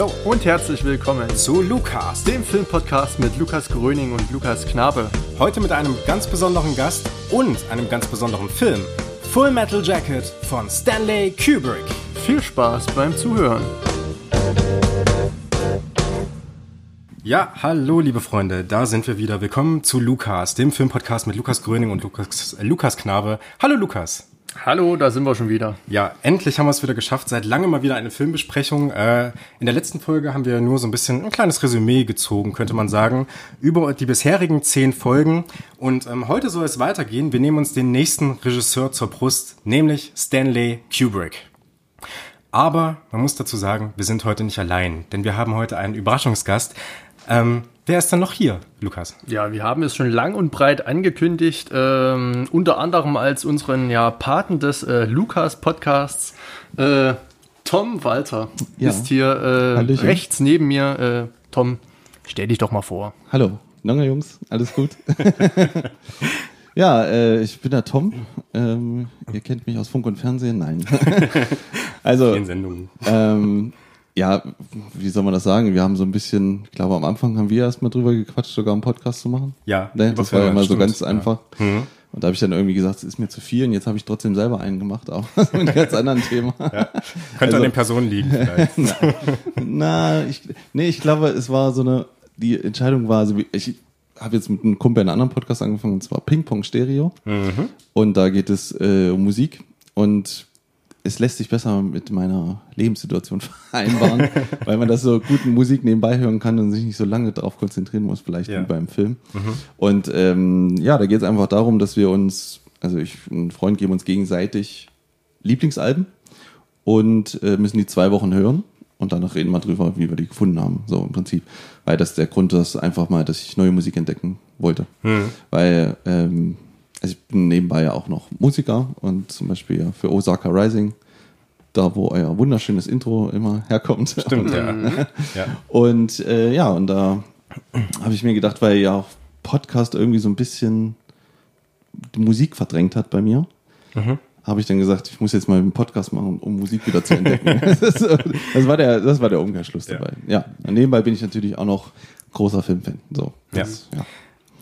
Hallo und herzlich willkommen zu Lukas, dem Filmpodcast mit Lukas Gröning und Lukas Knabe. Heute mit einem ganz besonderen Gast und einem ganz besonderen Film. Full Metal Jacket von Stanley Kubrick. Viel Spaß beim Zuhören. Ja, hallo liebe Freunde, da sind wir wieder. Willkommen zu Lukas, dem Filmpodcast mit Lukas Gröning und Lukas, äh, Lukas Knabe. Hallo Lukas. Hallo, da sind wir schon wieder. Ja, endlich haben wir es wieder geschafft. Seit langem mal wieder eine Filmbesprechung. Äh, in der letzten Folge haben wir nur so ein bisschen ein kleines Resümee gezogen, könnte man sagen, über die bisherigen zehn Folgen. Und ähm, heute soll es weitergehen. Wir nehmen uns den nächsten Regisseur zur Brust, nämlich Stanley Kubrick. Aber man muss dazu sagen, wir sind heute nicht allein, denn wir haben heute einen Überraschungsgast. Ähm, Wer ist dann noch hier, Lukas? Ja, wir haben es schon lang und breit angekündigt, ähm, unter anderem als unseren ja, Paten des äh, Lukas-Podcasts. Äh, Tom Walter ja. ist hier äh, rechts neben mir. Äh, Tom, stell dich doch mal vor. Hallo, lange Jungs, alles gut? ja, äh, ich bin der Tom. Ähm, ihr kennt mich aus Funk und Fernsehen? Nein. also, In Sendungen. Ähm, ja, wie soll man das sagen? Wir haben so ein bisschen, ich glaube, am Anfang haben wir erstmal drüber gequatscht, sogar einen Podcast zu machen. Ja. Ne? Das war ja mal so ganz einfach. Ja. Mhm. Und da habe ich dann irgendwie gesagt, es ist mir zu viel und jetzt habe ich trotzdem selber einen gemacht, auch mit einem ganz anderen Thema. Ja. Könnte also, an den Personen liegen vielleicht. na, na, ich, nee, ich glaube, es war so eine, die Entscheidung war, also ich habe jetzt mit einem Kumpel einen anderen Podcast angefangen, und zwar Ping Pong Stereo. Mhm. Und da geht es äh, um Musik und es lässt sich besser mit meiner Lebenssituation vereinbaren, weil man das so guten Musik nebenbei hören kann und sich nicht so lange darauf konzentrieren muss, vielleicht ja. wie beim Film. Mhm. Und ähm, ja, da geht es einfach darum, dass wir uns, also ich und ein Freund geben uns gegenseitig Lieblingsalben und äh, müssen die zwei Wochen hören und danach reden wir drüber, wie wir die gefunden haben. So im Prinzip. Weil das der Grund ist einfach mal, dass ich neue Musik entdecken wollte. Mhm. Weil ähm, also ich bin nebenbei ja auch noch Musiker und zum Beispiel ja für Osaka Rising, da wo euer wunderschönes Intro immer herkommt. Stimmt, ja. ja. Und äh, ja, und da habe ich mir gedacht, weil ja auch Podcast irgendwie so ein bisschen die Musik verdrängt hat bei mir, mhm. habe ich dann gesagt, ich muss jetzt mal einen Podcast machen, um Musik wieder zu entdecken. das, das, war der, das war der Umkehrschluss ja. dabei. Ja, und nebenbei bin ich natürlich auch noch großer Filmfan. So, das, ja. ja.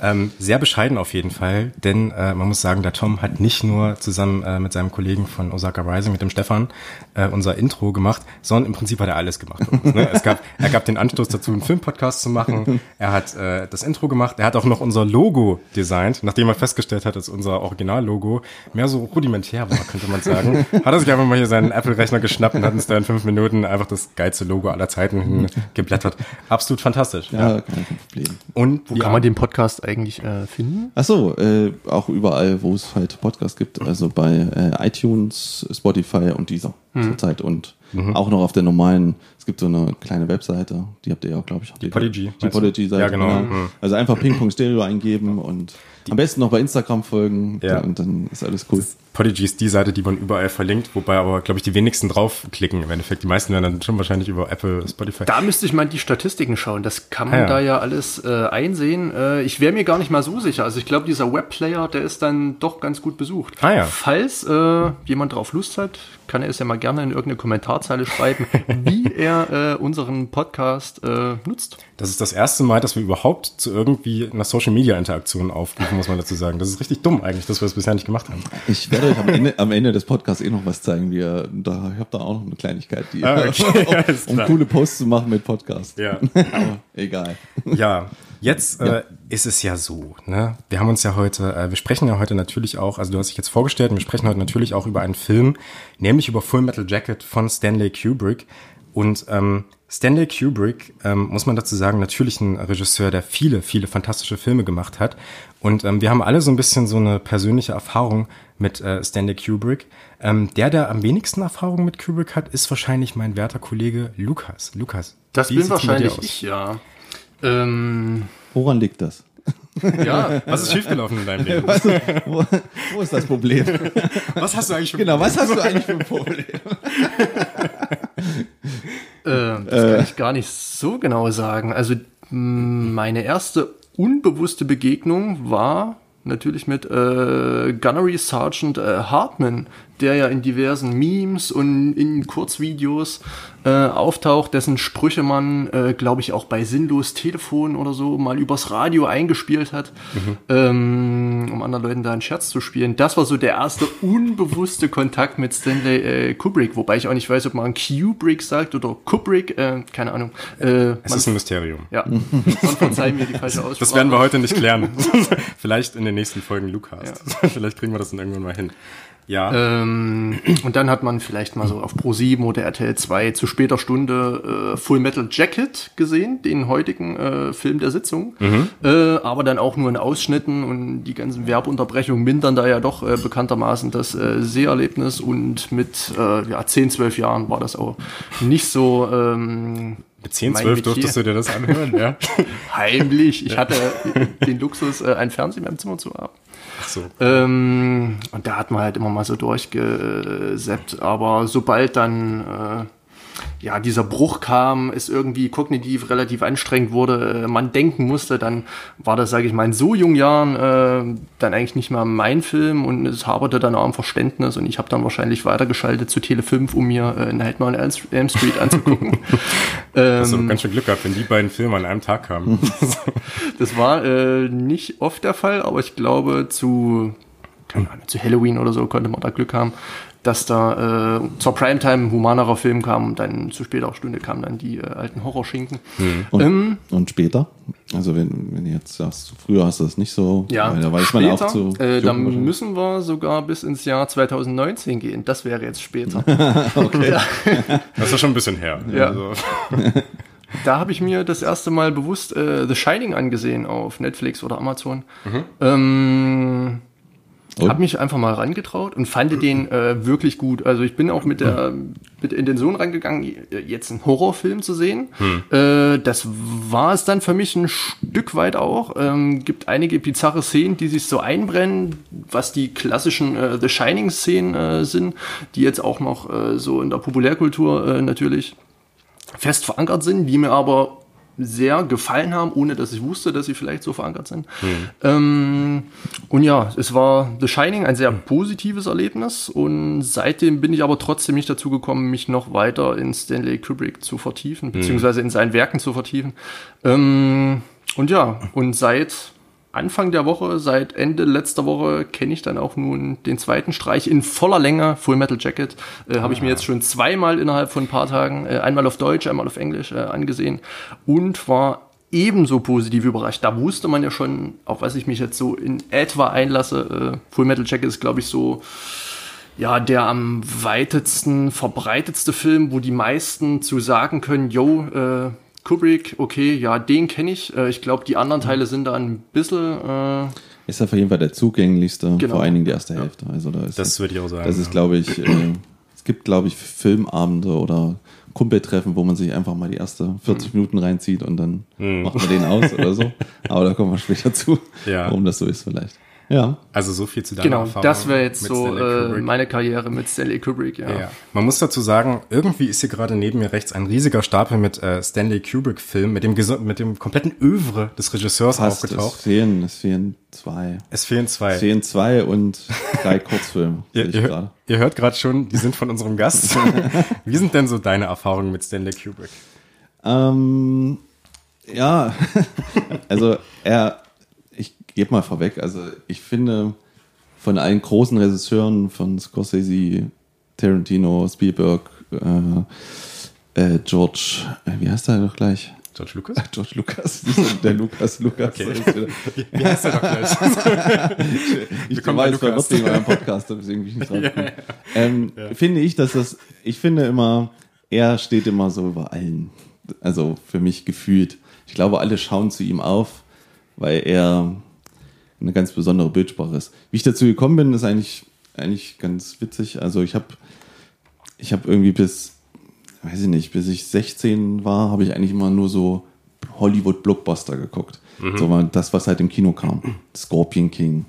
Ähm, sehr bescheiden auf jeden Fall, denn äh, man muss sagen, der Tom hat nicht nur zusammen äh, mit seinem Kollegen von Osaka Rising, mit dem Stefan, äh, unser Intro gemacht, sondern im Prinzip hat er alles gemacht. Uns, ne? es gab, er gab den Anstoß dazu, einen Filmpodcast zu machen. Er hat äh, das Intro gemacht. Er hat auch noch unser Logo designt, nachdem er festgestellt hat, dass unser Originallogo mehr so rudimentär war, könnte man sagen. hat er sich einfach mal hier seinen Apple-Rechner geschnappt und hat uns da in fünf Minuten einfach das geilste Logo aller Zeiten geblättert. Absolut fantastisch. Ja, ja. kein Problem. Und wo kann man den Podcast eigentlich äh, finden? Ach so, äh, auch überall, wo es halt Podcasts gibt. Also bei äh, iTunes, Spotify und dieser mhm. zurzeit. Und mhm. auch noch auf der normalen, es gibt so eine kleine Webseite, die habt ihr ja, glaube ich. Die Podigy. Die Podigy-Seite. Ja, genau. genau. Mhm. Also einfach Ping-Pong Stereo eingeben und am besten noch bei Instagram folgen ja. und dann ist alles cool. Podigy ist die Seite, die man überall verlinkt, wobei aber, glaube ich, die wenigsten draufklicken. Im Endeffekt, die meisten werden dann schon wahrscheinlich über Apple, Spotify. Da müsste ich mal die Statistiken schauen. Das kann man ah, ja. da ja alles äh, einsehen. Äh, ich wäre mir gar nicht mal so sicher. Also ich glaube, dieser Webplayer, der ist dann doch ganz gut besucht. Ah, ja. Falls äh, jemand drauf Lust hat, kann er es ja mal gerne in irgendeine Kommentarzeile schreiben, wie er äh, unseren Podcast äh, nutzt. Das ist das erste Mal, dass wir überhaupt zu irgendwie einer Social Media Interaktion aufrufen, muss man dazu sagen. Das ist richtig dumm eigentlich, dass wir das bisher nicht gemacht haben. Ich werde euch am Ende, am Ende des Podcasts eh noch was zeigen. Wir, da, ich habe da auch noch eine Kleinigkeit, die, ah, okay. um, um coole Posts zu machen mit Podcast. Ja. Aber egal. Ja, Jetzt ja. äh, ist es ja so, ne? Wir haben uns ja heute, äh, wir sprechen ja heute natürlich auch, also du hast dich jetzt vorgestellt, wir sprechen heute natürlich auch über einen Film, nämlich über Full Metal Jacket von Stanley Kubrick. Und ähm, Stanley Kubrick, ähm, muss man dazu sagen, natürlich ein Regisseur, der viele, viele fantastische Filme gemacht hat. Und ähm, wir haben alle so ein bisschen so eine persönliche Erfahrung mit äh, Stanley Kubrick. Ähm, der, der am wenigsten Erfahrung mit Kubrick hat, ist wahrscheinlich mein werter Kollege Lukas. Lukas. Das bin wahrscheinlich ich, ja. Ähm, Woran liegt das? Ja, was ist schiefgelaufen in deinem Leben? Was, wo, wo, ist das Problem? Was hast du eigentlich für Genau, was hast du eigentlich für ein Problem? äh, das kann äh. ich gar nicht so genau sagen. Also meine erste unbewusste Begegnung war natürlich mit äh, Gunnery Sergeant äh, Hartman, der ja in diversen Memes und in Kurzvideos äh, auftaucht, dessen Sprüche man, äh, glaube ich, auch bei Sinnlos Telefon oder so mal übers Radio eingespielt hat, mhm. ähm, um anderen Leuten da einen Scherz zu spielen. Das war so der erste unbewusste Kontakt mit Stanley äh, Kubrick, wobei ich auch nicht weiß, ob man Kubrick sagt oder Kubrick, äh, keine Ahnung. Äh, es ist ein Mysterium. Ja, man verzeiht mir die falsche Aussprache. Das werden wir heute nicht klären. Vielleicht in den nächsten Folgen Lukas. Ja. Vielleicht kriegen wir das dann irgendwann mal hin. Ja. Ähm, und dann hat man vielleicht mal so auf Pro 7 oder RTL 2 zu später Stunde äh, Full Metal Jacket gesehen, den heutigen äh, Film der Sitzung. Mhm. Äh, aber dann auch nur in Ausschnitten und die ganzen Werbunterbrechungen mindern da ja doch äh, bekanntermaßen das äh, Seherlebnis und mit äh, ja, 10, 12 Jahren war das auch nicht so. Ähm, mit 10, 12 durftest du dir das anhören, ja? Heimlich. Ich hatte den Luxus, äh, ein Fernsehen in meinem Zimmer zu haben. So. Ähm, und da hat man halt immer mal so durchgeseppt. Aber sobald dann äh, ja, dieser Bruch kam, es irgendwie kognitiv relativ anstrengend wurde, äh, man denken musste, dann war das, sage ich mal, in so jungen Jahren äh, dann eigentlich nicht mehr mein Film und es haberte dann auch am Verständnis und ich habe dann wahrscheinlich weitergeschaltet zu Tele 5, um mir äh, Nightmare on Elm Street anzugucken. ähm, Hast du ganz schön Glück gehabt, wenn die beiden Filme an einem Tag kamen. das war äh, nicht oft der Fall, aber ich glaube zu keine Ahnung, zu Halloween oder so konnte man da Glück haben dass da äh, zur Primetime ein humanerer Film kam und dann zu später Stunde kamen dann die äh, alten Horrorschinken. Mhm. Und, ähm, und, später? Also wenn, wenn du jetzt sagst, früher hast du das nicht so, ja, da weiß später, man auch zu. Äh, dann müssen wir sogar bis ins Jahr 2019 gehen. Das wäre jetzt später. okay. Das ist schon ein bisschen her. Ja. Also. Da habe ich mir das erste Mal bewusst äh, The Shining angesehen auf Netflix oder Amazon. Mhm. Ähm, und? Hab mich einfach mal rangetraut und fand den äh, wirklich gut. Also ich bin auch mit der mit Intention rangegangen, jetzt einen Horrorfilm zu sehen. Hm. Äh, das war es dann für mich ein Stück weit auch. Ähm, gibt einige bizarre Szenen, die sich so einbrennen, was die klassischen äh, The Shining-Szenen äh, sind, die jetzt auch noch äh, so in der Populärkultur äh, natürlich fest verankert sind, die mir aber sehr gefallen haben, ohne dass ich wusste, dass sie vielleicht so verankert sind. Mhm. Ähm, und ja, es war The Shining ein sehr positives Erlebnis und seitdem bin ich aber trotzdem nicht dazu gekommen, mich noch weiter in Stanley Kubrick zu vertiefen, beziehungsweise in seinen Werken zu vertiefen. Ähm, und ja, und seit Anfang der Woche, seit Ende letzter Woche, kenne ich dann auch nun den zweiten Streich in voller Länge, Full Metal Jacket. Äh, Habe ich mir jetzt schon zweimal innerhalb von ein paar Tagen, äh, einmal auf Deutsch, einmal auf Englisch äh, angesehen und war ebenso positiv überrascht. Da wusste man ja schon, auf was ich mich jetzt so in etwa einlasse. Äh, Full Metal Jacket ist, glaube ich, so ja, der am weitesten verbreitetste Film, wo die meisten zu sagen können, yo, äh, Kubrick, okay, ja, den kenne ich. Äh, ich glaube, die anderen Teile sind da ein bisschen. Äh, ist auf jeden Fall der zugänglichste, genau. vor allen Dingen die erste ja. Hälfte. Also da ist das würde ich auch sagen. Das ist, glaube ich, äh, es gibt, glaube ich, Filmabende oder Kumpeltreffen, wo man sich einfach mal die erste 40 mhm. Minuten reinzieht und dann mhm. macht man den aus oder so. Aber da kommen wir später zu, ja. warum das so ist vielleicht. Ja. Also so viel zu deiner genau, Erfahrung. Genau, das wäre jetzt so äh, meine Karriere mit Stanley Kubrick, ja. ja. Man muss dazu sagen, irgendwie ist hier gerade neben mir rechts ein riesiger Stapel mit äh, Stanley Kubrick-Filmen, mit dem, mit dem kompletten Övre des Regisseurs Fast, aufgetaucht. Es fehlen, es fehlen zwei. Es fehlen zwei. Es fehlen zwei und drei Kurzfilme. ihr, ihr, ihr hört gerade schon, die sind von unserem Gast. Wie sind denn so deine Erfahrungen mit Stanley Kubrick? Ähm, ja, also er gebe mal vorweg, also ich finde von allen großen Regisseuren von Scorsese, Tarantino, Spielberg, äh, äh, George, wie heißt er doch gleich? George Lucas? George Lucas, der Lukas Lukas. Okay. Wie, heißt er doch gleich? ich komme weiß, verwirrt in meinem Podcast, deswegen bin ich nicht drauf ja, ja. Ähm, ja. Finde ich, dass das, ich finde immer, er steht immer so über allen. Also für mich gefühlt. Ich glaube, alle schauen zu ihm auf, weil er eine ganz besondere Bildsprache ist. Wie ich dazu gekommen bin, ist eigentlich, eigentlich ganz witzig. Also ich habe ich hab irgendwie bis, weiß ich nicht, bis ich 16 war, habe ich eigentlich immer nur so Hollywood-Blockbuster geguckt. Mhm. So mal das, was halt im Kino kam. Scorpion King,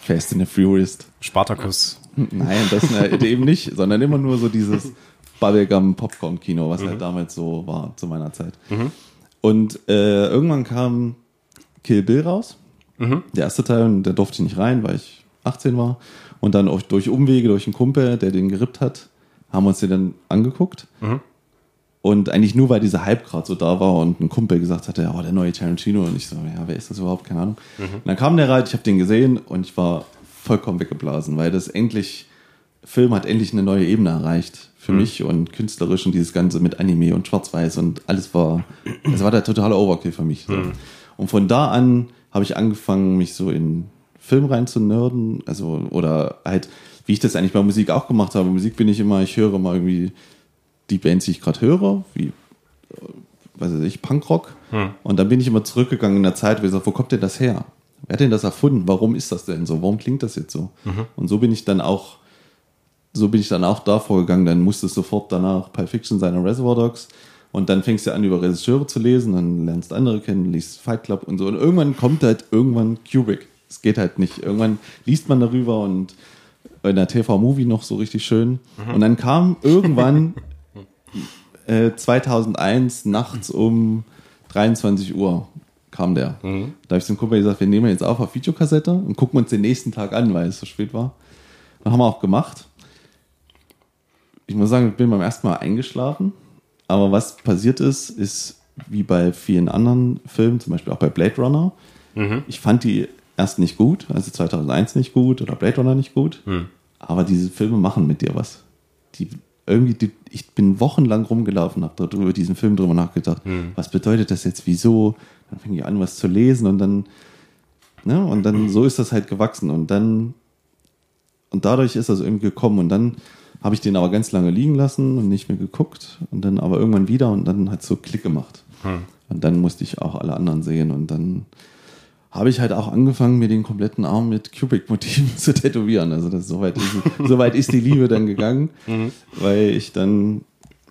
Fast and the Furious. Spartacus. Nein, das halt eben nicht, sondern immer nur so dieses Bubblegum Popcorn Kino, was halt mhm. halt damals so war zu meiner Zeit. Mhm. Und äh, irgendwann kam Kill Bill raus. Mhm. Der erste Teil, da durfte ich nicht rein, weil ich 18 war. Und dann auch durch Umwege, durch einen Kumpel, der den gerippt hat, haben wir uns den dann angeguckt. Mhm. Und eigentlich nur, weil dieser Hype gerade so da war und ein Kumpel gesagt hatte, oh, der neue Tarantino. Und ich so, ja, wer ist das überhaupt? Keine Ahnung. Mhm. Und dann kam der rein, ich habe den gesehen und ich war vollkommen weggeblasen, weil das endlich, Film hat endlich eine neue Ebene erreicht für mhm. mich und künstlerisch und dieses Ganze mit Anime und Schwarz-Weiß und alles war, das war der totale Overkill für mich. So. Mhm. Und von da an habe ich angefangen, mich so in Film rein zu nerden, also, oder halt, wie ich das eigentlich bei Musik auch gemacht habe. Musik bin ich immer, ich höre mal irgendwie die Bands, die ich gerade höre, wie, äh, weiß ich, Punkrock. Hm. Und dann bin ich immer zurückgegangen in der Zeit, wo ich gesagt, wo kommt denn das her? Wer hat denn das erfunden? Warum ist das denn so? Warum klingt das jetzt so? Mhm. Und so bin ich dann auch, so bin ich dann auch da vorgegangen. Dann musste es sofort danach Pulp Fiction sein und Reservoir Dogs. Und dann fängst du an, über Regisseure zu lesen, dann lernst andere kennen, liest Fight Club und so. Und irgendwann kommt halt irgendwann Kubrick. Es geht halt nicht. Irgendwann liest man darüber und in der TV-Movie noch so richtig schön. Mhm. Und dann kam irgendwann 2001 äh, nachts um 23 Uhr kam der. Mhm. Da habe ich zum Kumpel gesagt, wir nehmen jetzt auf auf Videokassette und gucken uns den nächsten Tag an, weil es so spät war. Das haben wir auch gemacht. Ich muss sagen, ich bin beim ersten Mal eingeschlafen. Aber was passiert ist, ist wie bei vielen anderen Filmen, zum Beispiel auch bei Blade Runner. Mhm. Ich fand die erst nicht gut, also 2001 nicht gut oder Blade Runner nicht gut. Mhm. Aber diese Filme machen mit dir was. Die irgendwie, die, ich bin wochenlang rumgelaufen, habe über diesen Film drüber nachgedacht. Mhm. Was bedeutet das jetzt? Wieso? Dann fing ich an, was zu lesen und dann, ne, und dann so ist das halt gewachsen und dann, und dadurch ist das irgendwie gekommen und dann habe ich den aber ganz lange liegen lassen und nicht mehr geguckt und dann aber irgendwann wieder und dann hat so Klick gemacht. Mhm. Und dann musste ich auch alle anderen sehen und dann habe ich halt auch angefangen, mir den kompletten Arm mit Cubic-Motiven zu tätowieren. Also das, soweit, ist, soweit ist die Liebe dann gegangen, mhm. weil ich dann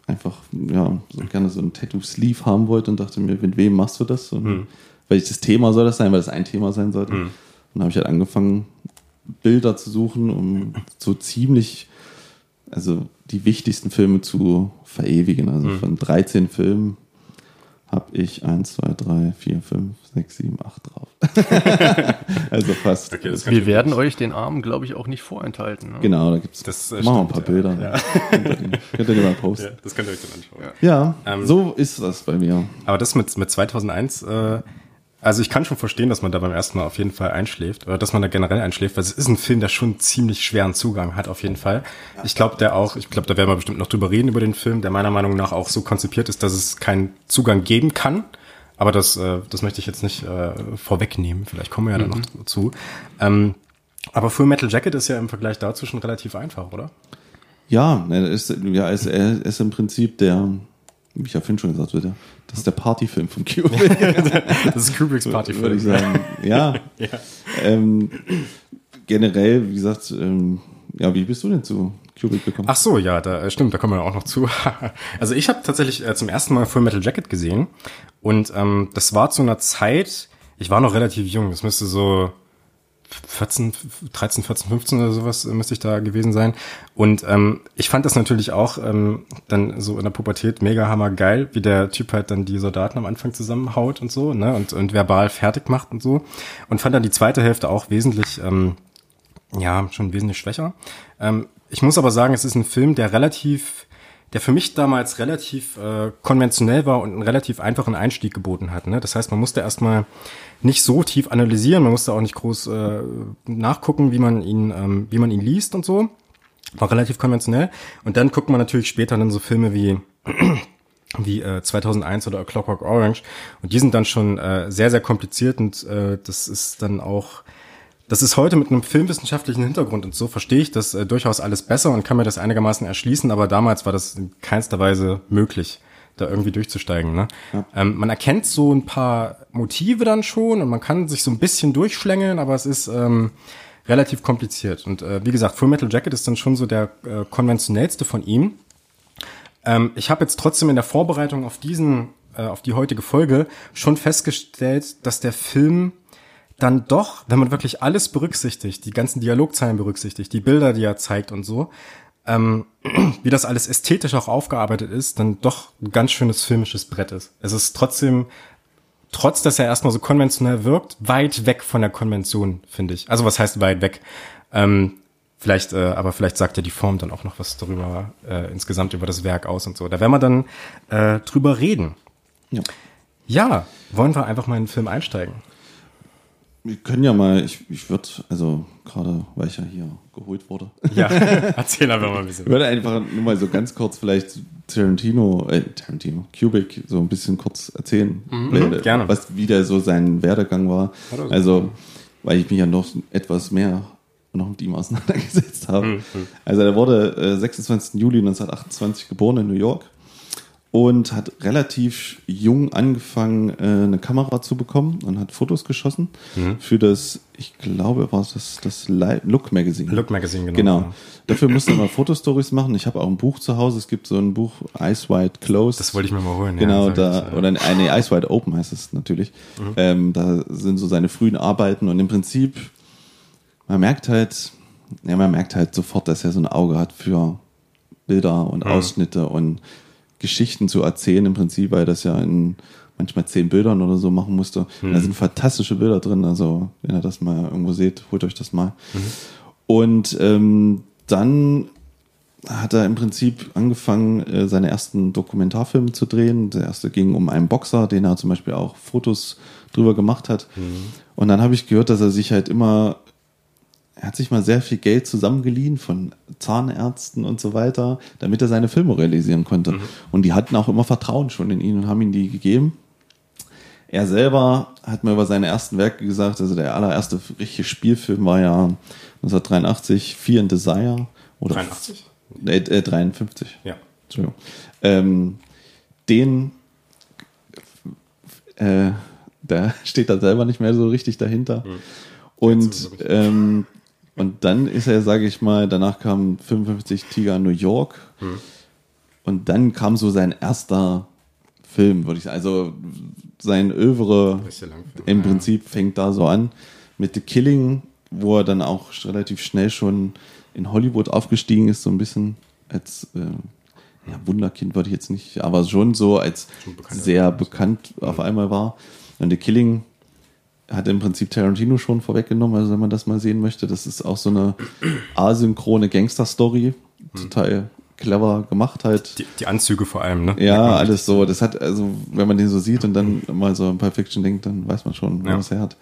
einfach ja, so gerne so ein Tattoo-Sleeve haben wollte und dachte mir, mit wem machst du das? Und mhm. Weil das Thema soll das sein, weil das ein Thema sein sollte. Mhm. Und dann habe ich halt angefangen, Bilder zu suchen, um so ziemlich, also die wichtigsten Filme zu verewigen. Also mhm. von 13 Filmen habe ich 1, 2, 3, 4, 5, 6, 7, 8 drauf. also fast. Okay, wir werden euch den Arm, glaube ich, auch nicht vorenthalten. Ne? Genau, da gibt es das, äh, machen ein paar Bilder. Ja. könnt, ihr, mal posten. Ja, das könnt ihr euch dann anschauen. Ja, ja ähm, so ist das bei mir. Aber das mit, mit 2001 äh, also ich kann schon verstehen, dass man da beim ersten Mal auf jeden Fall einschläft oder dass man da generell einschläft, weil es ist ein Film, der schon ziemlich schweren Zugang hat auf jeden Fall. Ich glaube, der auch, ich glaube, da werden wir bestimmt noch drüber reden über den Film, der meiner Meinung nach auch so konzipiert ist, dass es keinen Zugang geben kann. Aber das, äh, das möchte ich jetzt nicht äh, vorwegnehmen. Vielleicht kommen wir ja mhm. dann noch dazu. Ähm, aber Full Metal Jacket ist ja im Vergleich dazu schon relativ einfach, oder? Ja, er ist, ja, er ist, er ist im Prinzip der, wie ich ja vorhin schon gesagt habe, das ist der Partyfilm von Kubrick. das ist Kubricks Partyfilm. Würde ich sagen. Ja. ja. Ähm, generell, wie gesagt, ähm, ja, wie bist du denn zu Kubrick gekommen? Ach so, ja, da äh, stimmt, da kommen wir auch noch zu. also ich habe tatsächlich äh, zum ersten Mal Full Metal Jacket gesehen und ähm, das war zu einer Zeit, ich war noch relativ jung, das müsste so 14, 13, 14, 15 oder sowas äh, müsste ich da gewesen sein. Und ähm, ich fand das natürlich auch ähm, dann so in der Pubertät mega hammergeil, wie der Typ halt dann die Soldaten am Anfang zusammenhaut und so, ne, und, und verbal fertig macht und so. Und fand dann die zweite Hälfte auch wesentlich, ähm, ja, schon wesentlich schwächer. Ähm, ich muss aber sagen, es ist ein Film, der relativ der für mich damals relativ äh, konventionell war und einen relativ einfachen Einstieg geboten hat. Ne? Das heißt, man musste erstmal nicht so tief analysieren, man musste auch nicht groß äh, nachgucken, wie man ihn, ähm, wie man ihn liest und so. War relativ konventionell. Und dann guckt man natürlich später dann so Filme wie wie äh, 2001 oder A Clockwork Orange und die sind dann schon äh, sehr sehr kompliziert und äh, das ist dann auch das ist heute mit einem filmwissenschaftlichen Hintergrund und so verstehe ich das äh, durchaus alles besser und kann mir das einigermaßen erschließen, aber damals war das in keinster Weise möglich da irgendwie durchzusteigen. Ne? Ja. Ähm, man erkennt so ein paar Motive dann schon und man kann sich so ein bisschen durchschlängeln, aber es ist ähm, relativ kompliziert. Und äh, wie gesagt, Full Metal Jacket ist dann schon so der äh, konventionellste von ihm. Ähm, ich habe jetzt trotzdem in der Vorbereitung auf diesen, äh, auf die heutige Folge schon festgestellt, dass der Film dann doch, wenn man wirklich alles berücksichtigt, die ganzen Dialogzeilen berücksichtigt, die Bilder, die er zeigt und so, ähm, wie das alles ästhetisch auch aufgearbeitet ist, dann doch ein ganz schönes filmisches Brett ist. Es ist trotzdem trotz dass er erstmal so konventionell wirkt, weit weg von der Konvention, finde ich. Also was heißt weit weg? Ähm, vielleicht, äh, aber vielleicht sagt ja die Form dann auch noch was darüber, äh, insgesamt über das Werk aus und so. Da werden wir dann äh, drüber reden. Ja. ja, wollen wir einfach mal in den Film einsteigen? Wir können ja mal, ich, ich würde, also gerade weil ich ja hier geholt wurde. Ja, erzähl einfach mal ein bisschen. Ich würde einfach nur mal so ganz kurz vielleicht Tarantino, äh, Tarantino, Kubrick so ein bisschen kurz erzählen, mhm, weil, gerne. was wieder so sein Werdegang war. Also, weil ich mich ja noch etwas mehr noch mit ihm auseinandergesetzt habe. Mhm. Also er wurde äh, 26. Juli 1928 geboren in New York und hat relativ jung angefangen, äh, eine Kamera zu bekommen und hat Fotos geschossen mhm. für das, ich glaube, war es das, das Look Magazine. Look Magazine, genau. Genau. Dafür musste man Fotostories machen. Ich habe auch ein Buch zu Hause. Es gibt so ein Buch Ice White Closed. Das wollte ich mir mal holen. Genau, ja, da, ich, oder eine Ice White Open heißt es natürlich. Mhm. Ähm, da sind so seine frühen Arbeiten und im Prinzip, man merkt halt, ja, man merkt halt sofort, dass er so ein Auge hat für Bilder und mhm. Ausschnitte und Geschichten zu erzählen im Prinzip, weil das ja in manchmal zehn Bildern oder so machen musste. Mhm. Da sind fantastische Bilder drin, also wenn ihr das mal irgendwo seht, holt euch das mal. Mhm. Und ähm, dann hat er im Prinzip angefangen, äh, seine ersten Dokumentarfilme zu drehen. Der erste ging um einen Boxer, den er zum Beispiel auch Fotos drüber gemacht hat. Mhm. Und dann habe ich gehört, dass er sich halt immer er hat sich mal sehr viel Geld zusammengeliehen von Zahnärzten und so weiter, damit er seine Filme realisieren konnte. Mhm. Und die hatten auch immer Vertrauen schon in ihn und haben ihm die gegeben. Er selber hat mir über seine ersten Werke gesagt, also der allererste richtige Spielfilm war ja 1983, Fear and Desire. Oder 83? Äh, äh, 53. Ja. Entschuldigung. Ähm, den, äh, da steht er selber nicht mehr so richtig dahinter. Mhm. Und ähm, und dann ist er, sage ich mal, danach kam 55 Tiger New York. Hm. Und dann kam so sein erster Film, würde ich sagen. Also sein Övre im Prinzip fängt da so an mit The Killing, wo er dann auch relativ schnell schon in Hollywood aufgestiegen ist, so ein bisschen als äh, ja, Wunderkind würde ich jetzt nicht, aber schon so als sehr bekannt auf einmal war. Und The Killing hat im Prinzip Tarantino schon vorweggenommen, also wenn man das mal sehen möchte. Das ist auch so eine asynchrone Gangster-Story. Total clever gemacht halt. Die, die, Anzüge vor allem, ne? Ja, alles so. Das hat, also, wenn man den so sieht und dann mal so ein paar Fiction denkt, dann weiß man schon, wo ja. es her hat.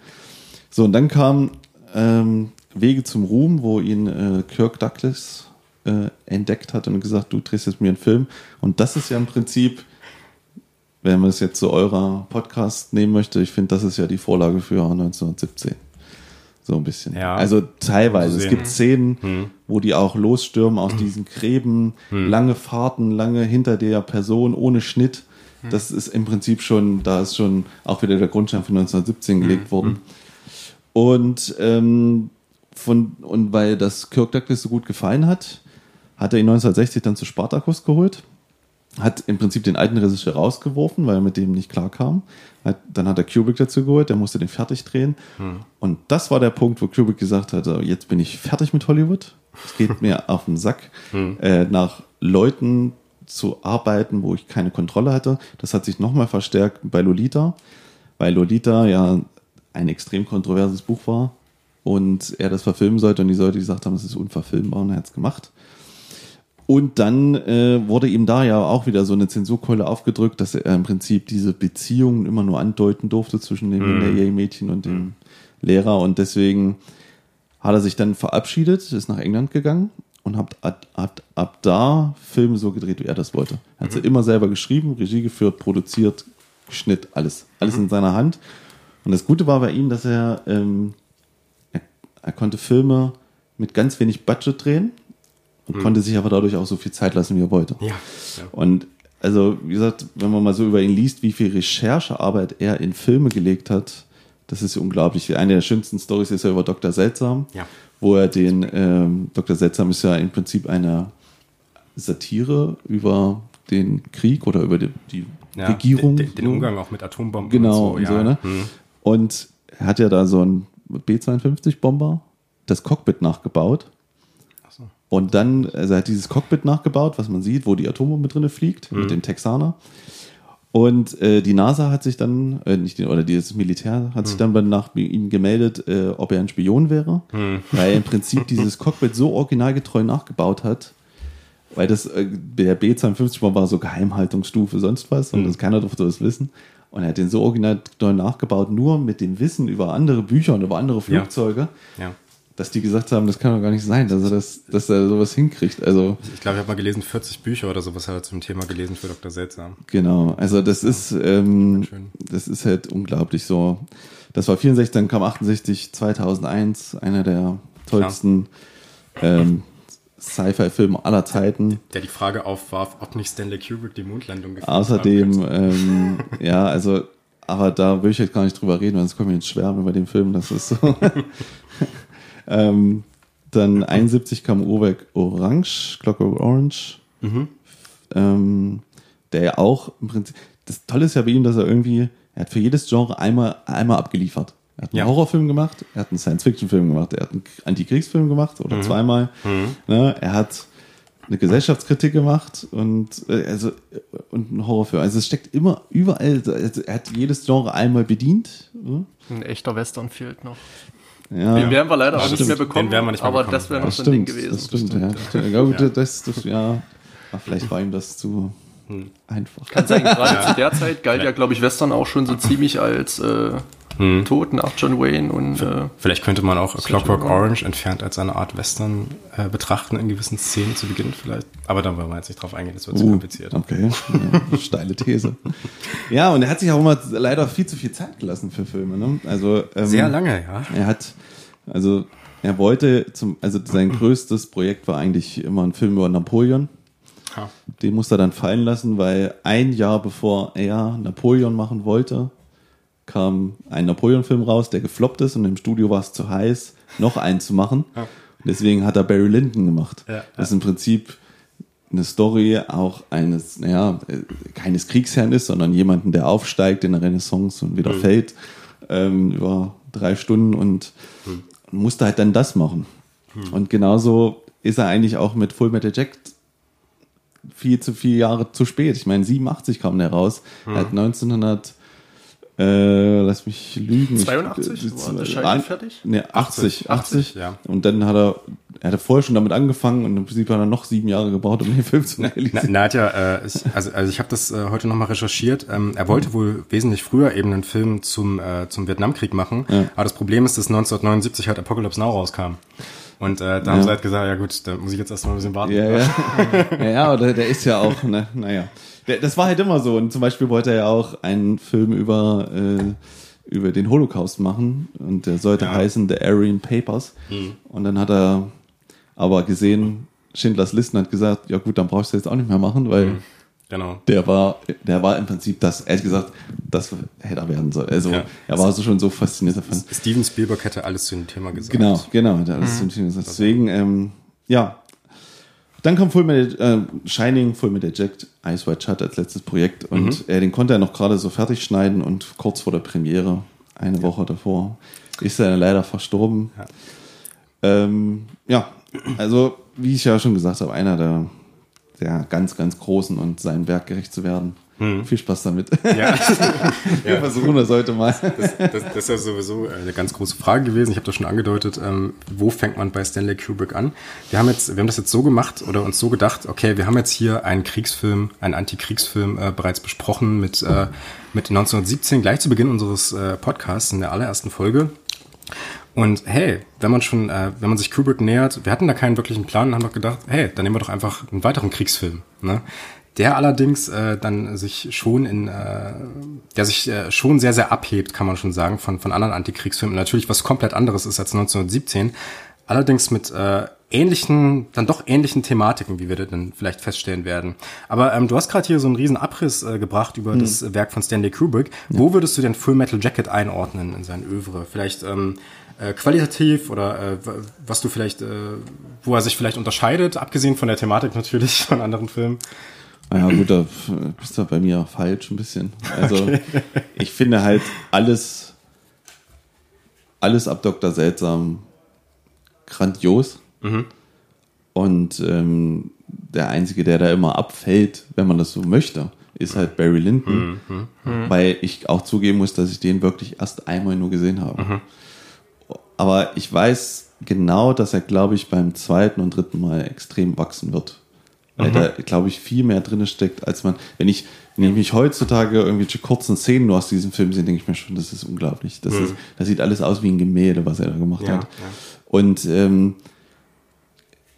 So, und dann kam ähm, Wege zum Ruhm, wo ihn äh, Kirk Douglas äh, entdeckt hat und gesagt, du drehst jetzt mir einen Film. Und das ist ja im Prinzip wenn man es jetzt zu eurer Podcast nehmen möchte, ich finde, das ist ja die Vorlage für 1917. So ein bisschen. Ja, also teilweise. Es gibt Szenen, hm. wo die auch losstürmen aus hm. diesen Gräben, hm. lange Fahrten, lange hinter der Person, ohne Schnitt. Hm. Das ist im Prinzip schon, da ist schon auch wieder der Grundstein von 1917 hm. gelegt worden. Hm. Und, ähm, von, und weil das Kirk Douglas so gut gefallen hat, hat er ihn 1960 dann zu Spartacus geholt hat im Prinzip den alten Regisseur rausgeworfen, weil er mit dem nicht klarkam. Dann hat er Kubrick dazu geholt, der musste den fertig drehen. Hm. Und das war der Punkt, wo Kubrick gesagt hat, jetzt bin ich fertig mit Hollywood. Es geht mir auf den Sack, hm. äh, nach Leuten zu arbeiten, wo ich keine Kontrolle hatte. Das hat sich nochmal verstärkt bei Lolita, weil Lolita ja ein extrem kontroverses Buch war und er das verfilmen sollte und die Leute gesagt haben, es ist unverfilmbar und er hat es gemacht. Und dann äh, wurde ihm da ja auch wieder so eine Zensurkeule aufgedrückt, dass er im Prinzip diese Beziehungen immer nur andeuten durfte zwischen dem mm. Mädchen und dem mm. Lehrer. Und deswegen hat er sich dann verabschiedet, ist nach England gegangen und hat, hat ab da Filme so gedreht, wie er das wollte. Er hat mhm. sie immer selber geschrieben, Regie geführt, produziert, Schnitt, alles. Alles mhm. in seiner Hand. Und das Gute war bei ihm, dass er, ähm, er, er konnte Filme mit ganz wenig Budget drehen und hm. konnte sich aber dadurch auch so viel Zeit lassen, wie er wollte. Ja, ja. Und also, wie gesagt, wenn man mal so über ihn liest, wie viel Recherchearbeit er in Filme gelegt hat, das ist unglaublich. Eine der schönsten Stories ist ja über Dr. Seltsam, ja. wo er den, ähm, Dr. Seltsam ist ja im Prinzip eine Satire über den Krieg oder über die, die ja, Regierung. Den, den, Umgang auch mit Atombomben. Genau, und so. So, ne? hm. und er hat ja da so einen B-52-Bomber, das Cockpit nachgebaut und dann, also er hat dieses Cockpit nachgebaut, was man sieht, wo die Atombombe drinne fliegt, mhm. mit dem Texaner. Und äh, die NASA hat sich dann, äh, nicht die, oder das Militär hat sich hm. dann nach ihm gemeldet, äh, ob er ein Spion wäre, hm. weil er im Prinzip dieses Cockpit so originalgetreu nachgebaut hat, weil das äh, der B52 war so Geheimhaltungsstufe sonst was und hm. das keiner durfte das wissen. Und er hat den so originalgetreu nachgebaut, nur mit dem Wissen über andere Bücher und über andere Flugzeuge. Ja. ja dass die gesagt haben, das kann doch gar nicht sein, dass er, das, dass er sowas hinkriegt. Also ich glaube, ich habe mal gelesen, 40 Bücher oder sowas hat er zum Thema gelesen für Dr. Seltsam. Genau, also das ja. ist ähm, das ist halt unglaublich so. Das war 64, dann kam 68, 2001, einer der tollsten ähm, Sci-Fi-Filme aller Zeiten. Der die Frage aufwarf, ob nicht Stanley Kubrick die Mondlandung gefilmt Außerdem, ähm, ja, also, aber da will ich jetzt gar nicht drüber reden, weil sonst kommen wir ins Schwärmen über den Film. Das ist so. Ähm, dann 71 kam Uhrwerk Orange, Clockwork Orange. Mhm. Ähm, der ja auch im Prinzip. Das Tolle ist ja bei ihm, dass er irgendwie, er hat für jedes Genre einmal, einmal abgeliefert. Er hat einen ja. Horrorfilm gemacht, er hat einen Science-Fiction-Film gemacht, er hat einen Antikriegsfilm gemacht oder mhm. zweimal. Mhm. Ne, er hat eine Gesellschaftskritik gemacht und äh, also und einen Horrorfilm. Also es steckt immer überall. Also er hat jedes Genre einmal bedient. Ne? Ein echter Western fehlt noch. Ja, den werden wir leider auch nicht mehr bekommen, nicht mehr aber bekommen. das wäre noch so ein Ding gewesen. Das stimmt, ja. ja. ja. Gut, das, das, ja. Vielleicht war ihm das zu hm. einfach. Kann sein, gerade zu der Zeit galt ja, glaube ich, Western auch schon so ziemlich als äh, hm. Tod nach John Wayne und äh, vielleicht könnte man auch Clockwork Orange entfernt als eine Art Western äh, betrachten in gewissen Szenen zu Beginn vielleicht. Aber da wollen wir jetzt nicht drauf eingehen, das wird uh, zu kompliziert. Okay, ja, steile These. Ja, und er hat sich auch immer leider viel zu viel Zeit gelassen für Filme. Ne? Also ähm, sehr lange, ja. Er hat also er wollte zum, also sein größtes Projekt war eigentlich immer ein Film über Napoleon. Den musste er dann fallen lassen, weil ein Jahr bevor er Napoleon machen wollte, kam ein Napoleon-Film raus, der gefloppt ist und im Studio war es zu heiß, noch einen zu machen. Deswegen hat er Barry Lyndon gemacht. Ja. Das ist im Prinzip eine Story auch eines, naja, keines Kriegsherrn ist, sondern jemanden, der aufsteigt in der Renaissance und wieder mhm. fällt ähm, über drei Stunden und mhm. musste halt dann das machen. Mhm. Und genauso ist er eigentlich auch mit Full Metal Jack viel zu viele Jahre zu spät. Ich meine, 87 kam der raus. Er hat 1900 äh, lass mich lügen. 82? Ich, war der Schein fertig? Ne, 80, 80. 80 ja. Und dann hat er, er hatte vorher schon damit angefangen und im Prinzip hat er noch sieben Jahre gebraucht, um den Film zu realisieren. Nadja, äh, ich, also, also ich habe das äh, heute nochmal recherchiert. Ähm, er wollte wohl wesentlich früher eben einen Film zum, äh, zum Vietnamkrieg machen. Ja. Aber das Problem ist, dass 1979 halt Apocalypse Now rauskam. Und äh, da ja. haben sie halt gesagt, ja gut, da muss ich jetzt erstmal ein bisschen warten. Ja, ja. ja, ja, aber der ist ja auch, ne, naja. Das war halt immer so. Und zum Beispiel wollte er ja auch einen Film über, äh, über den Holocaust machen. Und der sollte ja. heißen The Aryan Papers. Hm. Und dann hat er aber gesehen, Schindlers Listen hat gesagt, ja gut, dann brauchst du jetzt auch nicht mehr machen, weil hm. Genau. Der war, der war im Prinzip das, ehrlich gesagt, das hätte er werden sollen. Also, ja. er war so schon so fasziniert davon. Steven Spielberg hätte alles zu dem Thema gesagt. Genau, genau, hat alles mhm. zu dem Thema gesagt. Deswegen, ähm, ja, dann kam Full Metal, äh, Shining, Full Metal Jack, Ice White Shut als letztes Projekt und mhm. äh, den konnte er noch gerade so fertig schneiden und kurz vor der Premiere, eine Woche davor, ist er leider verstorben. Ja. Ähm, ja, also wie ich ja schon gesagt habe, einer der, der ganz, ganz Großen und seinem Werk gerecht zu werden. Hm. Viel Spaß damit. Ja. Wir versuchen das heute mal. Das, das, das, ist ja sowieso eine ganz große Frage gewesen. Ich habe das schon angedeutet. Ähm, wo fängt man bei Stanley Kubrick an? Wir haben jetzt, wir haben das jetzt so gemacht oder uns so gedacht, okay, wir haben jetzt hier einen Kriegsfilm, einen Antikriegsfilm äh, bereits besprochen mit, äh, mit 1917, gleich zu Beginn unseres äh, Podcasts in der allerersten Folge. Und hey, wenn man schon, äh, wenn man sich Kubrick nähert, wir hatten da keinen wirklichen Plan und haben doch gedacht, hey, dann nehmen wir doch einfach einen weiteren Kriegsfilm. Ne? Der allerdings äh, dann sich schon in, äh, der sich äh, schon sehr, sehr abhebt, kann man schon sagen, von, von anderen Antikriegsfilmen. Natürlich was komplett anderes ist als 1917, allerdings mit äh, ähnlichen, dann doch ähnlichen Thematiken, wie wir dann vielleicht feststellen werden. Aber ähm, du hast gerade hier so einen riesen Abriss äh, gebracht über hm. das Werk von Stanley Kubrick. Ja. Wo würdest du den Full Metal Jacket einordnen in sein Övre? Vielleicht ähm, äh, qualitativ oder äh, was du vielleicht, äh, wo er sich vielleicht unterscheidet, abgesehen von der Thematik natürlich von anderen Filmen? Naja, gut, da bist du bei mir falsch ein bisschen. Also, okay. ich finde halt alles, alles ab Dr. Seltsam grandios. Mhm. Und ähm, der Einzige, der da immer abfällt, wenn man das so möchte, ist halt Barry Lyndon, mhm. Mhm. weil ich auch zugeben muss, dass ich den wirklich erst einmal nur gesehen habe. Mhm. Aber ich weiß genau, dass er, glaube ich, beim zweiten und dritten Mal extrem wachsen wird. Weil mhm. da, glaube ich, viel mehr drin steckt, als man, wenn ich, wenn ich mich heutzutage irgendwelche kurzen Szenen nur aus diesem Film sehe, denke ich mir schon, das ist unglaublich. Das, ist, das sieht alles aus wie ein Gemälde, was er da gemacht ja, hat. Ja. Und ähm,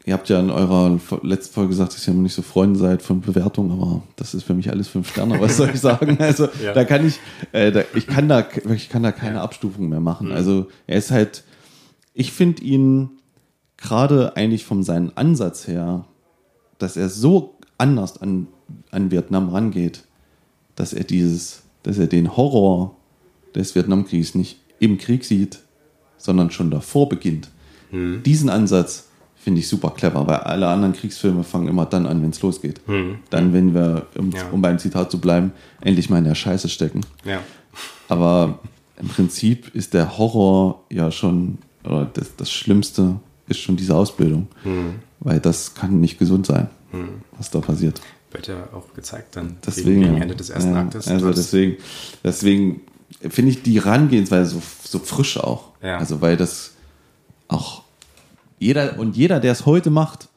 Ihr habt ja in eurer letzten Folge gesagt, dass ihr nicht so Freunde seid von Bewertungen, aber das ist für mich alles fünf Sterne. Was soll ich sagen? Also ja. da kann ich, äh, da, ich kann da ich kann da keine. Abstufung mehr machen. Mhm. Also er ist halt, ich finde ihn gerade eigentlich von seinem Ansatz her, dass er so anders an, an Vietnam rangeht, dass er dieses, dass er den Horror des Vietnamkriegs nicht im Krieg sieht, sondern schon davor beginnt. Mhm. Diesen Ansatz finde ich super clever, weil alle anderen Kriegsfilme fangen immer dann an, wenn es losgeht. Mhm. Dann, wenn wir, um, ja. um, beim Zitat zu bleiben, endlich mal in der Scheiße stecken. Ja. Aber im Prinzip ist der Horror ja schon, oder das, das Schlimmste ist schon diese Ausbildung. Mhm. Weil das kann nicht gesund sein, mhm. was da passiert. Wird ja auch gezeigt dann deswegen, gegen Ende des ersten ja, Aktes. Also deswegen, deswegen finde ich die Herangehensweise so, so frisch auch. Ja. Also weil das auch jeder, und jeder, der es heute macht,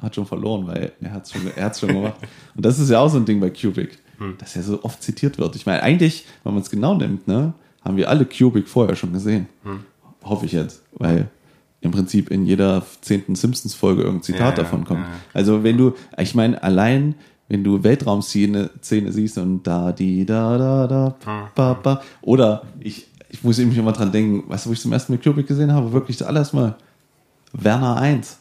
hat schon verloren, weil er hat es schon, schon gemacht. Und das ist ja auch so ein Ding bei Cubic, hm. dass er so oft zitiert wird. Ich meine, eigentlich, wenn man es genau nimmt, ne, haben wir alle Cubic vorher schon gesehen. Hm. Hoffe ich jetzt, weil im Prinzip in jeder zehnten Simpsons-Folge irgendein Zitat ja, davon kommt. Ja. Also wenn du, ich meine, allein wenn du Weltraumszene Szene siehst und da, die, da, da, da, ba, ba, oder ich, ich muss eben immer dran denken, weißt du, wo ich zum ersten Mal Kubrick gesehen habe, wirklich das alles mal Werner 1.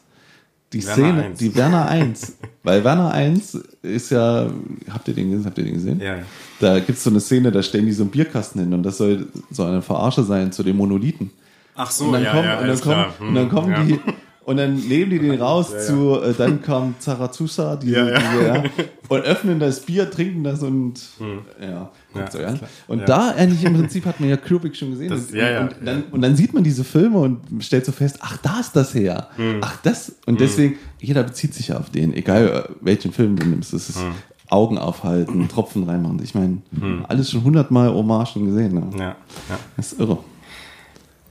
Die Werner Szene, 1. die Werner 1. Weil Werner 1 ist ja, habt ihr den gesehen? Habt ihr den gesehen? Ja. Da gibt es so eine Szene, da stellen die so einen Bierkasten hin und das soll so eine Verarsche sein zu den Monolithen. Ach so, und dann ja, kommen, ja, und dann kommen, hm, und dann kommen ja. die und dann nehmen die den raus ja, zu, äh, dann kommt Zarathustra, diese, ja, ja, und öffnen das Bier, trinken das und hm. ja, guckt ja, so, Und da eigentlich im Prinzip hat man ja Kubrick schon gesehen. Das, und, und, dann, und dann sieht man diese Filme und stellt so fest, ach, da ist das her. Hm. Ach, das. Und hm. deswegen, jeder bezieht sich ja auf den, egal äh, welchen Film du nimmst. Das ist hm. Augen aufhalten, Tropfen reinmachen. Ich meine, hm. alles schon hundertmal Hommagen gesehen. Ne? Ja, ja. Das ist irre.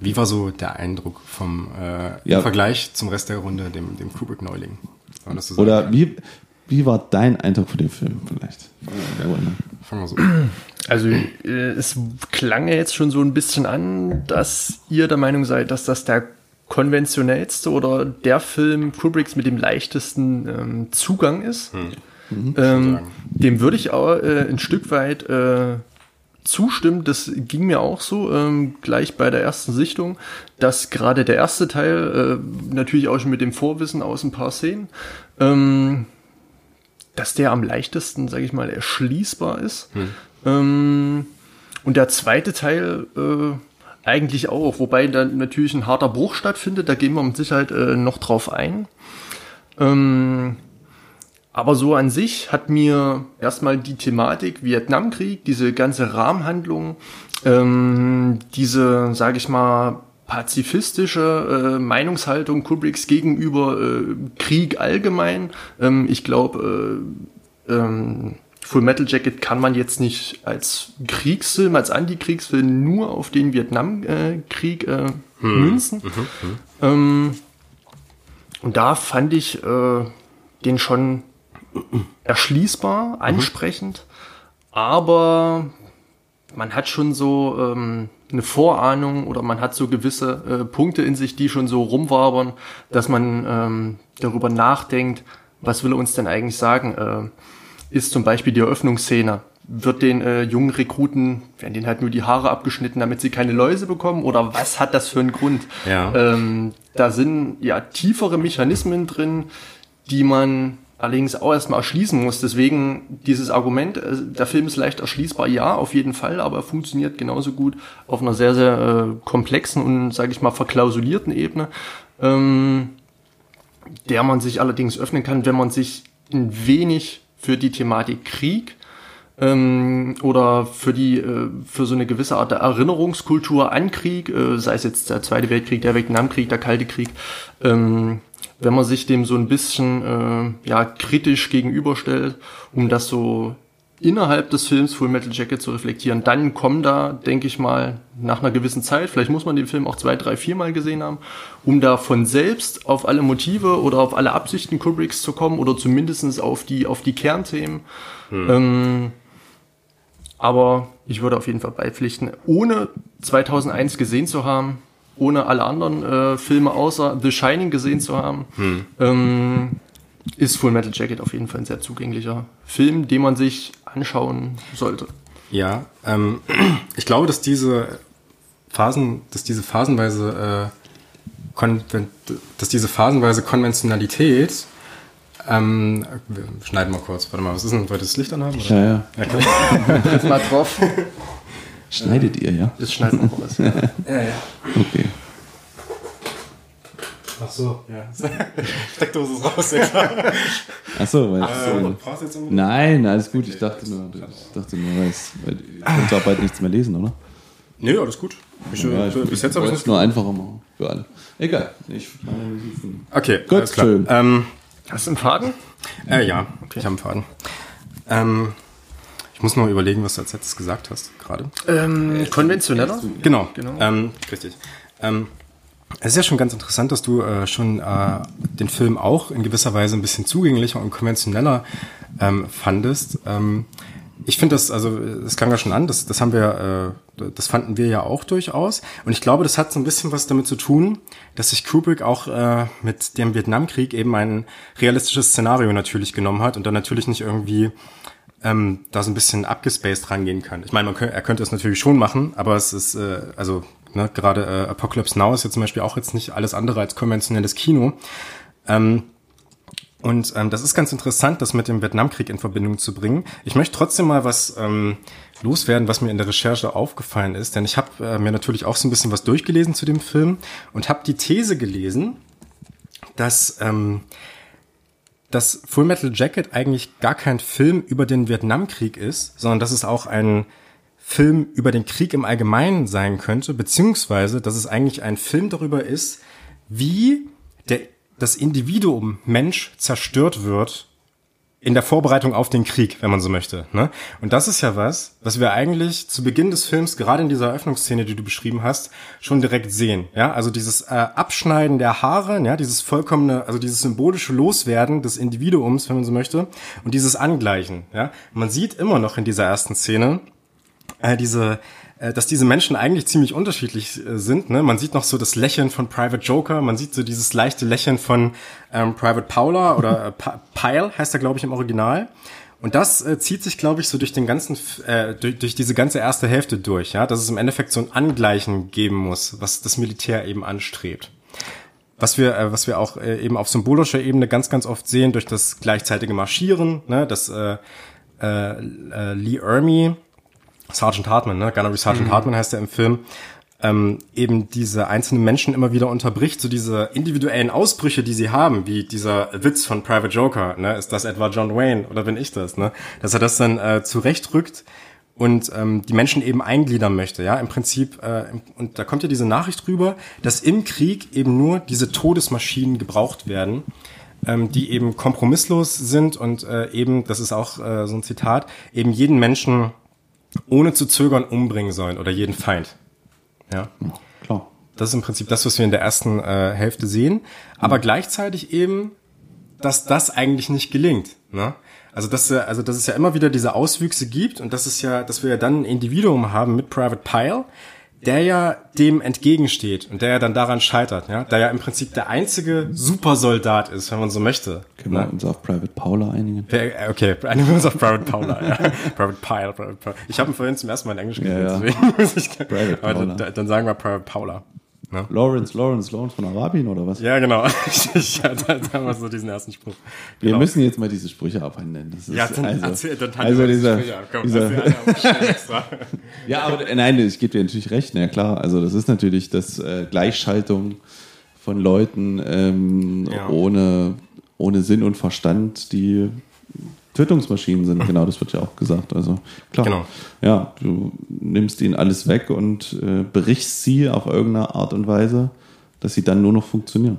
Wie war so der Eindruck vom äh, ja. im Vergleich zum Rest der Runde, dem, dem Kubrick-Neuling? So Oder wie, wie war dein Eindruck von dem Film vielleicht? Fangen wir so. Also äh, es klang ja jetzt schon so ein bisschen an, dass ihr der Meinung seid, dass das der konventionellste oder der Film Kubricks mit dem leichtesten ähm, Zugang ist. Hm. Mhm. Ähm, dem würde ich auch äh, ein Stück weit äh, zustimmen, das ging mir auch so, ähm, gleich bei der ersten Sichtung, dass gerade der erste Teil, äh, natürlich auch schon mit dem Vorwissen aus ein paar Szenen, ähm, dass der am leichtesten, sage ich mal, erschließbar ist. Hm. Ähm, und der zweite Teil äh, eigentlich auch, wobei dann natürlich ein harter Bruch stattfindet, da gehen wir mit Sicherheit äh, noch drauf ein. Ähm, aber so an sich hat mir erstmal die Thematik Vietnamkrieg, diese ganze Rahmenhandlung, ähm, diese, sage ich mal, pazifistische äh, Meinungshaltung Kubricks gegenüber äh, Krieg allgemein. Ähm, ich glaube, äh, ähm, Full Metal Jacket kann man jetzt nicht als Kriegsfilm, als Antikriegsfilm nur auf den Vietnamkrieg äh, hm. münzen. Mhm. Mhm. Ähm, und da fand ich äh, den schon erschließbar, mhm. ansprechend, mhm. aber man hat schon so ähm, eine Vorahnung oder man hat so gewisse äh, Punkte in sich, die schon so rumwabern, dass man ähm, darüber nachdenkt, was will er uns denn eigentlich sagen? Äh, ist zum Beispiel die Eröffnungsszene. Wird den äh, jungen Rekruten, werden denen halt nur die Haare abgeschnitten, damit sie keine Läuse bekommen? Oder was hat das für einen Grund? Ja. Ähm, da sind ja tiefere Mechanismen drin, die man allerdings auch erstmal erschließen muss. Deswegen dieses Argument, äh, der Film ist leicht erschließbar, ja, auf jeden Fall, aber er funktioniert genauso gut auf einer sehr, sehr äh, komplexen und, sage ich mal, verklausulierten Ebene, ähm, der man sich allerdings öffnen kann, wenn man sich ein wenig für die Thematik Krieg ähm, oder für die äh, für so eine gewisse Art der Erinnerungskultur an Krieg, äh, sei es jetzt der Zweite Weltkrieg, der Vietnamkrieg, der Kalte Krieg, ähm, wenn man sich dem so ein bisschen äh, ja, kritisch gegenüberstellt, um das so innerhalb des Films Full Metal Jacket zu reflektieren. Dann kommen da, denke ich mal, nach einer gewissen Zeit, vielleicht muss man den Film auch zwei, drei, vier Mal gesehen haben, um da von selbst auf alle Motive oder auf alle Absichten Kubricks zu kommen oder zumindest auf die, auf die Kernthemen. Hm. Ähm, aber ich würde auf jeden Fall beipflichten, ohne 2001 gesehen zu haben, ohne alle anderen äh, Filme außer The Shining gesehen zu haben, hm. ähm, ist Full Metal Jacket auf jeden Fall ein sehr zugänglicher Film, den man sich anschauen sollte. Ja, ähm, ich glaube, dass diese Phasen, dass diese phasenweise, äh, dass diese phasenweise Konventionalität ähm, wir schneiden mal kurz. Warte mal, was ist denn? Wollt ihr das Licht anhaben? Oder? Ja, ja. ja klar. mal drauf. Schneidet ihr, ja? Das schneidet man raus. Ja, ja. ja. Okay. Ach so, ja. Steckdose ist raus, ja klar. Ach so, weil Ach, so, Nein, alles gut. Ich dachte nur, ich dachte nur, weil, weil ich konnte auch bald nichts mehr lesen, oder? Nee, alles gut. Ich, ja, ich, bis jetzt habe ich es nur einfacher machen für alle. Egal. Ich okay, gut, alles klar. Ähm, Hast du einen Faden? Äh, ja, okay. ich habe einen Faden. Ähm, ich muss noch überlegen, was du als letztes gesagt hast gerade. Ähm, konventioneller? Genau, genau. Ähm, richtig. Ähm, es ist ja schon ganz interessant, dass du äh, schon äh, den Film auch in gewisser Weise ein bisschen zugänglicher und konventioneller ähm, fandest. Ähm, ich finde das, also es klang ja schon an, das, das haben wir, äh, das fanden wir ja auch durchaus. Und ich glaube, das hat so ein bisschen was damit zu tun, dass sich Kubrick auch äh, mit dem Vietnamkrieg eben ein realistisches Szenario natürlich genommen hat und dann natürlich nicht irgendwie ähm, da so ein bisschen abgespaced rangehen kann. Ich meine, man könnte, er könnte es natürlich schon machen, aber es ist, äh, also ne, gerade äh, Apocalypse Now ist ja zum Beispiel auch jetzt nicht alles andere als konventionelles Kino. Ähm, und ähm, das ist ganz interessant, das mit dem Vietnamkrieg in Verbindung zu bringen. Ich möchte trotzdem mal was ähm, loswerden, was mir in der Recherche aufgefallen ist, denn ich habe äh, mir natürlich auch so ein bisschen was durchgelesen zu dem Film und habe die These gelesen, dass ähm, dass Full Metal Jacket eigentlich gar kein Film über den Vietnamkrieg ist, sondern dass es auch ein Film über den Krieg im Allgemeinen sein könnte, beziehungsweise dass es eigentlich ein Film darüber ist, wie der das Individuum Mensch zerstört wird in der Vorbereitung auf den Krieg, wenn man so möchte. Ne? Und das ist ja was, was wir eigentlich zu Beginn des Films, gerade in dieser Eröffnungsszene, die du beschrieben hast, schon direkt sehen. Ja, also dieses äh, Abschneiden der Haare, ja, dieses vollkommene, also dieses symbolische Loswerden des Individuums, wenn man so möchte, und dieses Angleichen. Ja, man sieht immer noch in dieser ersten Szene äh, diese dass diese Menschen eigentlich ziemlich unterschiedlich äh, sind. Ne? Man sieht noch so das Lächeln von Private Joker, man sieht so dieses leichte Lächeln von ähm, Private Paula oder äh, Pyle heißt er, glaube ich, im Original. Und das äh, zieht sich, glaube ich, so durch den ganzen, äh, durch, durch diese ganze erste Hälfte durch, ja, dass es im Endeffekt so ein Angleichen geben muss, was das Militär eben anstrebt. Was wir, äh, was wir auch äh, eben auf symbolischer Ebene ganz, ganz oft sehen durch das gleichzeitige Marschieren, ne, dass äh, äh, äh Lee Ermey Sergeant Hartman, ne? Gunnery Sergeant mhm. Hartman heißt er im Film, ähm, eben diese einzelnen Menschen immer wieder unterbricht, so diese individuellen Ausbrüche, die sie haben, wie dieser Witz von Private Joker, ne? Ist das etwa John Wayne oder bin ich das, ne? Dass er das dann äh, zurechtrückt und ähm, die Menschen eben eingliedern möchte, ja, im Prinzip, äh, und da kommt ja diese Nachricht rüber, dass im Krieg eben nur diese Todesmaschinen gebraucht werden, ähm, die eben kompromisslos sind und äh, eben, das ist auch äh, so ein Zitat, eben jeden Menschen ohne zu zögern umbringen sollen oder jeden Feind. Ja. Klar. Das ist im Prinzip das, was wir in der ersten äh, Hälfte sehen. Aber mhm. gleichzeitig eben, dass das eigentlich nicht gelingt. Ne? Also dass, also dass es ja immer wieder diese Auswüchse gibt und dass es ja, dass wir ja dann ein Individuum haben mit Private Pile, der ja dem entgegensteht und der ja dann daran scheitert, ja, der ja im Prinzip der einzige Supersoldat ist, wenn man so möchte. Können wir ne? uns auf Private Paula einigen? Okay, einigen wir uns auf Private Paula, ja. Private Pile, Private Paula. Ich habe ihn vorhin zum ersten Mal in Englisch gelesen, ja, ja. deswegen muss ich, Private Paula. Dann, dann sagen wir Private Paula. Ne? Lawrence, Lawrence, Lawrence von Arabien oder was? Ja, genau. ja, da, da haben wir so diesen ersten Spruch. Genau. Wir müssen jetzt mal diese Sprüche abhandeln. Das ist ja, dann also, erzähl, dann also dieser, Komm, dieser ja, aber nein, ich gebe dir natürlich recht. Ja klar, also das ist natürlich das äh, Gleichschaltung von Leuten ähm, ja. ohne, ohne Sinn und Verstand, die Tötungsmaschinen sind, genau, das wird ja auch gesagt. Also klar, genau. ja, du nimmst ihnen alles weg und äh, berichst sie auf irgendeine Art und Weise, dass sie dann nur noch funktionieren.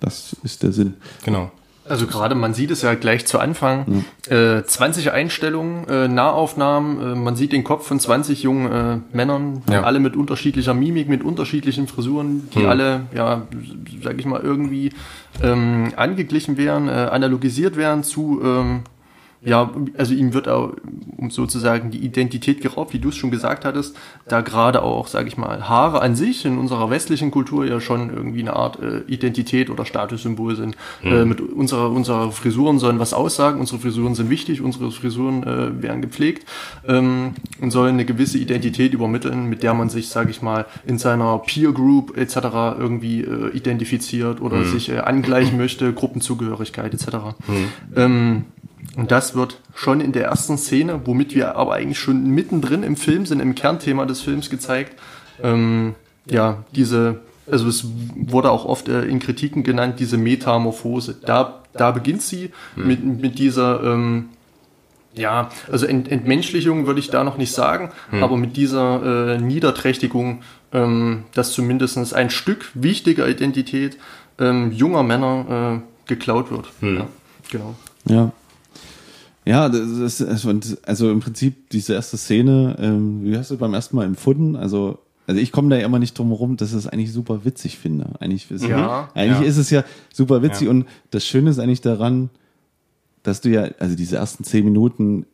Das ist der Sinn. Genau. Also gerade, man sieht es ja gleich zu Anfang, ja. äh, 20 Einstellungen, äh, Nahaufnahmen, äh, man sieht den Kopf von 20 jungen äh, Männern, ja. alle mit unterschiedlicher Mimik, mit unterschiedlichen Frisuren, die mhm. alle, ja, sag ich mal, irgendwie ähm, angeglichen werden, äh, analogisiert werden zu ähm, ja, also ihm wird auch um sozusagen die Identität geraubt, wie du es schon gesagt hattest, da gerade auch, sage ich mal, Haare an sich in unserer westlichen Kultur ja schon irgendwie eine Art äh, Identität oder Statussymbol sind. Mhm. Äh, mit unserer, unserer Frisuren sollen was aussagen, unsere Frisuren sind wichtig, unsere Frisuren äh, werden gepflegt ähm, und sollen eine gewisse Identität übermitteln, mit der man sich, sage ich mal, in seiner Peer Group etc. irgendwie äh, identifiziert oder mhm. sich äh, angleichen möchte, Gruppenzugehörigkeit etc. Mhm. Ähm, und das wird schon in der ersten Szene, womit wir aber eigentlich schon mittendrin im Film sind, im Kernthema des Films gezeigt. Ähm, ja, diese, also es wurde auch oft äh, in Kritiken genannt, diese Metamorphose. Da, da beginnt sie hm. mit, mit dieser, ähm, ja, also Ent Entmenschlichung würde ich da noch nicht sagen, hm. aber mit dieser äh, Niederträchtigung, ähm, dass zumindest ein Stück wichtiger Identität ähm, junger Männer äh, geklaut wird. Hm. Ja, genau. Ja, ja, das ist, also im Prinzip diese erste Szene, ähm, wie hast du beim ersten Mal empfunden? Also, also ich komme da ja immer nicht drum herum, dass ich es eigentlich super witzig finde. Eigentlich, ist, ja, eigentlich ja. ist es ja super witzig ja. und das Schöne ist eigentlich daran, dass du ja, also diese ersten zehn Minuten,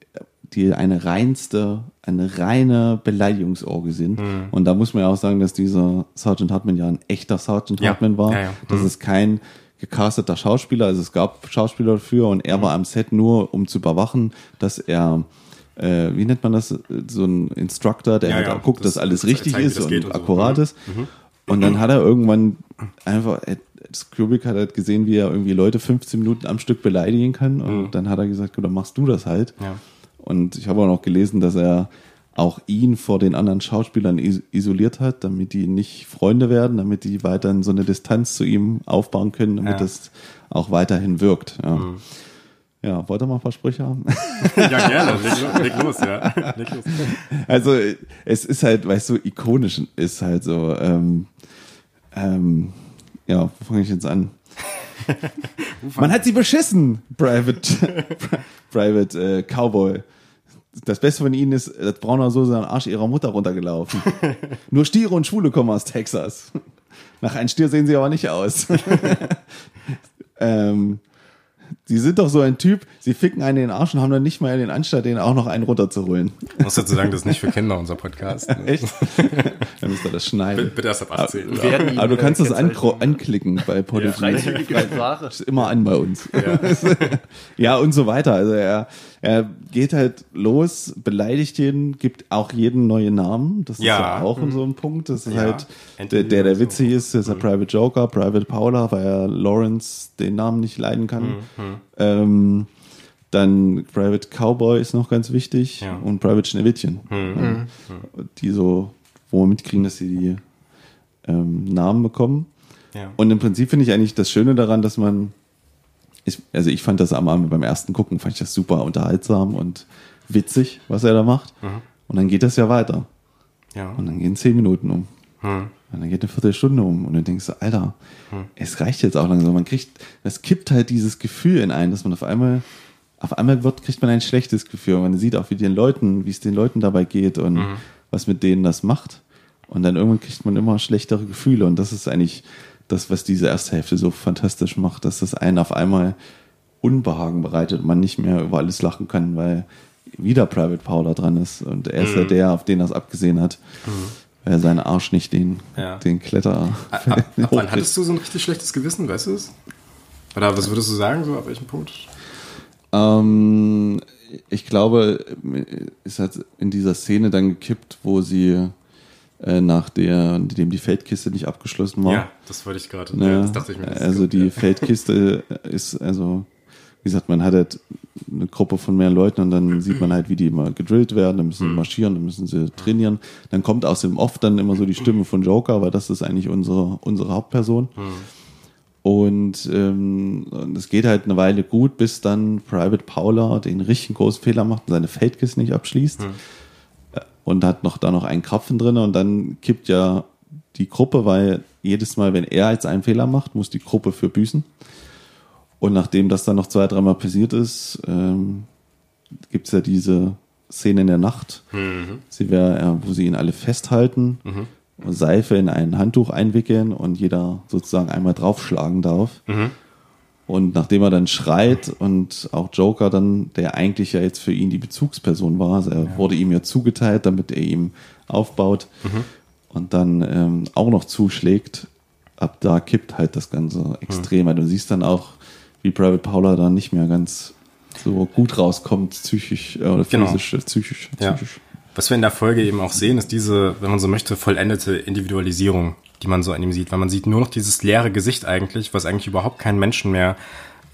die eine reinste, eine reine Beleidigungsorge sind. Mhm. Und da muss man ja auch sagen, dass dieser Sergeant Hartman ja ein echter Sergeant Hartman war. Das mhm. ist kein gecasteter Schauspieler, also es gab Schauspieler dafür und er mhm. war am Set nur, um zu überwachen, dass er äh, wie nennt man das, so ein Instructor, der ja, halt ja, guckt, das, dass alles richtig zeigt, ist und, und akkurat so. ist. Mhm. Und dann hat er irgendwann einfach, Kubrick hat halt gesehen, wie er irgendwie Leute 15 Minuten am Stück beleidigen kann und mhm. dann hat er gesagt, gut, dann machst du das halt. Ja. Und ich habe auch noch gelesen, dass er auch ihn vor den anderen Schauspielern isoliert hat, damit die nicht Freunde werden, damit die weiterhin so eine Distanz zu ihm aufbauen können, damit ja. das auch weiterhin wirkt. Ja. Mhm. Ja, wollt ihr mal ein paar Sprüche haben? Ja, gerne. Leg, leg, los, ja. Leg los. Also, es ist halt, weißt du, ikonisch ist halt so, ähm, ähm, ja, wo fange ich jetzt an? Man hat sie beschissen, Private, Private äh, Cowboy das Beste von ihnen ist, dass Brauner so seinen Arsch ihrer Mutter runtergelaufen. Nur Stiere und Schwule kommen aus Texas. Nach einem Stier sehen sie aber nicht aus. ähm, Sie sind doch so ein Typ, sie ficken einen in den Arsch und haben dann nicht mal den Anstand, den auch noch einen runterzuholen. Ich muss dazu sagen, das ist nicht für Kinder unser Podcast. Ne? Echt? dann müsst ihr das schneiden. Bitte erst ab 18. Aber, aber du kannst das an anklicken bei Podigy. Ja, Sprache. Ist immer an bei uns. Ja. ja, und so weiter. Also er, er geht halt los, beleidigt jeden, gibt auch jeden neuen Namen. Das ist ja, ja auch mhm. so ein Punkt. Das ist ja. halt der, der, der witzig so. ist, ist der mhm. Private Joker, Private Paula, weil er Lawrence den Namen nicht leiden kann. Mhm. Ähm, dann Private Cowboy ist noch ganz wichtig ja. und Private Schneewittchen. Mhm. Die so, wo wir mitkriegen, dass sie die ähm, Namen bekommen. Ja. Und im Prinzip finde ich eigentlich das Schöne daran, dass man, ich, also ich fand das am Abend beim ersten Gucken, fand ich das super unterhaltsam und witzig, was er da macht. Mhm. Und dann geht das ja weiter. Ja. Und dann gehen zehn Minuten um. Mhm. Und dann geht eine Viertelstunde um und du denkst, Alter, hm. es reicht jetzt auch langsam. Man kriegt, das kippt halt dieses Gefühl in einen, dass man auf einmal, auf einmal wird, kriegt man ein schlechtes Gefühl. Man sieht auch, wie den Leuten, wie es den Leuten dabei geht und mhm. was mit denen das macht. Und dann irgendwann kriegt man immer schlechtere Gefühle. Und das ist eigentlich das, was diese erste Hälfte so fantastisch macht, dass das einen auf einmal Unbehagen bereitet und man nicht mehr über alles lachen kann, weil wieder Private Paula dran ist und er ist mhm. ja der, auf den er es abgesehen hat. Mhm weil er seinen Arsch nicht den, ja. den Kletter. Ab, ab, ab wann hattest du so ein richtig schlechtes Gewissen, weißt du es? Oder was würdest du sagen, so ab welchem Punkt? Ähm, ich glaube, es hat in dieser Szene dann gekippt, wo sie äh, nach der, dem die Feldkiste nicht abgeschlossen war. Ja, das wollte ich gerade. Ja, das dachte ich mir. Also die Feldkiste ist, also wie gesagt, man hat halt eine Gruppe von mehr Leuten und dann sieht man halt, wie die immer gedrillt werden, dann müssen sie mhm. marschieren, dann müssen sie trainieren. Dann kommt aus dem Off dann immer so die Stimme von Joker, weil das ist eigentlich unsere, unsere Hauptperson. Mhm. Und ähm, es geht halt eine Weile gut, bis dann Private Paula den richtigen großen Fehler macht und seine Feldkiste nicht abschließt. Mhm. Und hat noch da noch einen Krapfen drin und dann kippt ja die Gruppe, weil jedes Mal, wenn er jetzt einen Fehler macht, muss die Gruppe für büßen. Und nachdem das dann noch zwei, dreimal passiert ist, ähm, gibt es ja diese Szene in der Nacht, mhm. sie wär, ja, wo sie ihn alle festhalten, mhm. Seife in ein Handtuch einwickeln und jeder sozusagen einmal draufschlagen darf. Mhm. Und nachdem er dann schreit und auch Joker dann, der eigentlich ja jetzt für ihn die Bezugsperson war, also er ja. wurde ihm ja zugeteilt, damit er ihm aufbaut mhm. und dann ähm, auch noch zuschlägt, ab da kippt halt das Ganze extrem. Mhm. Du siehst dann auch, wie Private Paula da nicht mehr ganz so gut rauskommt, psychisch äh, oder genau. physisch, genau. psychisch, psychisch. Ja. Was wir in der Folge eben auch sehen, ist diese, wenn man so möchte, vollendete Individualisierung, die man so an ihm sieht. Weil man sieht nur noch dieses leere Gesicht eigentlich, was eigentlich überhaupt keinen Menschen mehr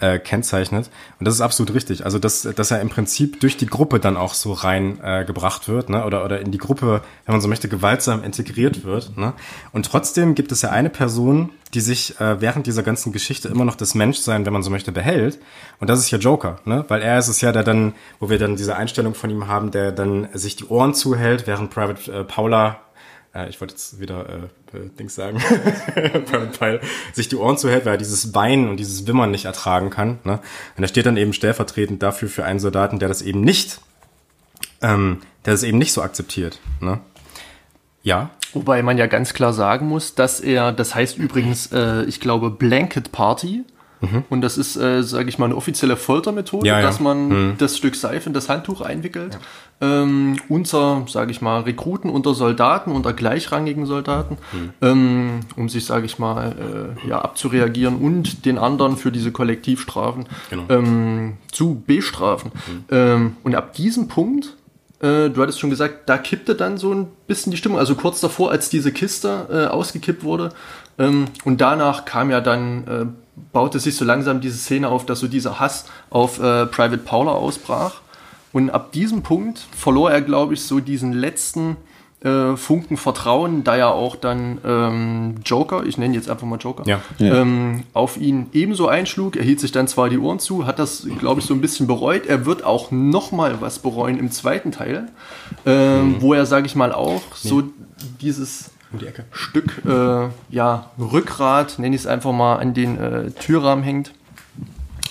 äh, kennzeichnet. Und das ist absolut richtig. Also, dass, dass er im Prinzip durch die Gruppe dann auch so rein äh, gebracht wird, ne? oder, oder in die Gruppe, wenn man so möchte, gewaltsam integriert wird. Ne? Und trotzdem gibt es ja eine Person, die sich äh, während dieser ganzen Geschichte immer noch das Menschsein, wenn man so möchte, behält. Und das ist ja Joker, ne? Weil er ist es ja, der dann, wo wir dann diese Einstellung von ihm haben, der dann sich die Ohren zuhält, während Private äh, Paula äh, ich wollte jetzt wieder äh, Dings sagen, Pile, sich die Ohren zuhält, weil er dieses Bein und dieses Wimmern nicht ertragen kann. Ne? Und er steht dann eben stellvertretend dafür für einen Soldaten, der das eben nicht, ähm, der das eben nicht so akzeptiert. Ne? Ja. Wobei man ja ganz klar sagen muss, dass er, das heißt übrigens, äh, ich glaube, Blanket Party, Mhm. Und das ist, äh, sage ich mal, eine offizielle Foltermethode, ja, ja. dass man mhm. das Stück Seife in das Handtuch einwickelt. Ja. Ähm, unter, sage ich mal, Rekruten, unter Soldaten, unter gleichrangigen Soldaten, mhm. ähm, um sich, sage ich mal, äh, ja, abzureagieren und den anderen für diese Kollektivstrafen genau. ähm, zu bestrafen. Mhm. Und ab diesem Punkt äh, du hattest schon gesagt, da kippte dann so ein bisschen die Stimmung. Also kurz davor, als diese Kiste äh, ausgekippt wurde. Ähm, und danach kam ja dann äh, baute sich so langsam diese Szene auf, dass so dieser Hass auf äh, Private Paula ausbrach. Und ab diesem Punkt verlor er, glaube ich, so diesen letzten äh, Funken Vertrauen, da ja auch dann ähm, Joker, ich nenne jetzt einfach mal Joker, ja. Ähm, auf ihn ebenso einschlug. Er hielt sich dann zwar die Ohren zu, hat das, glaube ich, so ein bisschen bereut. Er wird auch nochmal was bereuen im zweiten Teil, ähm, mhm. wo er, sage ich mal, auch nee. so dieses um die Ecke. Stück äh, ja, Rückgrat, nenne ich es einfach mal, an den äh, Türrahmen hängt.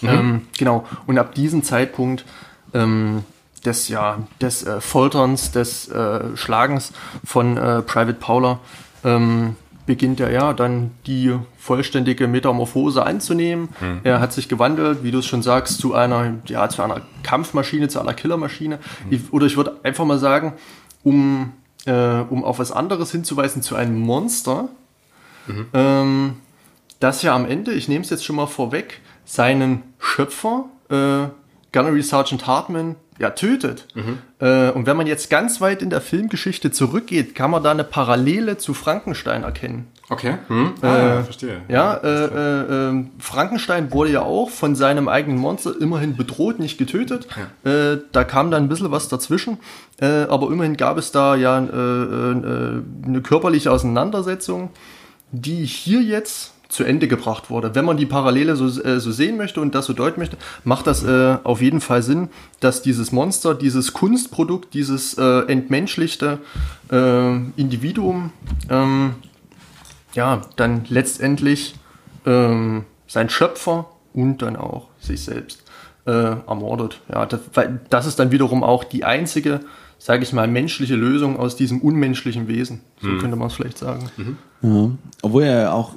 Mhm. Ähm, genau. Und ab diesem Zeitpunkt ähm, des, ja, des äh, Folterns, des äh, Schlagens von äh, Private Paula ähm, beginnt er ja dann die vollständige Metamorphose anzunehmen. Mhm. Er hat sich gewandelt, wie du es schon sagst, zu einer, ja, zu einer Kampfmaschine, zu einer Killermaschine. Mhm. Oder ich würde einfach mal sagen, um äh, um auf was anderes hinzuweisen, zu einem Monster, mhm. ähm, das ja am Ende, ich nehme es jetzt schon mal vorweg, seinen Schöpfer, äh, Gunnery Sergeant Hartman, ja, tötet. Mhm. Äh, und wenn man jetzt ganz weit in der Filmgeschichte zurückgeht, kann man da eine Parallele zu Frankenstein erkennen. Okay. Hm. Äh, ah, verstehe. Ja, äh, äh, ähm, Frankenstein wurde ja auch von seinem eigenen Monster immerhin bedroht, nicht getötet. Ja. Äh, da kam dann ein bisschen was dazwischen. Äh, aber immerhin gab es da ja eine körperliche Auseinandersetzung, die hier jetzt zu Ende gebracht wurde. Wenn man die Parallele so, äh, so sehen möchte und das so deuten möchte, macht das äh, auf jeden Fall Sinn, dass dieses Monster, dieses Kunstprodukt, dieses äh, entmenschlichte äh, Individuum, ähm, ja, dann letztendlich ähm, sein Schöpfer und dann auch sich selbst äh, ermordet. Ja, das, weil das ist dann wiederum auch die einzige, sage ich mal, menschliche Lösung aus diesem unmenschlichen Wesen. So hm. könnte man es vielleicht sagen. Mhm. Ja. Obwohl er auch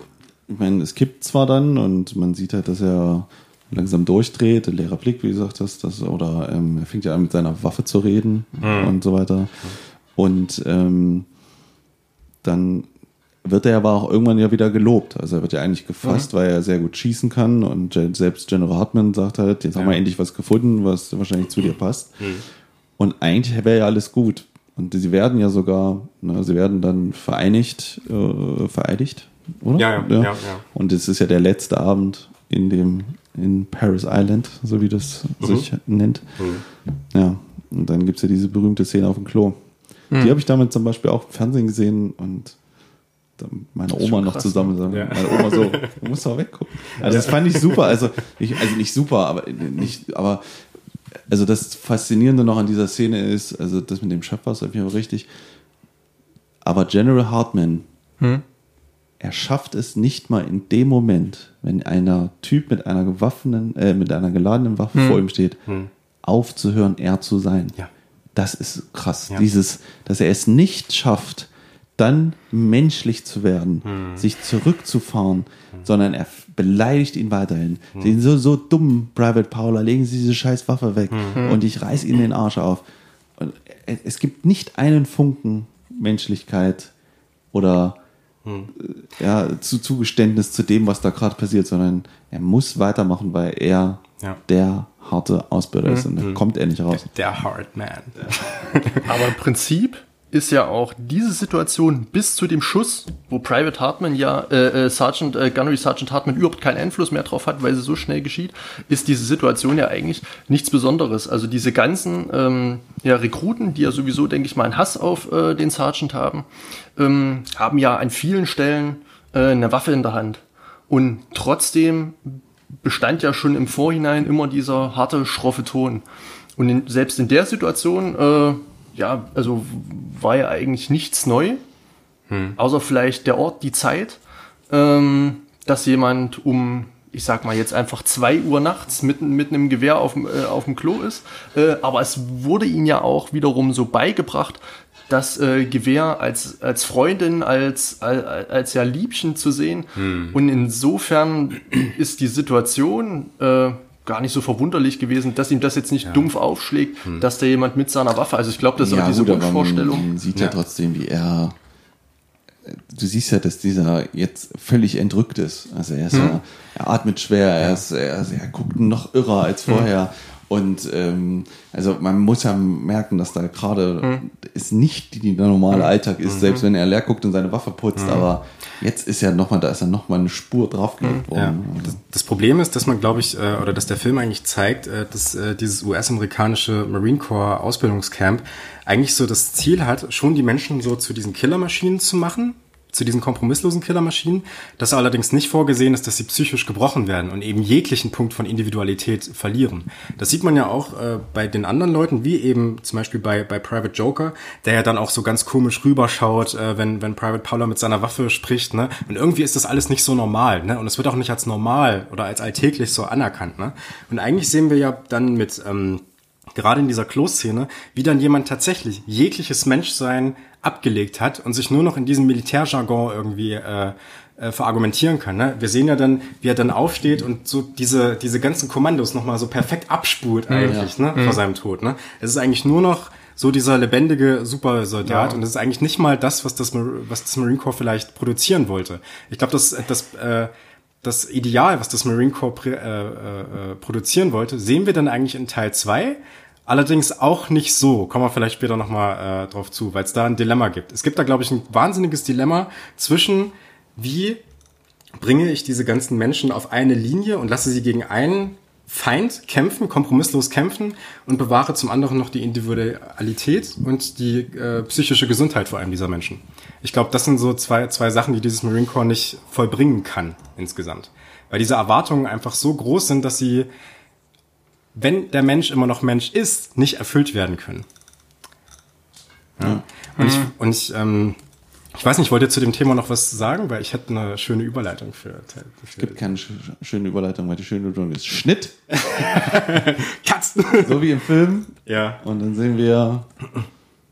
ich meine, es kippt zwar dann und man sieht halt, dass er langsam durchdreht, ein leerer Blick, wie du gesagt hast, das, oder ähm, er fängt ja an mit seiner Waffe zu reden mhm. und so weiter. Und ähm, dann wird er aber auch irgendwann ja wieder gelobt. Also er wird ja eigentlich gefasst, mhm. weil er sehr gut schießen kann und selbst General Hartman sagt halt, jetzt ja. haben wir endlich was gefunden, was wahrscheinlich zu dir passt. Mhm. Und eigentlich wäre ja alles gut. Und sie werden ja sogar, ne, sie werden dann vereinigt, äh, vereidigt, oder? Ja, ja, ja. ja, Und es ist ja der letzte Abend in dem in Paris Island, so wie das mhm. sich nennt. Mhm. Ja, und dann gibt es ja diese berühmte Szene auf dem Klo. Mhm. Die habe ich damit zum Beispiel auch im Fernsehen gesehen und meine Oma noch krass, zusammen. Ne? Ja. Meine Oma so, du musst doch weggucken. Also das fand ich super. Also, ich, also nicht super, aber nicht, aber also das Faszinierende noch an dieser Szene ist, also das mit dem Schöpfer ist auf jeden Fall richtig. Aber General Hartman, hm? Er schafft es nicht mal in dem Moment, wenn einer Typ mit einer gewaffneten, äh, mit einer geladenen Waffe hm. vor ihm steht, hm. aufzuhören, er zu sein. Ja. Das ist krass. Ja. Dieses, dass er es nicht schafft, dann menschlich zu werden, hm. sich zurückzufahren, hm. sondern er beleidigt ihn weiterhin. Hm. Sie sind so, so dumm, Private Paula, legen Sie diese scheiß Waffe weg hm. und ich reiß Ihnen den Arsch auf. Und es gibt nicht einen Funken Menschlichkeit oder hm. ja, zu Zugeständnis zu dem, was da gerade passiert, sondern er muss weitermachen, weil er ja. der harte Ausbilder ist und dann kommt er nicht raus. Der, der Hard Man. Aber im Prinzip ist ja auch diese Situation bis zu dem Schuss, wo Private Hartman ja, äh, äh, Sergeant, äh, Gunnery Sergeant Hartman überhaupt keinen Einfluss mehr drauf hat, weil sie so schnell geschieht, ist diese Situation ja eigentlich nichts Besonderes. Also diese ganzen ähm, ja, Rekruten, die ja sowieso, denke ich mal, einen Hass auf äh, den Sergeant haben, ähm, haben ja an vielen Stellen äh, eine Waffe in der Hand. Und trotzdem bestand ja schon im Vorhinein immer dieser harte, schroffe Ton. Und in, selbst in der Situation äh, ja, also war ja eigentlich nichts neu, hm. außer vielleicht der Ort, die Zeit, ähm, dass jemand um, ich sag mal jetzt einfach zwei Uhr nachts mitten mit einem Gewehr auf, äh, auf dem Klo ist. Äh, aber es wurde ihm ja auch wiederum so beigebracht, das äh, Gewehr als, als Freundin, als, als, als ja Liebchen zu sehen. Hm. Und insofern ist die Situation, äh, gar nicht so verwunderlich gewesen, dass ihm das jetzt nicht ja. dumpf aufschlägt, hm. dass da jemand mit seiner Waffe, also ich glaube, das ist ja, auch diese gut, Wunschvorstellung. Man sieht ja. ja trotzdem, wie er, du siehst ja, dass dieser jetzt völlig entrückt ist. Also er ist hm. ja, er atmet schwer, er, ist, er, er guckt noch irrer als hm. vorher. Hm. Und ähm, also man muss ja merken, dass da gerade hm. es nicht der normale hm. Alltag ist, selbst wenn er leer guckt und seine Waffe putzt, aber Jetzt ist ja nochmal, da ist ja nochmal eine Spur draufgelegt worden. Ja. Das, das, Problem ist, dass man, glaube ich, äh, oder dass der Film eigentlich zeigt, äh, dass äh, dieses US-amerikanische Marine Corps Ausbildungscamp eigentlich so das Ziel hat, schon die Menschen so zu diesen Killermaschinen zu machen, zu diesen kompromisslosen Killermaschinen, dass allerdings nicht vorgesehen ist, dass sie psychisch gebrochen werden und eben jeglichen Punkt von Individualität verlieren. Das sieht man ja auch äh, bei den anderen Leuten, wie eben zum Beispiel bei, bei Private Joker, der ja dann auch so ganz komisch rüberschaut, äh, wenn, wenn Private Paula mit seiner Waffe spricht. Ne? Und irgendwie ist das alles nicht so normal. Ne? Und es wird auch nicht als normal oder als alltäglich so anerkannt. Ne? Und eigentlich sehen wir ja dann mit... Ähm, gerade in dieser Kloszene, wie dann jemand tatsächlich jegliches Menschsein abgelegt hat und sich nur noch in diesem Militärjargon irgendwie äh, äh, verargumentieren kann. Ne? Wir sehen ja dann, wie er dann aufsteht und so diese, diese ganzen Kommandos nochmal so perfekt abspult eigentlich ja. ne? Mhm. vor seinem Tod. Ne? Es ist eigentlich nur noch so dieser lebendige Supersoldat ja. und es ist eigentlich nicht mal das, was das, was das Marine Corps vielleicht produzieren wollte. Ich glaube, das, das, äh, das Ideal, was das Marine Corps äh, äh, äh, produzieren wollte, sehen wir dann eigentlich in Teil zwei Allerdings auch nicht so, kommen wir vielleicht später nochmal äh, drauf zu, weil es da ein Dilemma gibt. Es gibt da, glaube ich, ein wahnsinniges Dilemma zwischen, wie bringe ich diese ganzen Menschen auf eine Linie und lasse sie gegen einen Feind kämpfen, kompromisslos kämpfen und bewahre zum anderen noch die Individualität und die äh, psychische Gesundheit vor allem dieser Menschen. Ich glaube, das sind so zwei, zwei Sachen, die dieses Marine Corps nicht vollbringen kann insgesamt. Weil diese Erwartungen einfach so groß sind, dass sie wenn der Mensch immer noch Mensch ist, nicht erfüllt werden können. Ja. Und ich, und ich, ähm, ich weiß nicht, wollt ihr zu dem Thema noch was sagen? Weil ich hätte eine schöne Überleitung für. für es gibt keine sch schöne Überleitung, weil die schöne Überleitung ist Schnitt. Katzen. So wie im Film. Ja. Und dann sehen wir.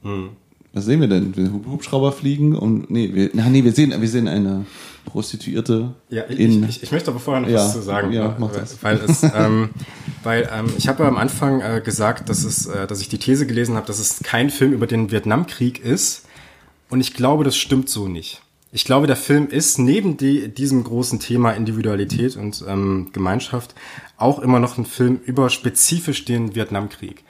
Hm. Was sehen wir denn? Wir Hubschrauber fliegen und nee, wir, na, nee, wir sehen, wir sehen eine Prostituierte. Ja, ich, in, ich, ich möchte aber vorher noch ja, was zu sagen. Ja, mach das. Weil, es, ähm, weil ähm, ich habe am Anfang äh, gesagt, dass, es, äh, dass ich die These gelesen habe, dass es kein Film über den Vietnamkrieg ist. Und ich glaube, das stimmt so nicht. Ich glaube, der Film ist neben die, diesem großen Thema Individualität und ähm, Gemeinschaft auch immer noch ein Film über spezifisch den Vietnamkrieg.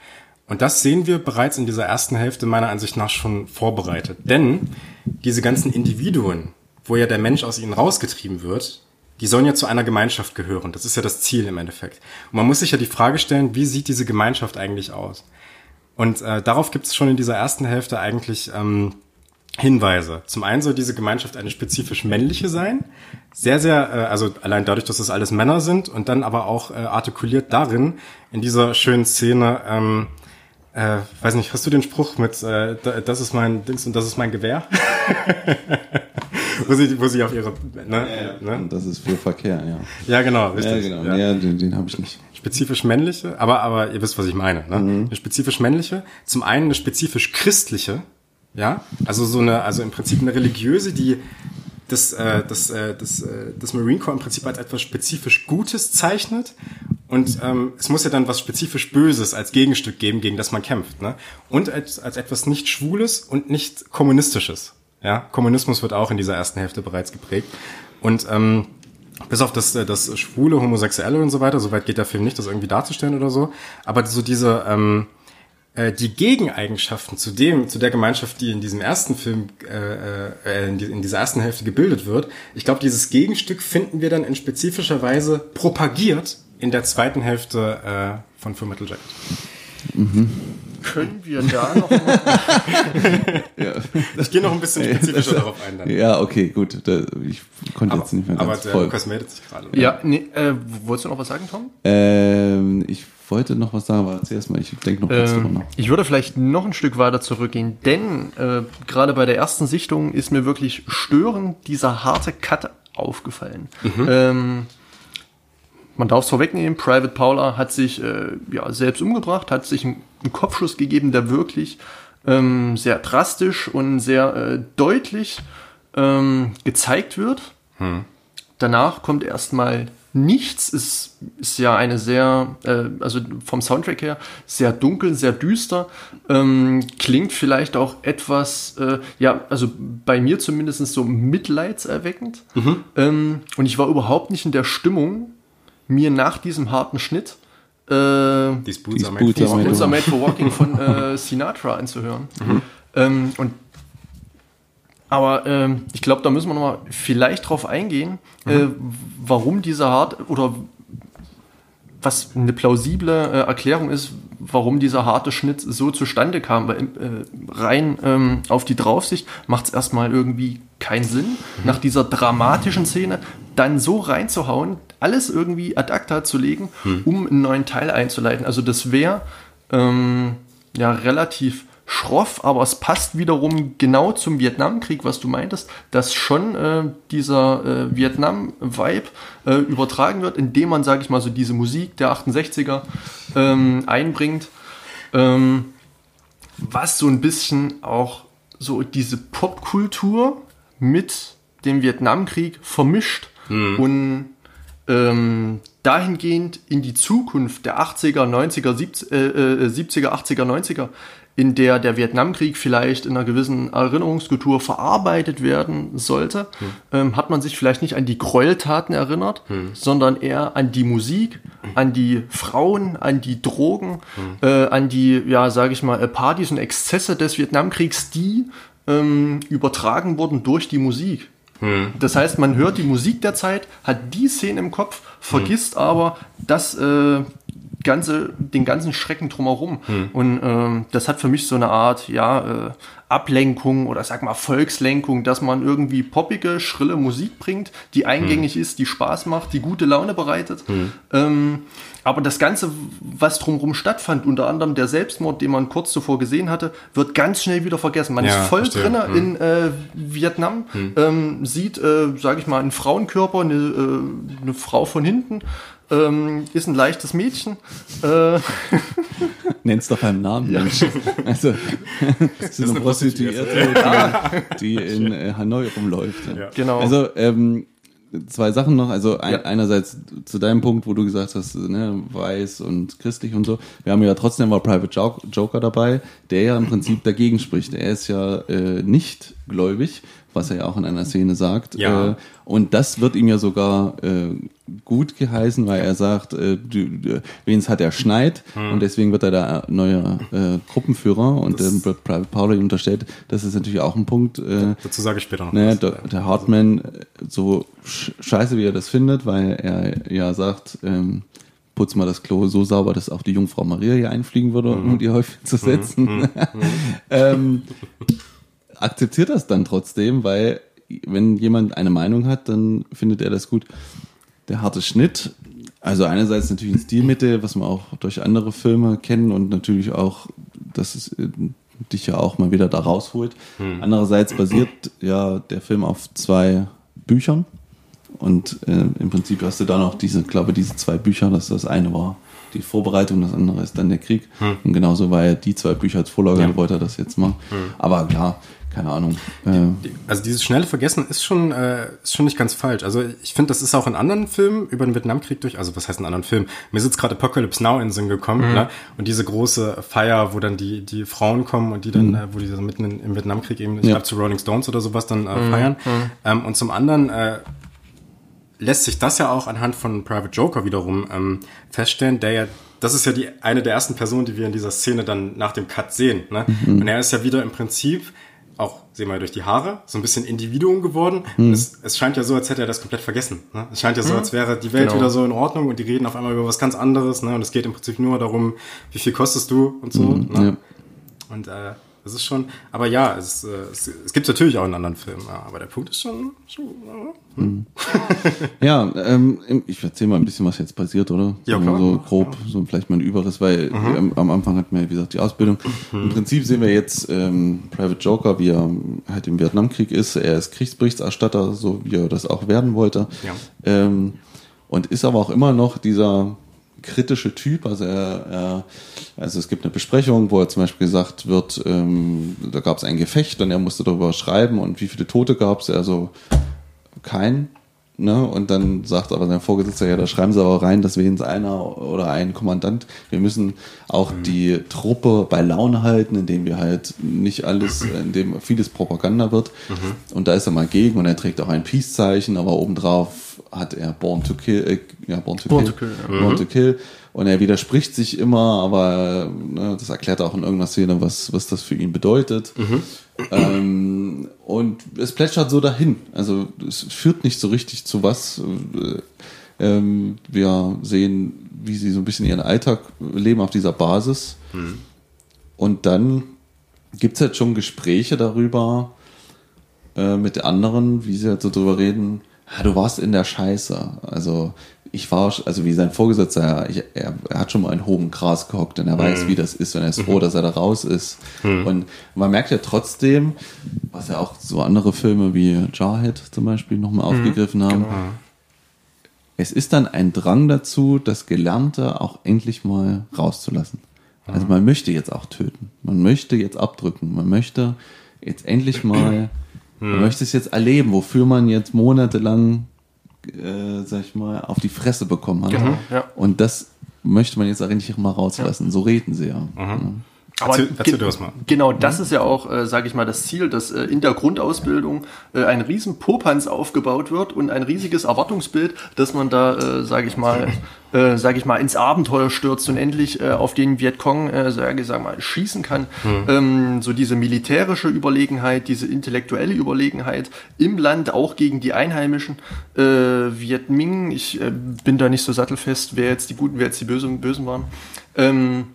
Und das sehen wir bereits in dieser ersten Hälfte meiner Ansicht nach schon vorbereitet. Denn diese ganzen Individuen, wo ja der Mensch aus ihnen rausgetrieben wird, die sollen ja zu einer Gemeinschaft gehören. Das ist ja das Ziel im Endeffekt. Und man muss sich ja die Frage stellen, wie sieht diese Gemeinschaft eigentlich aus? Und äh, darauf gibt es schon in dieser ersten Hälfte eigentlich ähm, Hinweise. Zum einen soll diese Gemeinschaft eine spezifisch männliche sein, sehr, sehr, äh, also allein dadurch, dass das alles Männer sind und dann aber auch äh, artikuliert darin, in dieser schönen Szene, ähm, äh, weiß nicht, hast du den Spruch mit, äh, das ist mein Dings und das ist mein Gewehr? wo, sie, wo sie auf ihre. Ne, ja, ne? Das ist für Verkehr, ja. Ja, genau, richtig. Ja, genau. Ja. den, den habe ich nicht. Spezifisch männliche, aber, aber ihr wisst, was ich meine. Ne? Mhm. Eine spezifisch männliche, zum einen eine spezifisch christliche, ja, also so eine, also im Prinzip eine religiöse, die das, äh, das, äh, das, äh, das Marine Corps im Prinzip als etwas spezifisch Gutes zeichnet. Und ähm, es muss ja dann was spezifisch Böses als Gegenstück geben, gegen das man kämpft. Ne? Und als, als etwas nicht Schwules und nicht Kommunistisches. Ja? Kommunismus wird auch in dieser ersten Hälfte bereits geprägt. Und ähm, bis auf das, äh, das Schwule, Homosexuelle und so weiter, soweit geht der Film nicht, das irgendwie darzustellen oder so. Aber so diese... Ähm, äh, die Gegeneigenschaften zu dem, zu der Gemeinschaft, die in diesem ersten Film, äh, äh, in, die, in dieser ersten Hälfte gebildet wird, ich glaube, dieses Gegenstück finden wir dann in spezifischer Weise propagiert in der zweiten Hälfte äh, von Full Metal Jacket. Mhm. Können wir da noch mal ja. Ich gehe noch ein bisschen spezifischer darauf ein. Dann. Ja, okay, gut. Da, ich konnte aber, jetzt nicht mehr ganz Aber der voll. Lukas meldet sich gerade. Ja, nee, äh, wolltest du noch was sagen, Tom? Ähm, ich wollte noch was sagen, aber zuerst mal, ich denke noch kurz ähm, nach. Ich würde vielleicht noch ein Stück weiter zurückgehen, denn äh, gerade bei der ersten Sichtung ist mir wirklich störend dieser harte Cut aufgefallen. Mhm. Ähm, man darf es vorwegnehmen, Private Paula hat sich äh, ja, selbst umgebracht, hat sich einen, einen Kopfschuss gegeben, der wirklich ähm, sehr drastisch und sehr äh, deutlich ähm, gezeigt wird. Hm. Danach kommt erstmal nichts. Ist, ist ja eine sehr, äh, also vom Soundtrack her, sehr dunkel, sehr düster. Ähm, klingt vielleicht auch etwas, äh, ja, also bei mir zumindest so mitleidserweckend. Mhm. Ähm, und ich war überhaupt nicht in der Stimmung, mir nach diesem harten Schnitt äh, These Boots, are, made, for, are made for Walking von äh, Sinatra anzuhören. Mhm. Ähm, und aber ähm, ich glaube, da müssen wir nochmal vielleicht drauf eingehen, mhm. äh, warum dieser hart oder was eine plausible äh, Erklärung ist, warum dieser harte Schnitt so zustande kam. Weil äh, rein ähm, auf die Draufsicht macht es erstmal irgendwie keinen Sinn, mhm. nach dieser dramatischen Szene dann so reinzuhauen, alles irgendwie ad acta zu legen, mhm. um einen neuen Teil einzuleiten. Also das wäre ähm, ja relativ schroff, aber es passt wiederum genau zum Vietnamkrieg, was du meintest, dass schon äh, dieser äh, Vietnam-Vibe äh, übertragen wird, indem man, sage ich mal, so diese Musik der 68er ähm, einbringt, ähm, was so ein bisschen auch so diese Popkultur mit dem Vietnamkrieg vermischt mhm. und ähm, dahingehend in die Zukunft der 80er, 90er, 70er, 80er, 90er in der der Vietnamkrieg vielleicht in einer gewissen Erinnerungskultur verarbeitet werden sollte, hm. ähm, hat man sich vielleicht nicht an die Gräueltaten erinnert, hm. sondern eher an die Musik, an die Frauen, an die Drogen, hm. äh, an die, ja, sage ich mal, Partys und Exzesse des Vietnamkriegs, die ähm, übertragen wurden durch die Musik. Hm. Das heißt, man hört die Musik der Zeit, hat die Szene im Kopf, vergisst hm. aber, dass äh, ganze, den ganzen Schrecken drumherum. Hm. Und ähm, das hat für mich so eine Art, ja, äh, Ablenkung oder sag mal Volkslenkung, dass man irgendwie poppige, schrille Musik bringt, die eingängig hm. ist, die Spaß macht, die gute Laune bereitet. Hm. Ähm, aber das Ganze, was drumherum stattfand, unter anderem der Selbstmord, den man kurz zuvor gesehen hatte, wird ganz schnell wieder vergessen. Man ja, ist voll drin hm. in äh, Vietnam, hm. ähm, sieht, äh, sage ich mal, einen Frauenkörper, eine, äh, eine Frau von hinten ähm, ist ein leichtes Mädchen. Äh, Nenn's doch beim Namen, ja. Mensch. Also, das ist eine Prostituierte, die, die in äh, Hanoi rumläuft. Ja. Genau. Also, ähm, zwei Sachen noch. Also ein, ja. einerseits zu deinem Punkt, wo du gesagt hast, ne, weiß und christlich und so. Wir haben ja trotzdem mal Private Joker dabei, der ja im Prinzip dagegen spricht. Er ist ja äh, nicht gläubig, was er ja auch in einer Szene sagt. Ja. Äh, und das wird ihm ja sogar äh, gut geheißen, weil er sagt, äh, Wenz hat er schneit hm. und deswegen wird er der neue äh, Gruppenführer und ähm, Private Pauli unterstellt, das ist natürlich auch ein Punkt. Äh, dazu sage ich später noch. Ne, der, der Hartmann, äh, so scheiße wie er das findet, weil er ja sagt, ähm, putz mal das Klo so sauber, dass auch die Jungfrau Maria hier einfliegen würde, mhm. um die Häufchen zu setzen. Mhm. Mhm. ähm, akzeptiert das dann trotzdem, weil wenn jemand eine Meinung hat, dann findet er das gut. Der harte Schnitt, also einerseits natürlich ein Stilmittel, was wir auch durch andere Filme kennen und natürlich auch, dass es dich ja auch mal wieder da rausholt. Hm. Andererseits basiert ja der Film auf zwei Büchern. Und äh, im Prinzip hast du da noch diese, glaube diese zwei Bücher, das, das eine war die Vorbereitung, das andere ist dann der Krieg. Hm. Und genauso war er die zwei Bücher als Vorlage, ja. wollte er das jetzt machen. Hm. Aber klar, keine Ahnung. Äh, also dieses schnelle Vergessen ist schon, äh, ist schon nicht ganz falsch. Also ich finde, das ist auch in anderen Filmen über den Vietnamkrieg durch, also was heißt in anderen Filmen? Mir ist jetzt gerade Apocalypse Now in den Sinn gekommen, mhm. ne? Und diese große Feier, wo dann die, die Frauen kommen und die dann, mhm. äh, wo die so mitten in, im Vietnamkrieg eben, ich ja. glaube zu Rolling Stones oder sowas dann äh, mhm. feiern. Mhm. Ähm, und zum anderen äh, lässt sich das ja auch anhand von Private Joker wiederum ähm, feststellen, der ja das ist ja die eine der ersten Personen, die wir in dieser Szene dann nach dem Cut sehen. Ne? Mhm. Und er ist ja wieder im Prinzip auch, sehen wir durch die Haare, so ein bisschen Individuum geworden. Mhm. Es, es, scheint ja so, als hätte er das komplett vergessen. Ne? Es scheint ja so, hm. als wäre die Welt genau. wieder so in Ordnung und die reden auf einmal über was ganz anderes. Ne? Und es geht im Prinzip nur darum, wie viel kostest du und so. Mhm, ne? ja. Und äh, das ist schon, aber ja, es, äh, es, es gibt natürlich auch in anderen Filmen, aber der Punkt ist schon. schon hm. ja, ähm, ich erzähle mal ein bisschen, was jetzt passiert, oder? Ja, klar. So grob, so vielleicht mal ein Überriss, weil mhm. wir, am Anfang hatten wir, wie gesagt, die Ausbildung. Mhm. Im Prinzip sehen wir jetzt ähm, Private Joker, wie er halt im Vietnamkrieg ist. Er ist Kriegsberichterstatter, so wie er das auch werden wollte. Ja. Ähm, und ist aber auch immer noch dieser kritische Typ. Also er, er, also es gibt eine Besprechung, wo er zum Beispiel gesagt wird, ähm, da gab es ein Gefecht und er musste darüber schreiben und wie viele Tote gab es. Also kein. Ne? Und dann sagt aber sein Vorgesetzter, ja, da schreiben sie aber rein, dass wenigstens einer oder ein Kommandant, wir müssen auch mhm. die Truppe bei Laune halten, indem wir halt nicht alles, indem vieles Propaganda wird. Mhm. Und da ist er mal gegen und er trägt auch ein Peace-Zeichen, aber obendrauf hat er Born to Kill, äh, ja, Born to Born Kill, to kill, ja. Born mhm. to Kill. Und er widerspricht sich immer, aber ne, das erklärt auch in irgendeiner Szene, was, was das für ihn bedeutet. Mhm. Ähm, und es plätschert so dahin. Also es führt nicht so richtig zu was. Ähm, wir sehen, wie sie so ein bisschen ihren Alltag leben auf dieser Basis. Mhm. Und dann gibt es halt schon Gespräche darüber äh, mit anderen, wie sie halt so drüber reden, ja, du warst in der Scheiße. Also ich war, also wie sein Vorgesetzter, ich, er, er, hat schon mal in hohem Gras gehockt und er mhm. weiß, wie das ist und er ist froh, mhm. dass er da raus ist. Mhm. Und man merkt ja trotzdem, was ja auch so andere Filme wie Jarhead zum Beispiel nochmal mhm. aufgegriffen haben, genau. es ist dann ein Drang dazu, das Gelernte auch endlich mal rauszulassen. Also man möchte jetzt auch töten, man möchte jetzt abdrücken, man möchte jetzt endlich mal, man mhm. möchte es jetzt erleben, wofür man jetzt monatelang äh, sag ich mal, auf die Fresse bekommen hat. Genau, ja. Und das möchte man jetzt eigentlich mal rauslassen. Ja. So reden sie ja. Mhm. Aber erzähl, erzähl du das mal. Genau, das mhm. ist ja auch, äh, sage ich mal, das Ziel, dass äh, in der Grundausbildung äh, ein riesen Popanz aufgebaut wird und ein riesiges Erwartungsbild, dass man da, äh, sage ich mal, äh, sage ich mal, ins Abenteuer stürzt und endlich äh, auf den Vietcong, äh, sage ich sag mal, schießen kann. Mhm. Ähm, so diese militärische Überlegenheit, diese intellektuelle Überlegenheit im Land, auch gegen die Einheimischen. Äh, Viet Minh, ich äh, bin da nicht so sattelfest, wer jetzt die Guten, wer jetzt die Bösen, Bösen waren. Ähm,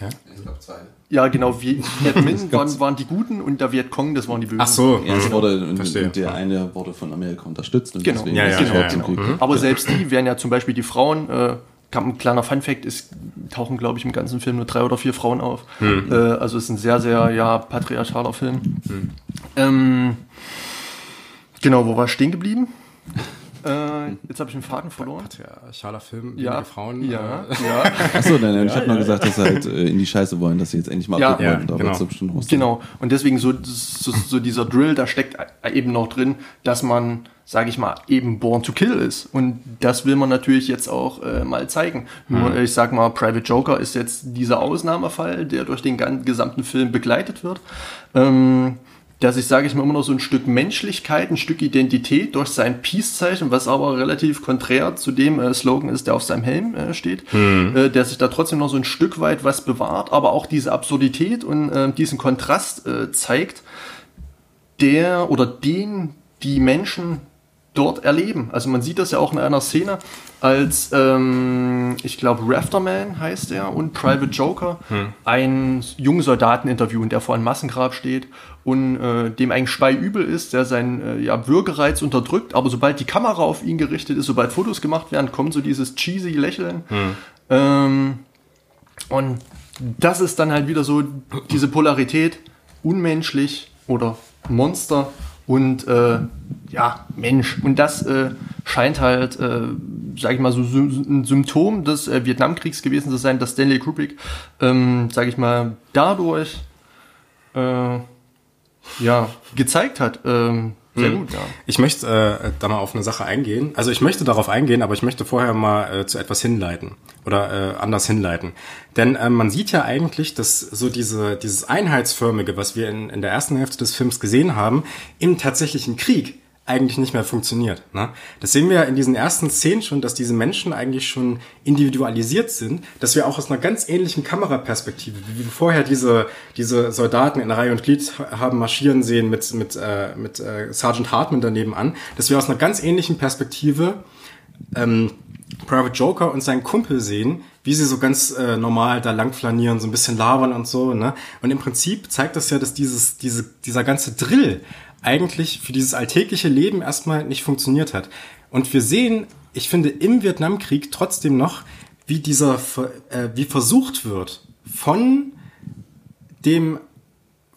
ja? Ich glaube zwei. Ja, genau. Viet Minh waren, waren, die Guten und der Vietcong, das waren die Bösen. Ach so, ja, das wurde, Verstehe. der eine wurde von Amerika unterstützt. Und genau. Deswegen ja, ja, genau. Ja, ja, mhm. Aber selbst die wären ja zum Beispiel die Frauen, äh, ein kleiner Funfact, es tauchen, glaube ich, im ganzen Film nur drei oder vier Frauen auf. Mhm. Äh, also es ist ein sehr, sehr ja, patriarchaler Film. Mhm. Ähm, genau, wo war ich stehen geblieben? Äh, jetzt habe ich den Faden verloren. Patriarchaler Film, ja, Frauen. Ja, äh. ja. Achso, nein, nein, ich ja, habe ja. nur gesagt, dass sie halt äh, in die Scheiße wollen, dass sie jetzt endlich mal ja, ja wollen. Da genau. genau. Und deswegen so, so, so dieser Drill, da steckt eben noch drin, dass man sage ich mal, eben Born to Kill ist. Und das will man natürlich jetzt auch äh, mal zeigen. Nur, mhm. ich sag mal, Private Joker ist jetzt dieser Ausnahmefall, der durch den gesamten Film begleitet wird. Ähm, der sich, sage ich mal, immer noch so ein Stück Menschlichkeit, ein Stück Identität durch sein Peace-Zeichen, was aber relativ konträr zu dem äh, Slogan ist, der auf seinem Helm äh, steht, mhm. äh, der sich da trotzdem noch so ein Stück weit was bewahrt, aber auch diese Absurdität und äh, diesen Kontrast äh, zeigt, der oder den die Menschen dort erleben. Also man sieht das ja auch in einer Szene, als ähm, ich glaube Rafterman heißt er und Private Joker hm. einen jungen Soldaten interviewen, der vor einem Massengrab steht und äh, dem eigentlich speiübel ist, der seinen äh, ja, Würgereiz unterdrückt, aber sobald die Kamera auf ihn gerichtet ist, sobald Fotos gemacht werden, kommt so dieses cheesy Lächeln. Hm. Ähm, und das ist dann halt wieder so diese Polarität, unmenschlich oder Monster und äh, ja, Mensch. Und das äh, scheint halt, äh, sage ich mal, so ein Symptom des äh, Vietnamkriegs gewesen zu sein, dass Stanley Kubrick, ähm, sage ich mal, dadurch äh, ja, gezeigt hat. Ähm, sehr hm. gut, ja. Ich möchte äh, da mal auf eine Sache eingehen. Also ich möchte darauf eingehen, aber ich möchte vorher mal äh, zu etwas hinleiten oder äh, anders hinleiten. Denn äh, man sieht ja eigentlich, dass so diese, dieses Einheitsförmige, was wir in, in der ersten Hälfte des Films gesehen haben, im tatsächlichen Krieg eigentlich nicht mehr funktioniert. Ne? Das sehen wir ja in diesen ersten Szenen schon, dass diese Menschen eigentlich schon individualisiert sind, dass wir auch aus einer ganz ähnlichen Kameraperspektive, wie wir vorher diese, diese Soldaten in Reihe und Glied haben marschieren sehen mit, mit, äh, mit äh, Sergeant Hartman daneben an, dass wir aus einer ganz ähnlichen Perspektive ähm, Private Joker und seinen Kumpel sehen, wie sie so ganz äh, normal da lang flanieren, so ein bisschen labern und so, ne? Und im Prinzip zeigt das ja, dass dieses, diese, dieser ganze Drill eigentlich für dieses alltägliche Leben erstmal nicht funktioniert hat. Und wir sehen, ich finde, im Vietnamkrieg trotzdem noch, wie dieser, äh, wie versucht wird, von dem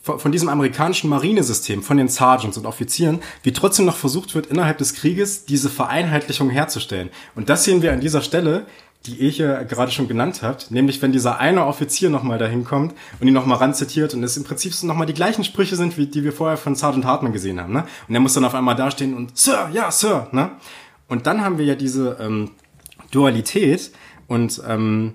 von diesem amerikanischen Marinesystem, von den Sergeants und Offizieren, wie trotzdem noch versucht wird, innerhalb des Krieges diese Vereinheitlichung herzustellen. Und das sehen wir an dieser Stelle, die ihr hier gerade schon genannt habt, nämlich wenn dieser eine Offizier nochmal dahin kommt und ihn nochmal ranzitiert und es im Prinzip so nochmal die gleichen Sprüche sind, wie die wir vorher von Sergeant Hartman gesehen haben. Ne? Und er muss dann auf einmal dastehen und Sir, ja, Sir. Ne? Und dann haben wir ja diese ähm, Dualität und ähm,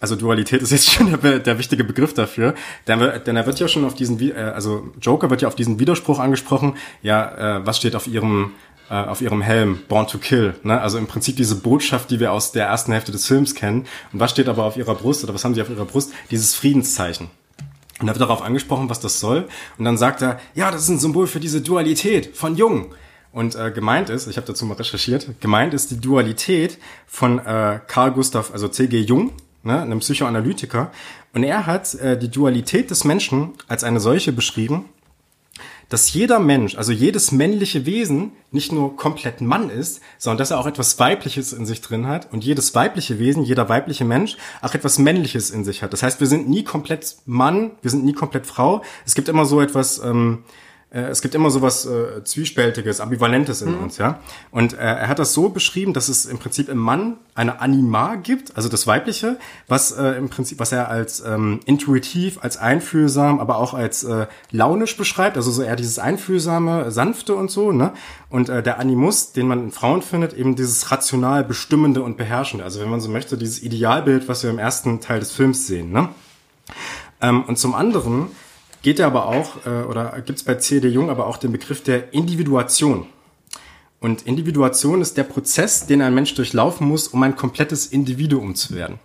also Dualität ist jetzt schon der, der wichtige Begriff dafür, denn, denn er wird ja schon auf diesen, äh, also Joker wird ja auf diesen Widerspruch angesprochen, ja, äh, was steht auf ihrem äh, auf ihrem Helm, Born to Kill. Ne? Also im Prinzip diese Botschaft, die wir aus der ersten Hälfte des Films kennen. Und was steht aber auf ihrer Brust oder was haben sie auf ihrer Brust? Dieses Friedenszeichen. Und da wird darauf angesprochen, was das soll. Und dann sagt er, ja, das ist ein Symbol für diese Dualität von Jung. Und äh, gemeint ist, ich habe dazu mal recherchiert, gemeint ist die Dualität von äh, Carl Gustav, also C.G. Jung, ne, einem Psychoanalytiker. Und er hat äh, die Dualität des Menschen als eine solche beschrieben, dass jeder Mensch, also jedes männliche Wesen, nicht nur komplett Mann ist, sondern dass er auch etwas Weibliches in sich drin hat und jedes weibliche Wesen, jeder weibliche Mensch auch etwas Männliches in sich hat. Das heißt, wir sind nie komplett Mann, wir sind nie komplett Frau. Es gibt immer so etwas, ähm, äh, es gibt immer so was äh, Zwiespältiges, Ambivalentes in mhm. uns, ja. Und äh, er hat das so beschrieben, dass es im Prinzip im Mann eine Anima gibt, also das Weibliche, was äh, im Prinzip, was er als ähm, intuitiv, als einfühlsam, aber auch als äh, launisch beschreibt, also so eher dieses einfühlsame, sanfte und so, ne? Und äh, der Animus, den man in Frauen findet, eben dieses rational bestimmende und beherrschende, also wenn man so möchte, dieses Idealbild, was wir im ersten Teil des Films sehen, ne? Ähm, und zum anderen geht er aber auch, äh, oder gibt es bei C.D. Jung aber auch den Begriff der Individuation. Und Individuation ist der Prozess, den ein Mensch durchlaufen muss, um ein komplettes Individuum zu werden.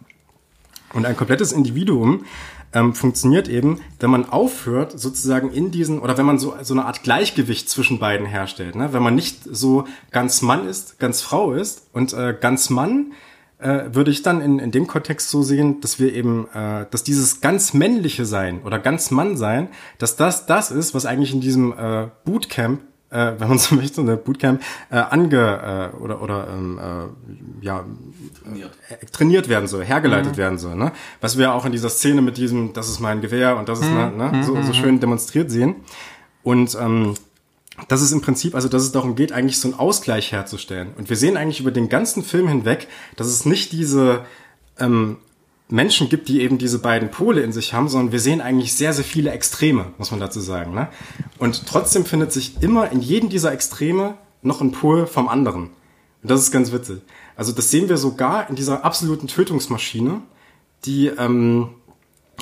Und ein komplettes Individuum ähm, funktioniert eben, wenn man aufhört, sozusagen in diesen, oder wenn man so, so eine Art Gleichgewicht zwischen beiden herstellt. Ne? Wenn man nicht so ganz Mann ist, ganz Frau ist und äh, ganz Mann äh, würde ich dann in, in dem Kontext so sehen, dass wir eben, äh, dass dieses ganz männliche Sein oder ganz Mann sein, dass das das ist, was eigentlich in diesem äh, Bootcamp äh, wenn man so möchte, eine Bootcamp äh, ange äh, oder oder ähm, äh, ja trainiert. Äh, trainiert werden soll, hergeleitet mhm. werden soll, ne? Was wir auch in dieser Szene mit diesem, das ist mein Gewehr und das ist mhm. ne, ne, so, so mhm. schön demonstriert sehen. Und ähm, dass es im Prinzip, also dass es darum geht, eigentlich so einen Ausgleich herzustellen. Und wir sehen eigentlich über den ganzen Film hinweg, dass es nicht diese ähm, Menschen gibt, die eben diese beiden Pole in sich haben, sondern wir sehen eigentlich sehr, sehr viele Extreme, muss man dazu sagen. Ne? Und trotzdem findet sich immer in jedem dieser Extreme noch ein Pol vom anderen. Und das ist ganz witzig. Also das sehen wir sogar in dieser absoluten Tötungsmaschine, die, ähm,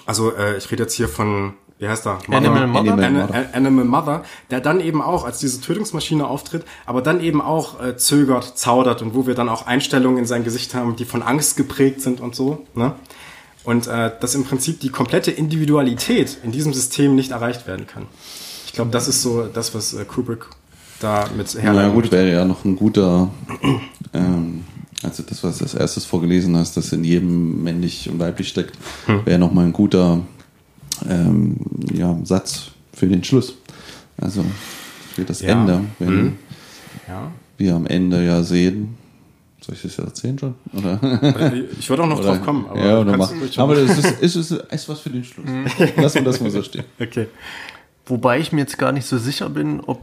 also äh, ich rede jetzt hier von wie heißt er? Mother, Animal Mother? Animal Mother. Animal Mother, der dann eben auch als diese Tötungsmaschine auftritt, aber dann eben auch äh, zögert, zaudert und wo wir dann auch Einstellungen in sein Gesicht haben, die von Angst geprägt sind und so. Ne? Und äh, dass im Prinzip die komplette Individualität in diesem System nicht erreicht werden kann. Ich glaube, das ist so das, was äh, Kubrick da mit herleitet. Na gut, wäre ja noch ein guter, ähm, also das, was du als erstes vorgelesen hast, dass in jedem männlich und weiblich steckt, hm. wäre nochmal ein guter ähm, ja, Satz für den Schluss. Also für das ja. Ende. Wenn mhm. ja. wir am Ende ja sehen, soll ich das ja erzählen schon? Oder? Ich würde auch noch oder, drauf kommen. Aber, ja, oder mach, aber das ist, ist, ist, ist, was für den Schluss. Mhm. Lass uns das mal so stehen. Okay. wobei ich mir jetzt gar nicht so sicher bin, ob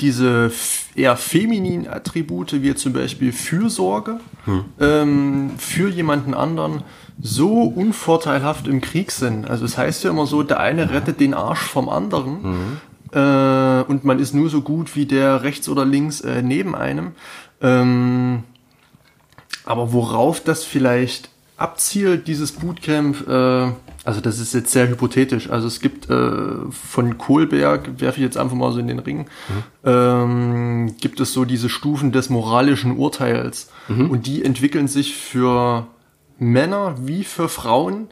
diese eher femininen Attribute, wie zum Beispiel Fürsorge hm. ähm, für jemanden anderen, so unvorteilhaft im Krieg sind. Also es das heißt ja immer so, der eine rettet den Arsch vom anderen mhm. äh, und man ist nur so gut wie der rechts oder links äh, neben einem. Ähm, aber worauf das vielleicht abzielt, dieses Bootcamp, äh, also das ist jetzt sehr hypothetisch. Also es gibt äh, von Kohlberg, werfe ich jetzt einfach mal so in den Ring, mhm. ähm, gibt es so diese Stufen des moralischen Urteils. Mhm. Und die entwickeln sich für Männer wie für Frauen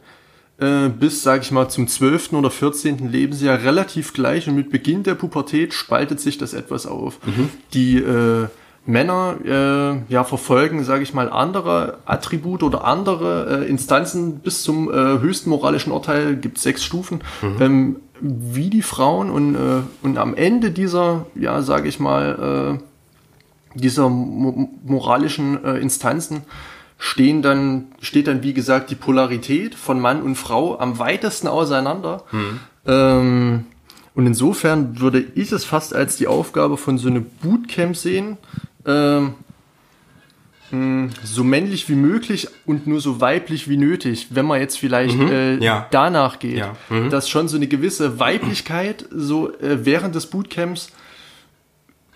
äh, bis, sage ich mal, zum 12. oder 14. Lebensjahr relativ gleich und mit Beginn der Pubertät spaltet sich das etwas auf. Mhm. Die äh, Männer äh, ja verfolgen, sage ich mal, andere Attribute oder andere äh, Instanzen bis zum äh, höchsten moralischen Urteil, gibt sechs Stufen, mhm. ähm, wie die Frauen und, äh, und am Ende dieser, ja, sage ich mal, äh, dieser mo moralischen äh, Instanzen stehen dann, steht dann, wie gesagt, die Polarität von Mann und Frau am weitesten auseinander. Mhm. Ähm, und insofern würde ich es fast als die Aufgabe von so einem Bootcamp sehen, ähm, hm, so männlich wie möglich und nur so weiblich wie nötig, wenn man jetzt vielleicht mhm, äh, ja. danach geht, ja. mhm. dass schon so eine gewisse Weiblichkeit so äh, während des Bootcamps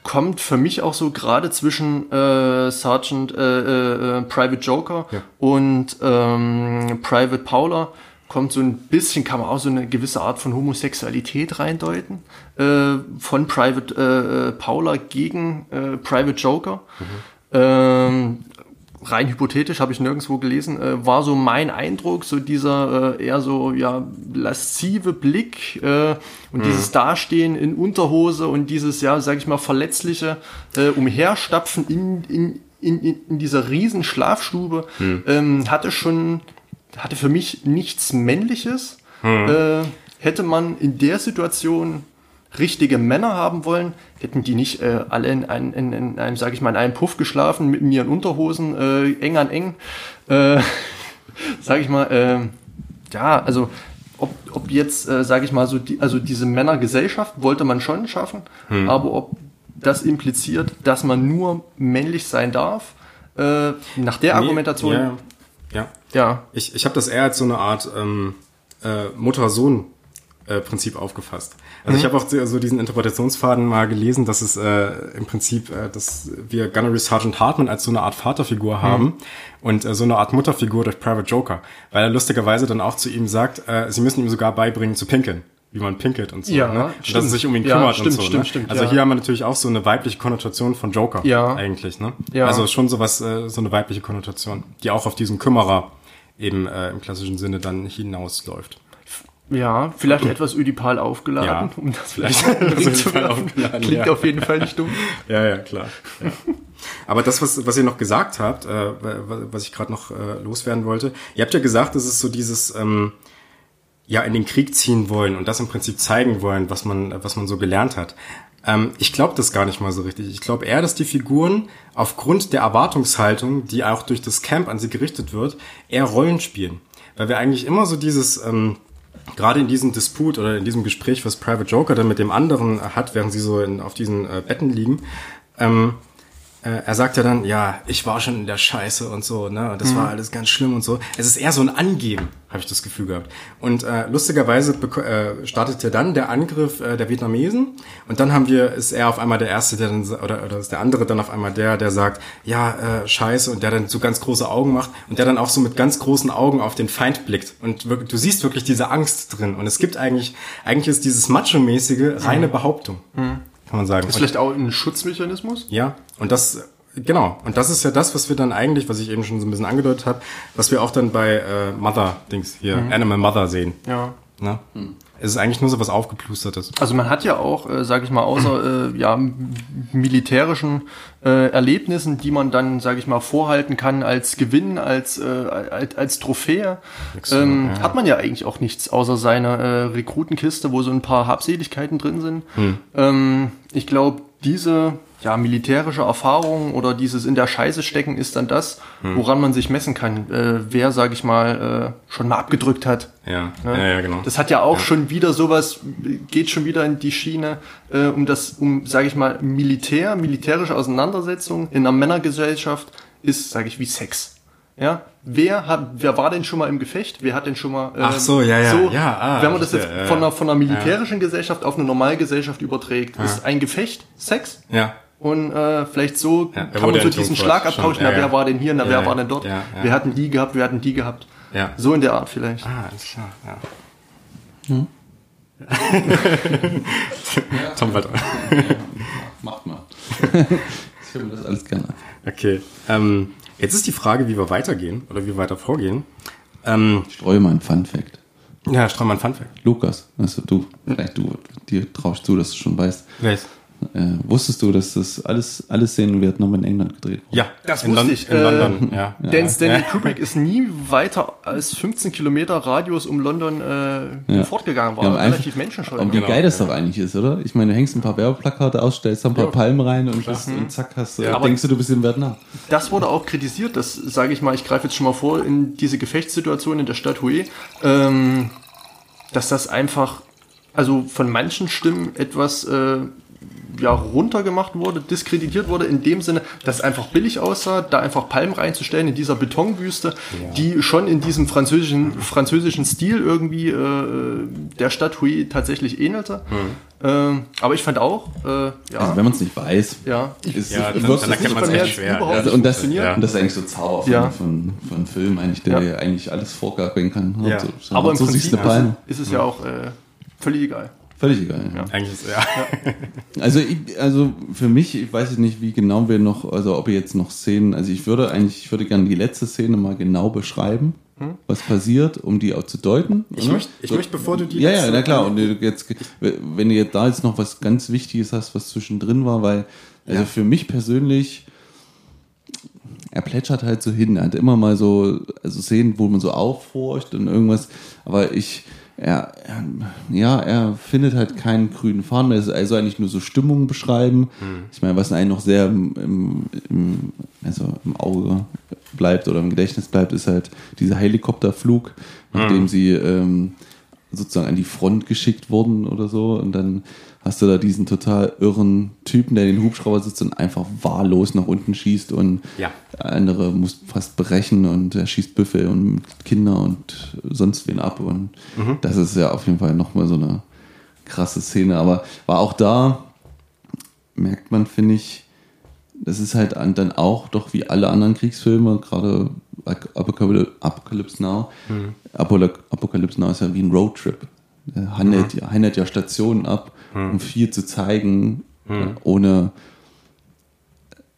kommt für mich auch so gerade zwischen äh, Sergeant äh, äh, äh, Private Joker ja. und ähm, Private Paula kommt so ein bisschen, kann man auch so eine gewisse Art von Homosexualität reindeuten, äh, von Private äh, äh Paula gegen äh, Private Joker. Mhm. Ähm, rein hypothetisch, habe ich nirgendwo gelesen, äh, war so mein Eindruck, so dieser äh, eher so ja laszive Blick äh, und mhm. dieses Dastehen in Unterhose und dieses ja, sag ich mal, verletzliche äh, Umherstapfen in, in, in, in dieser riesen Schlafstube mhm. ähm, hatte schon, hatte für mich nichts Männliches. Mhm. Äh, hätte man in der Situation richtige Männer haben wollen, hätten die nicht äh, alle in, ein, in, in einem, sag ich mal, in einem Puff geschlafen mit mir in Unterhosen, äh, eng an eng. Äh, sag ich mal, äh, ja, also ob, ob jetzt, äh, sage ich mal, so die, also diese Männergesellschaft wollte man schon schaffen, hm. aber ob das impliziert, dass man nur männlich sein darf, äh, nach der nee, Argumentation. Ja, ja. ja. Ich, ich habe das eher als so eine Art ähm, äh, Mutter-Sohn-Prinzip aufgefasst. Also mhm. ich habe auch so diesen Interpretationsfaden mal gelesen, dass es äh, im Prinzip, äh, dass wir Gunnery Sergeant Hartman als so eine Art Vaterfigur mhm. haben und äh, so eine Art Mutterfigur durch Private Joker, weil er lustigerweise dann auch zu ihm sagt, äh, sie müssen ihm sogar beibringen zu pinkeln wie man pinkelt und so, ja, ne? Und dass er sich um ihn kümmert ja, stimmt, und so. Stimmt, ne? stimmt, also ja. hier haben wir natürlich auch so eine weibliche Konnotation von Joker ja. eigentlich, ne? Ja. Also schon sowas, äh, so eine weibliche Konnotation, die auch auf diesen Kümmerer eben äh, im klassischen Sinne dann hinausläuft. Ja, vielleicht etwas ödipal aufgeladen, ja, um das vielleicht zu aufgeladen, Klingt ja. auf jeden Fall nicht dumm. Ja, ja, klar. Ja. Aber das, was, was ihr noch gesagt habt, äh, was ich gerade noch äh, loswerden wollte, ihr habt ja gesagt, es ist so dieses ähm, ja in den Krieg ziehen wollen und das im Prinzip zeigen wollen, was man, was man so gelernt hat. Ähm, ich glaube das gar nicht mal so richtig. Ich glaube eher, dass die Figuren aufgrund der Erwartungshaltung, die auch durch das Camp an sie gerichtet wird, eher Rollen spielen. Weil wir eigentlich immer so dieses ähm, gerade in diesem Disput oder in diesem Gespräch, was Private Joker dann mit dem anderen hat, während sie so in, auf diesen äh, Betten liegen, ähm, äh, er sagt ja dann, ja, ich war schon in der Scheiße und so, ne, und das mhm. war alles ganz schlimm und so. Es ist eher so ein Angeben, habe ich das Gefühl gehabt. Und äh, lustigerweise äh, startet ja dann der Angriff äh, der Vietnamesen und dann haben wir, ist er auf einmal der Erste, der dann, oder, oder ist der andere dann auf einmal der, der sagt, ja, äh, Scheiße, und der dann so ganz große Augen macht und der dann auch so mit ganz großen Augen auf den Feind blickt. Und wirklich, du siehst wirklich diese Angst drin. Und es gibt eigentlich, eigentlich ist dieses Macho-mäßige reine mhm. Behauptung. Mhm kann man sagen. Ist vielleicht auch ein Schutzmechanismus? Ja, und das, genau. Und das ist ja das, was wir dann eigentlich, was ich eben schon so ein bisschen angedeutet habe, was wir auch dann bei äh, Mother-Dings hier, mhm. Animal Mother sehen. Ja. Na? Mhm. Es ist eigentlich nur so was aufgeplustertes. Also man hat ja auch, äh, sage ich mal, außer äh, ja, militärischen äh, Erlebnissen, die man dann, sage ich mal, vorhalten kann als Gewinn, als, äh, als, als Trophäe, ähm, ja. hat man ja eigentlich auch nichts außer seiner äh, Rekrutenkiste, wo so ein paar Habseligkeiten drin sind. Hm. Ähm, ich glaube, diese ja, militärische Erfahrung oder dieses in der Scheiße stecken ist dann das, hm. woran man sich messen kann, äh, wer, sage ich mal, äh, schon mal abgedrückt hat. Ja, ne? ja, ja, genau. Das hat ja auch ja. schon wieder sowas, geht schon wieder in die Schiene, äh, um das, um, sage ich mal, Militär, militärische Auseinandersetzung in einer Männergesellschaft ist, sage ich, wie Sex. Ja, wer hat, wer war denn schon mal im Gefecht? Wer hat denn schon mal? Ähm, Ach so, ja, ja, so, ja. Ah, wenn man das jetzt ja, von einer von einer militärischen ja. Gesellschaft auf eine Normalgesellschaft überträgt, ist ein Gefecht Sex? Ja. Und äh, vielleicht so ja, kann man so diesen Schlag austauschen. Na, wer war denn hier? Na, wer war denn dort? Wir hatten die gehabt, wir hatten die gehabt. Ja. So in der Art vielleicht. Ah, alles klar. Ja. Hm? Tom weiter. Macht mal. ich höre mir das alles gerne Okay. Ähm, Jetzt ist die Frage, wie wir weitergehen oder wie wir weiter vorgehen. Ähm, streue mal ein Fun Fact. Ja, streue mal ein Fun Fact. Lukas, also du, vielleicht du, dir traust du, dass du schon weißt. Weiß. Äh, wusstest du, dass das alles, alles Szenen in Vietnam in England gedreht wurde? Ja, das in wusste ich. In äh, London, ja. Denn Stanley ja. Kubrick ist nie weiter als 15 Kilometer Radius um London äh, ja. fortgegangen, war ja, relativ menschenscheu. Und wie genau. geil das doch eigentlich ist, oder? Ich meine, du hängst ein paar Werbeplakate aus, stellst ein paar Palmen rein und, bist, und zack, hast, ja, denkst du, du bist in Vietnam. Das wurde auch kritisiert, das sage ich mal, ich greife jetzt schon mal vor, in diese Gefechtssituation in der Stadt Hue, ähm, dass das einfach also von manchen Stimmen etwas äh, ja, runtergemacht wurde, diskreditiert wurde, in dem Sinne, dass es einfach billig aussah, da einfach Palmen reinzustellen in dieser Betonwüste, ja. die schon in diesem französischen, französischen Stil irgendwie äh, der Stadt Huy tatsächlich ähnelte. Mhm. Äh, aber ich fand auch, äh, ja. Also wenn man es nicht weiß, ja, ist ja, dann, dann man es echt schwer. Ja, also, und, das, ja. und das ist eigentlich so Zauber von, ja. von, von Film, eigentlich, der ja. eigentlich alles vorgabeln kann. Ja. So, so aber im so Prinzip ist, ist es ja auch äh, völlig egal. Völlig egal. Ja. Eigentlich ist ja. Also, ich, also für mich, ich weiß nicht, wie genau wir noch, also ob ihr jetzt noch Szenen, also ich würde eigentlich, ich würde gerne die letzte Szene mal genau beschreiben, hm? was passiert, um die auch zu deuten. Ich, möchte, ich so, möchte, bevor du die. Ja, ja, na klar. Und jetzt, wenn du jetzt da jetzt noch was ganz Wichtiges hast, was zwischendrin war, weil, also ja. für mich persönlich, er plätschert halt so hin. Er hat immer mal so also Szenen, wo man so aufhorcht und irgendwas. Aber ich, er, ja, er findet halt keinen grünen Faden. Er soll eigentlich nur so Stimmungen beschreiben. Mhm. Ich meine, was einem noch sehr im, im, also im Auge bleibt oder im Gedächtnis bleibt, ist halt dieser Helikopterflug, nachdem mhm. sie ähm, sozusagen an die Front geschickt wurden oder so. Und dann hast du da diesen total irren Typen, der den Hubschrauber sitzt und einfach wahllos nach unten schießt und ja. andere muss fast brechen und er schießt Büffel und Kinder und sonst wen ab. Und mhm. das ist ja auf jeden Fall nochmal so eine krasse Szene. Aber war auch da, merkt man, finde ich, das ist halt dann auch doch wie alle anderen Kriegsfilme, gerade Apocalypse Now. Mhm. Apocalypse Now ist ja wie ein Roadtrip. Er handelt, mhm. handelt ja Stationen ab hm. um viel zu zeigen, hm. ohne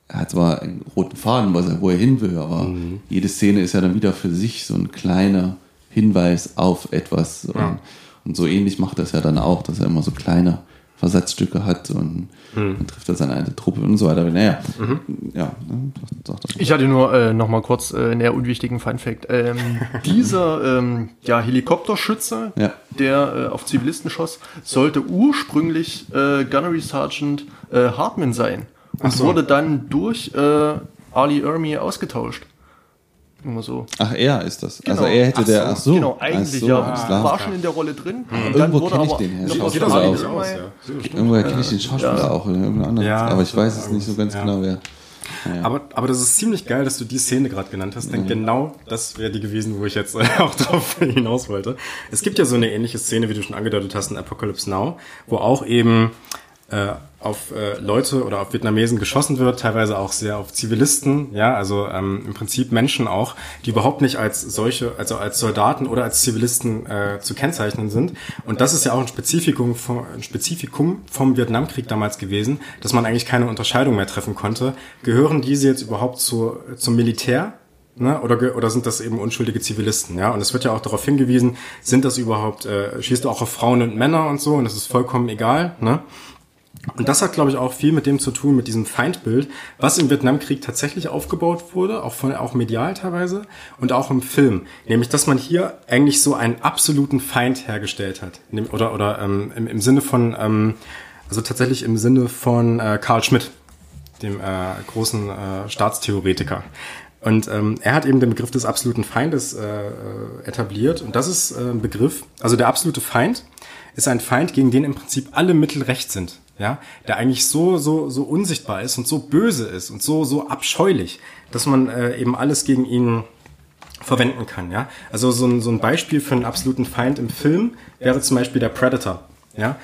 er hat zwar einen roten Faden, was er, wo er hin will, aber mhm. jede Szene ist ja dann wieder für sich so ein kleiner Hinweis auf etwas. Ja. Und, und, so ähnlich macht das ja dann auch, dass er immer so kleine Versatzstücke hat und mhm. dann trifft er seine alte Truppe und so weiter. Naja, mhm. ja. Ne, doch, doch, ich hatte nur äh, noch mal kurz äh, einen eher unwichtigen Fun-Fact. Ähm, dieser ähm, ja, Helikopterschütze, ja. der äh, auf Zivilisten schoss, sollte ursprünglich äh, Gunnery Sergeant äh, Hartman sein und so. wurde dann durch äh, Ali Ermi ausgetauscht. Immer so. Ach, er ist das. Genau. Also er hätte ach der. Ach so. Genau, eigentlich so, ja. Klar. War schon in der Rolle drin. Mhm. Irgendwo kenne ich den ja. Schauspieler auch. Aus, ja. Irgendwoher kenne ich den Schauspieler ja. auch. In ja, aber ich weiß es nicht so ganz genau, wer. Ja. Aber, aber das ist ziemlich geil, dass du die Szene gerade genannt hast, denn mhm. genau das wäre die gewesen, wo ich jetzt auch drauf hinaus wollte. Es gibt ja so eine ähnliche Szene, wie du schon angedeutet hast, in Apocalypse Now, wo auch eben äh, auf äh, Leute oder auf Vietnamesen geschossen wird, teilweise auch sehr auf Zivilisten, ja, also ähm, im Prinzip Menschen auch, die überhaupt nicht als solche, also als Soldaten oder als Zivilisten äh, zu kennzeichnen sind. Und das ist ja auch ein Spezifikum, vom, ein Spezifikum vom Vietnamkrieg damals gewesen, dass man eigentlich keine Unterscheidung mehr treffen konnte. Gehören diese jetzt überhaupt zu, zum Militär? Ne? Oder, oder sind das eben unschuldige Zivilisten? Ja, und es wird ja auch darauf hingewiesen, sind das überhaupt, äh, schießt auch auf Frauen und Männer und so, und das ist vollkommen egal. Ne? Und das hat, glaube ich, auch viel mit dem zu tun, mit diesem Feindbild, was im Vietnamkrieg tatsächlich aufgebaut wurde, auch von, auch medial teilweise und auch im Film. Nämlich, dass man hier eigentlich so einen absoluten Feind hergestellt hat. Oder, oder ähm, im, im Sinne von, ähm, Also tatsächlich im Sinne von äh, Karl Schmidt, dem äh, großen äh, Staatstheoretiker. Und ähm, er hat eben den Begriff des absoluten Feindes äh, äh etabliert. Und das ist äh, ein Begriff, also der absolute Feind ist ein Feind, gegen den im Prinzip alle Mittel recht sind. Ja, der eigentlich so, so, so unsichtbar ist und so böse ist und so, so abscheulich, dass man äh, eben alles gegen ihn verwenden kann. Ja, also so ein, so ein Beispiel für einen absoluten Feind im Film wäre zum Beispiel der Predator. Ja,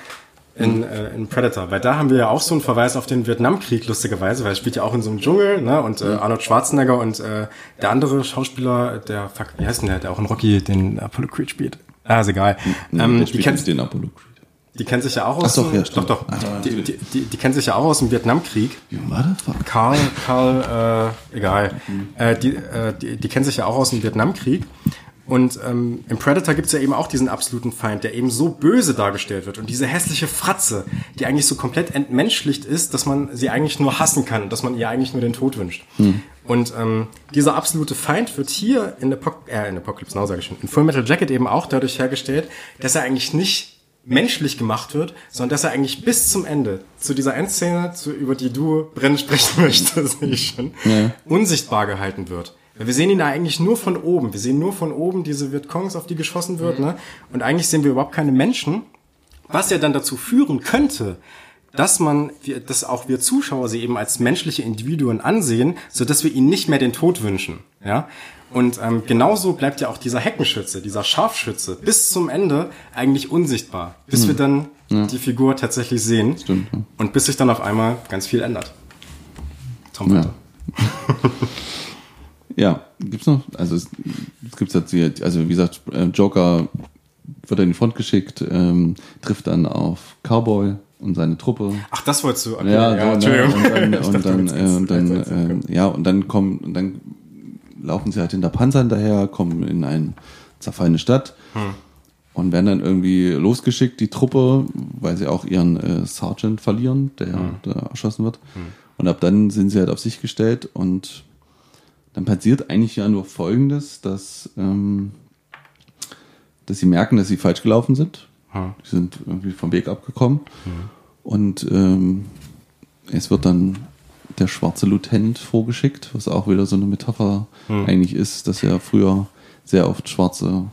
in, äh, in Predator, weil da haben wir ja auch so einen Verweis auf den Vietnamkrieg, lustigerweise, weil es spielt ja auch in so einem Dschungel, ne, und äh, Arnold Schwarzenegger und äh, der andere Schauspieler, der, fuck, wie heißt denn der, der auch in Rocky den Apollo Creed spielt? Ah, ist egal. ähm, die kennt, den Apollo Creed. Die kennt sich ja auch aus. Ach doch, ja, stimmt. Doch, doch. Ah, die, die, die, die kennt sich ja auch aus dem Vietnamkrieg. Motherfucker. Karl, Karl, äh, egal. Mhm. Äh, die, äh, die, die kennt sich ja auch aus dem Vietnamkrieg. Und ähm, im Predator gibt's ja eben auch diesen absoluten Feind, der eben so böse dargestellt wird. Und diese hässliche Fratze, die eigentlich so komplett entmenschlicht ist, dass man sie eigentlich nur hassen kann, dass man ihr eigentlich nur den Tod wünscht. Hm. Und ähm, dieser absolute Feind wird hier in, Apoc äh, in Apocalypse Now, sage ich schon, in Full Metal Jacket eben auch dadurch hergestellt, dass er eigentlich nicht menschlich gemacht wird, sondern dass er eigentlich bis zum Ende, zu dieser Endszene, zu, über die du brennend sprechen möchtest, sehe ich schon, ja. unsichtbar gehalten wird. Wir sehen ihn da eigentlich nur von oben. Wir sehen nur von oben diese Vietcongs, auf die geschossen wird. Mhm. Ne? Und eigentlich sehen wir überhaupt keine Menschen. Was ja dann dazu führen könnte, dass man, dass auch wir Zuschauer sie eben als menschliche Individuen ansehen, so dass wir ihnen nicht mehr den Tod wünschen. Ja. Und ähm, genauso bleibt ja auch dieser Heckenschütze, dieser Scharfschütze bis zum Ende eigentlich unsichtbar, bis mhm. wir dann ja. die Figur tatsächlich sehen Stimmt, ja. und bis sich dann auf einmal ganz viel ändert. Tom ja. Ja, gibt's noch? Also es, es gibt jetzt hier, also wie gesagt, äh, Joker wird in die Front geschickt, ähm, trifft dann auf Cowboy und seine Truppe. Ach, das wolltest du? Okay, ja, ja, so, ne, und dann, und dann, äh, und dann äh, ja, und dann kommen, und dann laufen sie halt hinter Panzer hinterher, kommen in eine zerfallene Stadt hm. und werden dann irgendwie losgeschickt, die Truppe, weil sie auch ihren äh, Sergeant verlieren, der, hm. der erschossen wird. Hm. Und ab dann sind sie halt auf sich gestellt und dann passiert eigentlich ja nur Folgendes, dass, ähm, dass sie merken, dass sie falsch gelaufen sind. Hm. Die sind irgendwie vom Weg abgekommen. Hm. Und ähm, es wird dann der schwarze Lieutenant vorgeschickt, was auch wieder so eine Metapher hm. eigentlich ist, dass ja früher sehr oft Schwarze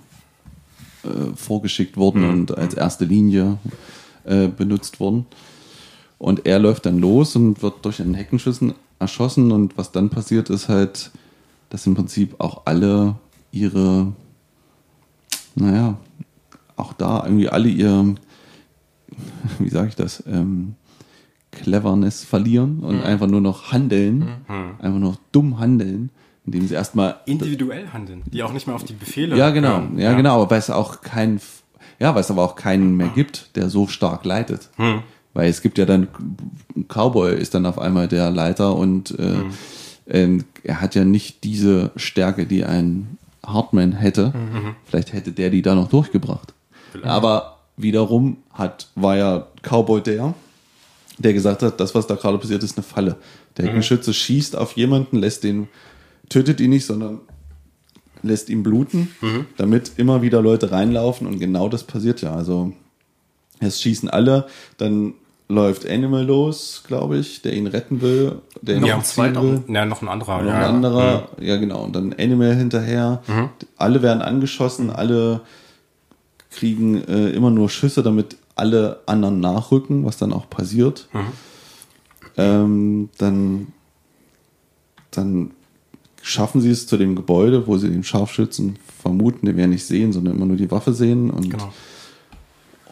äh, vorgeschickt wurden hm. und als erste Linie äh, benutzt wurden. Und er läuft dann los und wird durch einen Heckenschüssen erschossen und was dann passiert ist halt, dass im Prinzip auch alle ihre, naja, auch da irgendwie alle ihr, wie sage ich das, ähm, Cleverness verlieren und mhm. einfach nur noch handeln, mhm. einfach nur dumm handeln, indem sie erstmal individuell handeln, die auch nicht mehr auf die Befehle. Ja, genau, hören. ja, ja, genau, aber weil es auch kein, ja, weil es aber auch keinen mehr gibt, der so stark leitet. Mhm. Weil es gibt ja dann, Cowboy ist dann auf einmal der Leiter und äh, mhm ähm, er hat ja nicht diese Stärke, die ein Hartman hätte. Mhm. Vielleicht hätte der die da noch durchgebracht. Vielleicht. Aber wiederum hat, war ja Cowboy der, der gesagt hat, das, was da gerade passiert, ist eine Falle. Der Heckenschütze mhm. schießt auf jemanden, lässt den, tötet ihn nicht, sondern lässt ihn bluten, mhm. damit immer wieder Leute reinlaufen und genau das passiert ja. Also es schießen alle, dann läuft Animal los, glaube ich, der ihn retten will, der ihn ja, noch zweiter, will. Ja, noch ein anderer. Noch ein anderer, mhm. ja genau. Und dann Animal hinterher. Mhm. Alle werden angeschossen, alle kriegen äh, immer nur Schüsse, damit alle anderen nachrücken, was dann auch passiert. Mhm. Ähm, dann, dann schaffen sie es zu dem Gebäude, wo sie den Scharfschützen vermuten, den wir nicht sehen, sondern immer nur die Waffe sehen. Und, genau.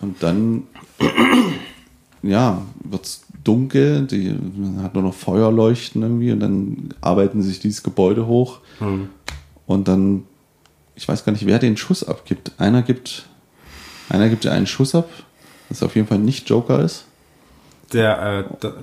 und dann ja, wird es dunkel, die hat nur noch Feuerleuchten irgendwie und dann arbeiten sich dieses Gebäude hoch mhm. und dann, ich weiß gar nicht, wer den Schuss abgibt. Einer gibt, einer gibt ja einen Schuss ab, das auf jeden Fall nicht Joker ist. Der, äh, da,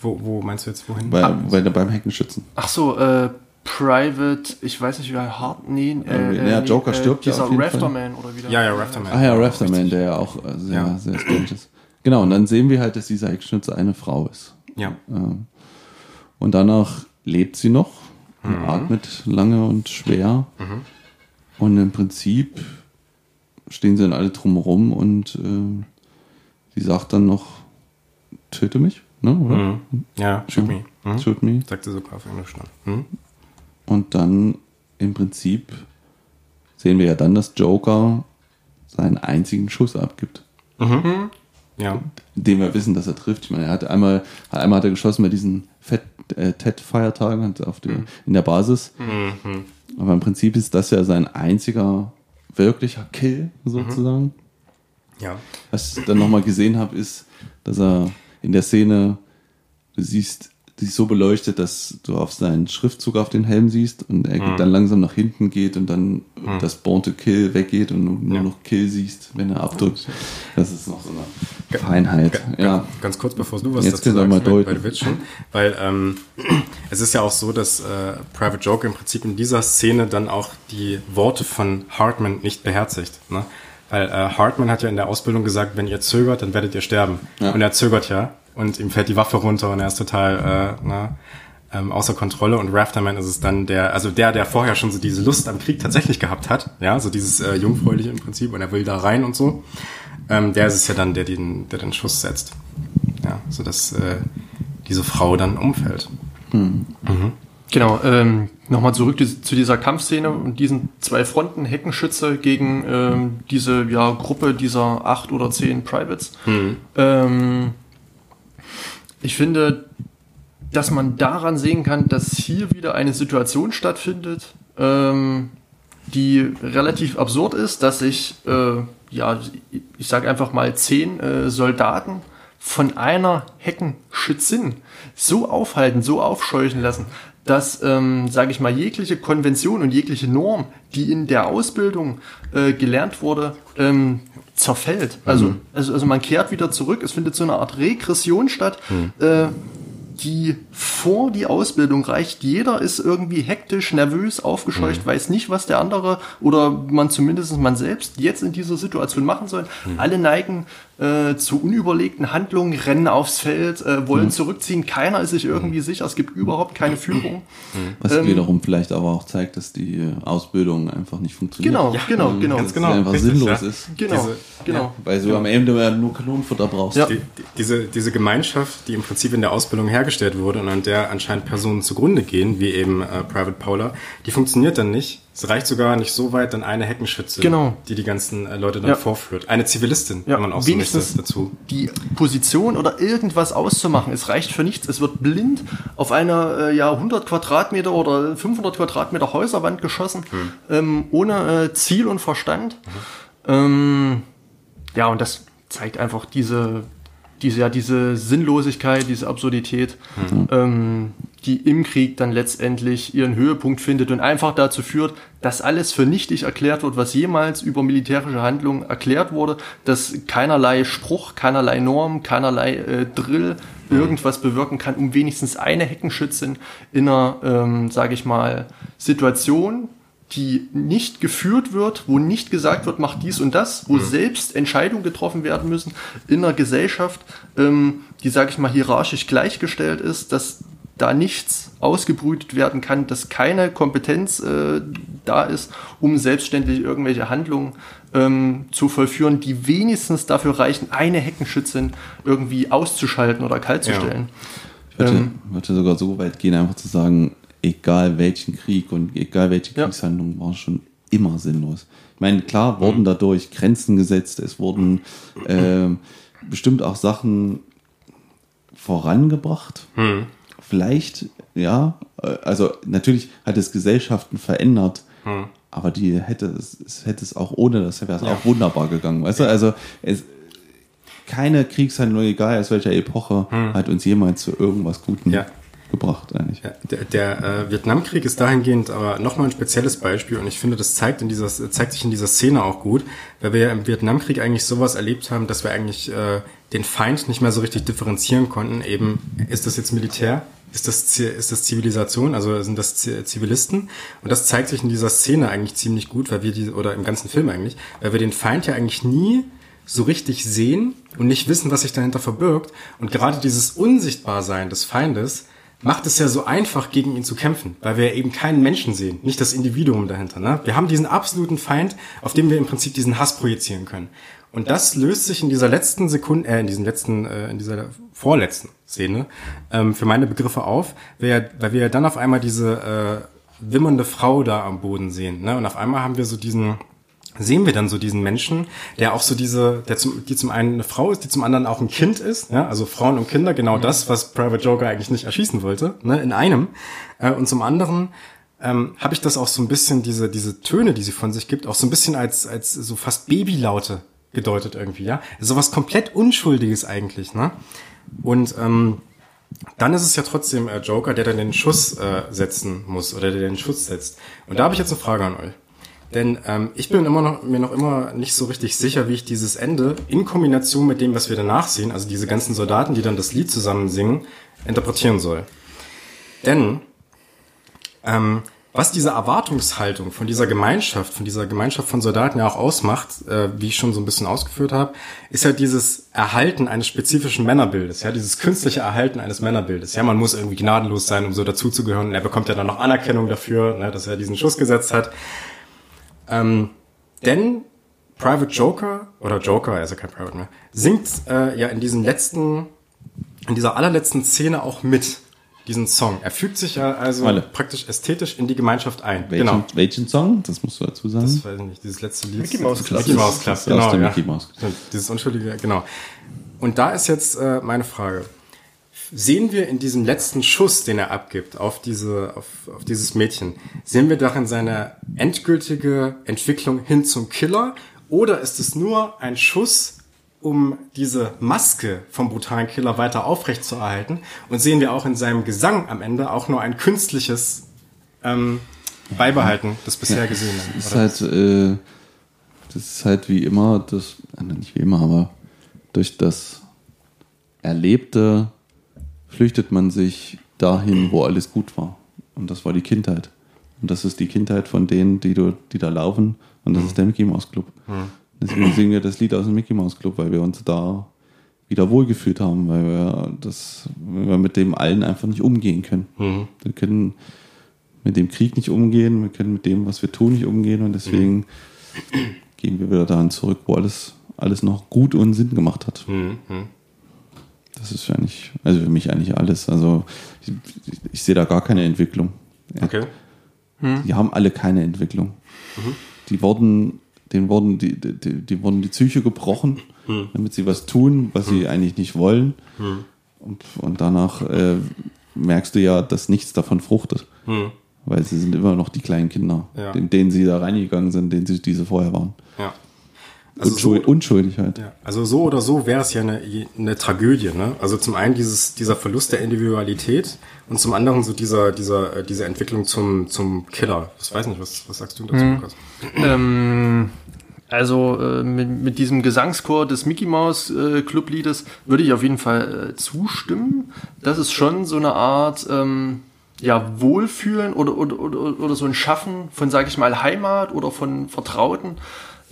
wo, wo meinst du jetzt wohin? Bei, ah, bei, beim Heckenschützen. Ach so, äh, Private, ich weiß nicht, wie er hart, nee, äh, äh, ja, Joker äh, stirbt ja auf jeden Rafterman Fall. oder wieder. Ja, ja, Rafterman. Ah ja, Rafterman, der ja auch äh, sehr, ja. sehr strange ist. Genau, und dann sehen wir halt, dass dieser Hexschnitzer eine Frau ist. Ja. Und danach lebt sie noch, mhm. atmet lange und schwer. Mhm. Und im Prinzip stehen sie dann alle drumherum und äh, sie sagt dann noch, töte mich, ne, oder? Mhm. Ja, shoot me. Mhm. Shoot me. Sagt sie sogar auf Englisch dann. Mhm. Und dann im Prinzip sehen wir ja dann, dass Joker seinen einzigen Schuss abgibt. Mhm. Ja. Den wir wissen, dass er trifft. Ich meine, er hat einmal, einmal hat er geschossen bei diesen Fett, äh, TED-Feiertagen auf der, mhm. in der Basis. Mhm. Aber im Prinzip ist das ja sein einziger wirklicher Kill, sozusagen. Ja. Was ich dann nochmal gesehen habe, ist, dass er in der Szene, du siehst, sich so beleuchtet, dass du auf seinen Schriftzug auf den Helm siehst und er mhm. dann langsam nach hinten geht und dann mhm. das Born to Kill weggeht und nur ja. noch Kill siehst, wenn er abdrückt. Das ist noch so eine Feinheit. Ganz, ja. ganz kurz, bevor du was Jetzt dazu sagst, mal bei, bei Witchen, weil ähm, es ist ja auch so, dass äh, Private Joke im Prinzip in dieser Szene dann auch die Worte von Hartman nicht beherzigt. Ne? Weil äh, Hartman hat ja in der Ausbildung gesagt, wenn ihr zögert, dann werdet ihr sterben. Ja. Und er zögert ja und ihm fällt die Waffe runter und er ist total äh, na, ähm, außer Kontrolle und Rafterman ist es dann der, also der, der vorher schon so diese Lust am Krieg tatsächlich gehabt hat, ja, so dieses äh, Jungfräuliche im Prinzip und er will da rein und so, ähm, der ist es ja dann, der den, der den Schuss setzt, ja, so dass äh, diese Frau dann umfällt. Hm. Mhm. Genau, ähm, nochmal zurück zu dieser Kampfszene und diesen zwei Fronten, Heckenschütze gegen ähm, diese ja, Gruppe dieser acht oder zehn Privates. Mhm. Ähm, ich finde, dass man daran sehen kann, dass hier wieder eine Situation stattfindet, ähm, die relativ absurd ist, dass sich, äh, ja, ich sage einfach mal zehn äh, Soldaten von einer Heckenschützin so aufhalten, so aufscheuchen lassen, dass, ähm, sage ich mal, jegliche Konvention und jegliche Norm, die in der Ausbildung äh, gelernt wurde, ähm, zerfällt. Also, mhm. also, also man kehrt wieder zurück, es findet so eine Art Regression statt. Mhm. Äh, die vor die Ausbildung reicht. Jeder ist irgendwie hektisch, nervös, aufgescheucht, mhm. weiß nicht, was der andere oder man zumindest man selbst jetzt in dieser Situation machen soll. Mhm. Alle neigen äh, zu unüberlegten Handlungen, rennen aufs Feld, äh, wollen mhm. zurückziehen. Keiner ist sich irgendwie sicher. Es gibt überhaupt keine Führung. Mhm. Was ähm, wiederum vielleicht aber auch zeigt, dass die äh, Ausbildung einfach nicht funktioniert. Genau, ja, genau, genau. Ganz genau. einfach Richtig, sinnlos ja. ist. Genau, diese, genau. Ja, weil du am Ende nur Kanonenfutter brauchst. Ja. Die, diese, diese Gemeinschaft, die im Prinzip in der Ausbildung hergestellt wurde und an der anscheinend Personen zugrunde gehen, wie eben äh, Private Paula, die funktioniert dann nicht es reicht sogar nicht so weit, dann eine Heckenschütze, genau. die die ganzen äh, Leute dann ja. vorführt. Eine Zivilistin, ja. wenn man auch so möchte, dazu. Die Position oder irgendwas auszumachen, es reicht für nichts. Es wird blind auf einer äh, ja, 100 Quadratmeter oder 500 Quadratmeter Häuserwand geschossen, hm. ähm, ohne äh, Ziel und Verstand. Mhm. Ähm, ja, und das zeigt einfach diese diese, ja, diese Sinnlosigkeit, diese Absurdität, mhm. ähm, die im Krieg dann letztendlich ihren Höhepunkt findet und einfach dazu führt, dass alles für nichtig erklärt wird, was jemals über militärische Handlungen erklärt wurde, dass keinerlei Spruch, keinerlei Norm, keinerlei äh, Drill mhm. irgendwas bewirken kann, um wenigstens eine Heckenschützin in einer, ähm, sage ich mal, Situation, die nicht geführt wird, wo nicht gesagt wird, mach dies und das, wo mhm. selbst Entscheidungen getroffen werden müssen in einer Gesellschaft, ähm, die, sage ich mal, hierarchisch gleichgestellt ist, dass da nichts ausgebrütet werden kann, dass keine Kompetenz äh, da ist, um selbstständig irgendwelche Handlungen ähm, zu vollführen, die wenigstens dafür reichen, eine Heckenschützin irgendwie auszuschalten oder kaltzustellen. Ja. Ich würde, ähm, würde sogar so weit gehen, einfach zu sagen, egal welchen Krieg und egal welche ja. Kriegshandlung, war schon immer sinnlos. Ich meine, klar wurden mhm. dadurch Grenzen gesetzt, es wurden äh, bestimmt auch Sachen vorangebracht. Mhm. Vielleicht, ja, also natürlich hat es Gesellschaften verändert, mhm. aber die hätte es, es hätte es auch ohne das wäre es ja. auch wunderbar gegangen. Weißt du, also es, keine Kriegshandlung, egal aus welcher Epoche, hm. hat uns jemals zu irgendwas Guten ja gebracht eigentlich. Der, der äh, Vietnamkrieg ist dahingehend aber nochmal ein spezielles Beispiel und ich finde, das zeigt, in dieser, zeigt sich in dieser Szene auch gut, weil wir ja im Vietnamkrieg eigentlich sowas erlebt haben, dass wir eigentlich äh, den Feind nicht mehr so richtig differenzieren konnten. Eben, ist das jetzt Militär? Ist das, ist das Zivilisation? Also sind das Zivilisten? Und das zeigt sich in dieser Szene eigentlich ziemlich gut, weil wir die, oder im ganzen Film eigentlich, weil wir den Feind ja eigentlich nie so richtig sehen und nicht wissen, was sich dahinter verbirgt. Und gerade dieses Unsichtbarsein des Feindes macht es ja so einfach, gegen ihn zu kämpfen, weil wir eben keinen Menschen sehen, nicht das Individuum dahinter. Ne? Wir haben diesen absoluten Feind, auf dem wir im Prinzip diesen Hass projizieren können. Und das löst sich in dieser letzten Sekunde, äh, in diesen letzten, äh, in dieser vorletzten Szene ähm, für meine Begriffe auf, weil, wir dann auf einmal diese äh, wimmernde Frau da am Boden sehen. Ne? Und auf einmal haben wir so diesen, sehen wir dann so diesen Menschen, der auch so diese, der zum, die zum einen eine Frau ist, die zum anderen auch ein Kind ist, ja? also Frauen und Kinder, genau das, was Private Joker eigentlich nicht erschießen wollte, ne? in einem. Äh, und zum anderen ähm, habe ich das auch so ein bisschen, diese, diese Töne, die sie von sich gibt, auch so ein bisschen als, als so fast Babylaute gedeutet irgendwie, ja. So was komplett Unschuldiges eigentlich, ne? Und ähm, dann ist es ja trotzdem äh, Joker, der dann den Schuss äh, setzen muss oder der den Schuss setzt. Und da habe ich jetzt eine Frage an euch. Denn ähm, ich bin immer noch, mir noch immer nicht so richtig sicher, wie ich dieses Ende in Kombination mit dem, was wir danach sehen, also diese ganzen Soldaten, die dann das Lied zusammen singen, interpretieren soll. Denn ähm, was diese Erwartungshaltung von dieser Gemeinschaft, von dieser Gemeinschaft von Soldaten ja auch ausmacht, äh, wie ich schon so ein bisschen ausgeführt habe, ist ja dieses Erhalten eines spezifischen Männerbildes, ja, dieses künstliche Erhalten eines Männerbildes. Ja, man muss irgendwie gnadenlos sein, um so dazuzugehören. Er bekommt ja dann noch Anerkennung dafür, ne, dass er diesen Schuss gesetzt hat. Ähm, denn Private Joker oder Joker, er ist ja kein Private mehr, singt äh, ja in diesem letzten, in dieser allerletzten Szene auch mit diesen Song. Er fügt sich ja also Alle. praktisch ästhetisch in die Gemeinschaft ein. Welchen, genau. welchen Song? Das musst du dazu sagen. Das weiß ich nicht. Dieses letzte Lied. Mickey Mouse Club. Mickey Mouse Club, genau. Ja. Mickey Mouse. Dieses unschuldige, genau. Und da ist jetzt äh, meine Frage. Sehen wir in diesem letzten Schuss, den er abgibt auf diese, auf, auf dieses Mädchen, sehen wir darin seine endgültige Entwicklung hin zum Killer? Oder ist es nur ein Schuss um diese Maske vom brutalen Killer weiter aufrechtzuerhalten. Und sehen wir auch in seinem Gesang am Ende auch nur ein künstliches ähm, Beibehalten des bisher ja, Gesehenen. Das ist, halt, äh, das ist halt wie immer, das, äh, nicht wie immer, aber durch das Erlebte flüchtet man sich dahin, wo alles gut war. Und das war die Kindheit. Und das ist die Kindheit von denen, die, du, die da laufen. Und das mhm. ist der Mickey Mouse Club. Mhm. Deswegen singen wir das Lied aus dem Mickey Mouse Club, weil wir uns da wieder wohlgefühlt haben, weil wir das, weil wir mit dem allen einfach nicht umgehen können. Mhm. Wir können mit dem Krieg nicht umgehen, wir können mit dem, was wir tun, nicht umgehen und deswegen mhm. gehen wir wieder dahin zurück, wo alles, alles noch gut und Sinn gemacht hat. Mhm. Das ist eigentlich, also für mich eigentlich alles. Also ich, ich, sehe da gar keine Entwicklung. Okay. Die haben alle keine Entwicklung. Mhm. Die wurden denen wurden die, die, die wurden die Psyche gebrochen, hm. damit sie was tun, was hm. sie eigentlich nicht wollen. Hm. Und, und danach äh, merkst du ja, dass nichts davon fruchtet. Hm. Weil sie sind immer noch die kleinen Kinder, ja. in denen sie da reingegangen sind, denen sie diese vorher waren. Ja. Also Unschuld, so, Unschuldigkeit. Ja, also so oder so wäre es ja eine, eine Tragödie. Ne? Also zum einen dieses, dieser Verlust der Individualität und zum anderen so dieser, dieser, äh, diese Entwicklung zum, zum Killer. Ich weiß nicht, was, was sagst du dazu, hm. Lukas? Ähm, also äh, mit, mit diesem Gesangschor des Mickey Mouse äh, Clubliedes würde ich auf jeden Fall äh, zustimmen. Das ist schon so eine Art ähm, ja, Wohlfühlen oder, oder, oder, oder so ein Schaffen von, sage ich mal, Heimat oder von Vertrauten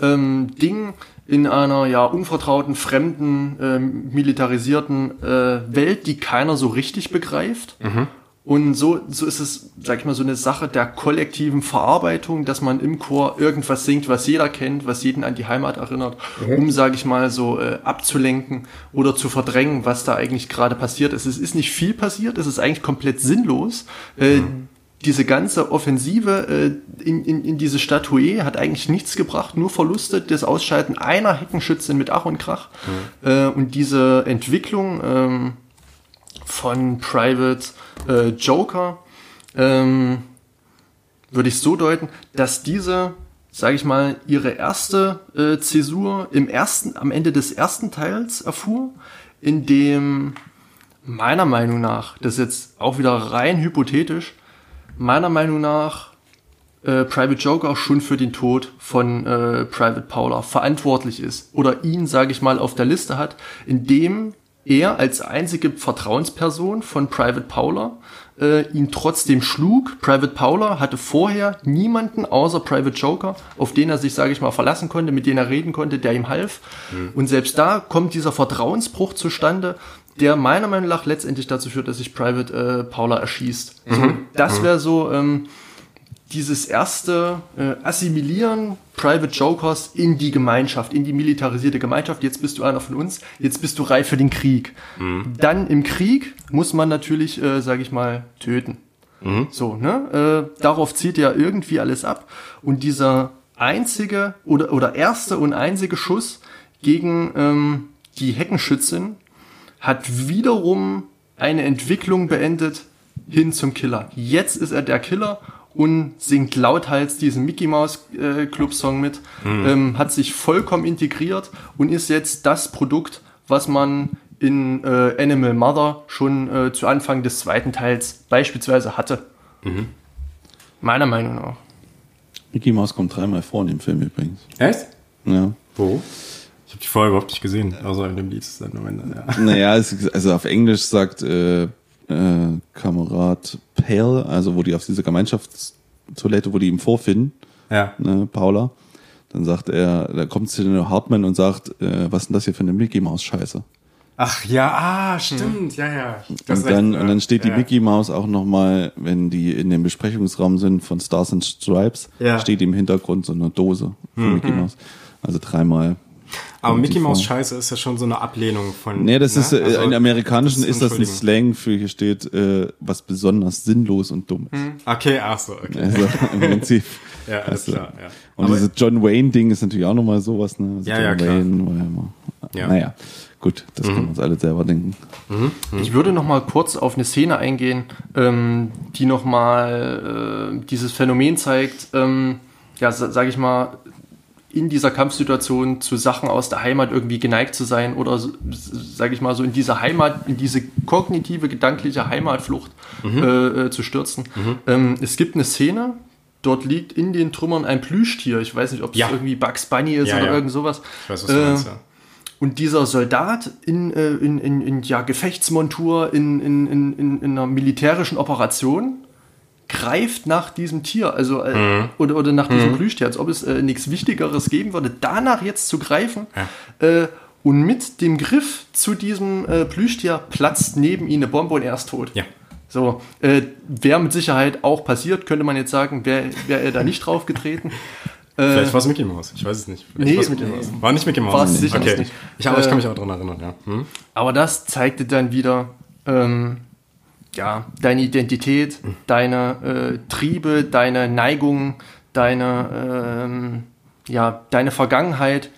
ähm, Ding in einer ja unvertrauten, fremden, äh, militarisierten äh, Welt, die keiner so richtig begreift. Mhm. Und so, so ist es, sag ich mal, so eine Sache der kollektiven Verarbeitung, dass man im Chor irgendwas singt, was jeder kennt, was jeden an die Heimat erinnert, mhm. um, sag ich mal, so äh, abzulenken oder zu verdrängen, was da eigentlich gerade passiert ist. Es ist nicht viel passiert, es ist eigentlich komplett sinnlos. Äh, mhm diese ganze Offensive äh, in, in, in diese Statue hat eigentlich nichts gebracht, nur Verluste, das Ausschalten einer Heckenschützin mit Ach und Krach. Mhm. Äh, und diese Entwicklung ähm, von Private äh, Joker ähm, würde ich so deuten, dass diese, sage ich mal, ihre erste äh, Zäsur im ersten, am Ende des ersten Teils erfuhr, in dem meiner Meinung nach, das ist jetzt auch wieder rein hypothetisch, meiner Meinung nach äh, Private Joker schon für den Tod von äh, Private Paula verantwortlich ist oder ihn, sage ich mal, auf der Liste hat, indem er als einzige Vertrauensperson von Private Paula äh, ihn trotzdem schlug. Private Paula hatte vorher niemanden außer Private Joker, auf den er sich, sage ich mal, verlassen konnte, mit dem er reden konnte, der ihm half. Mhm. Und selbst da kommt dieser Vertrauensbruch zustande, der meiner Meinung nach letztendlich dazu führt, dass sich Private äh, Paula erschießt. Mhm. So, das mhm. wäre so ähm, dieses erste äh, Assimilieren Private Jokers in die Gemeinschaft, in die militarisierte Gemeinschaft. Jetzt bist du einer von uns, jetzt bist du reif für den Krieg. Mhm. Dann im Krieg muss man natürlich, äh, sage ich mal, töten. Mhm. So, ne? Äh, darauf zieht ja irgendwie alles ab. Und dieser einzige oder, oder erste und einzige Schuss gegen ähm, die Heckenschützin hat wiederum eine Entwicklung beendet hin zum Killer. Jetzt ist er der Killer und singt lauthals diesen Mickey Mouse äh, Club Song mit, mhm. ähm, hat sich vollkommen integriert und ist jetzt das Produkt, was man in äh, Animal Mother schon äh, zu Anfang des zweiten Teils beispielsweise hatte. Mhm. Meiner Meinung nach. Mickey Mouse kommt dreimal vor in dem Film übrigens. Echt? Ja. Wo? Ich habe die vorher überhaupt nicht gesehen, außer in dem Lied dann am Ende. Ja. Naja, es, also auf Englisch sagt äh, äh, Kamerad Pale, also wo die auf dieser Gemeinschaftstoilette, wo die ihn vorfinden, ja. ne, Paula, dann sagt er, da kommt zu den Hartmann und sagt, äh, was ist denn das hier für eine Mickey Maus Scheiße? Ach ja, ah, stimmt, hm. ja, ja. Das und dann, recht, und dann steht die ja. Mickey Maus auch nochmal, wenn die in dem Besprechungsraum sind von Stars and Stripes, ja. steht im Hintergrund so eine Dose von mhm. Mickey Maus. Also dreimal aber Mickey Mouse Scheiße ist ja schon so eine Ablehnung von. Nee, das ne? ist, äh, also, in amerikanischen ist, das ein Slang für, hier steht, äh, was besonders sinnlos und dumm ist. Hm. Okay, ach so, okay. Also im Prinzip. ja, alles also, klar, ja. Und dieses John Wayne-Ding ist natürlich auch nochmal sowas, ne? Also ja, ja, klar. Wayne, ja. Naja, gut, das mhm. können wir uns alle selber denken. Mhm. Mhm. Ich würde nochmal kurz auf eine Szene eingehen, ähm, die nochmal äh, dieses Phänomen zeigt, ähm, ja, sage ich mal, in dieser Kampfsituation zu Sachen aus der Heimat irgendwie geneigt zu sein oder, sage ich mal, so in diese Heimat, in diese kognitive, gedankliche Heimatflucht mhm. äh, äh, zu stürzen. Mhm. Ähm, es gibt eine Szene, dort liegt in den Trümmern ein Plüschtier. Ich weiß nicht, ob es ja. irgendwie Bugs Bunny ist ja, oder ja. irgend sowas. Ich weiß, was du meinst, äh, ja. Und dieser Soldat in, äh, in, in, in ja, Gefechtsmontur, in, in, in, in einer militärischen Operation, greift nach diesem Tier, also äh, mhm. oder, oder nach diesem mhm. Plüschtier, als ob es äh, nichts Wichtigeres geben würde, danach jetzt zu greifen. Ja. Äh, und mit dem Griff zu diesem äh, Plüschtier platzt neben ihm eine Bombe und er ist tot. Ja. So, äh, wäre mit Sicherheit auch passiert, könnte man jetzt sagen, wäre wär er da nicht drauf getreten. Vielleicht war es Mickey Mouse, ich weiß es nicht. Nee, Mickey Mouse. War nicht Mickey Mouse. War es sicher okay. nicht. Ich, aber ich kann mich auch daran erinnern, ja. Hm? Aber das zeigte dann wieder, ähm, ja, deine Identität, deine äh, Triebe, deine Neigungen, deine, ähm, ja, deine Vergangenheit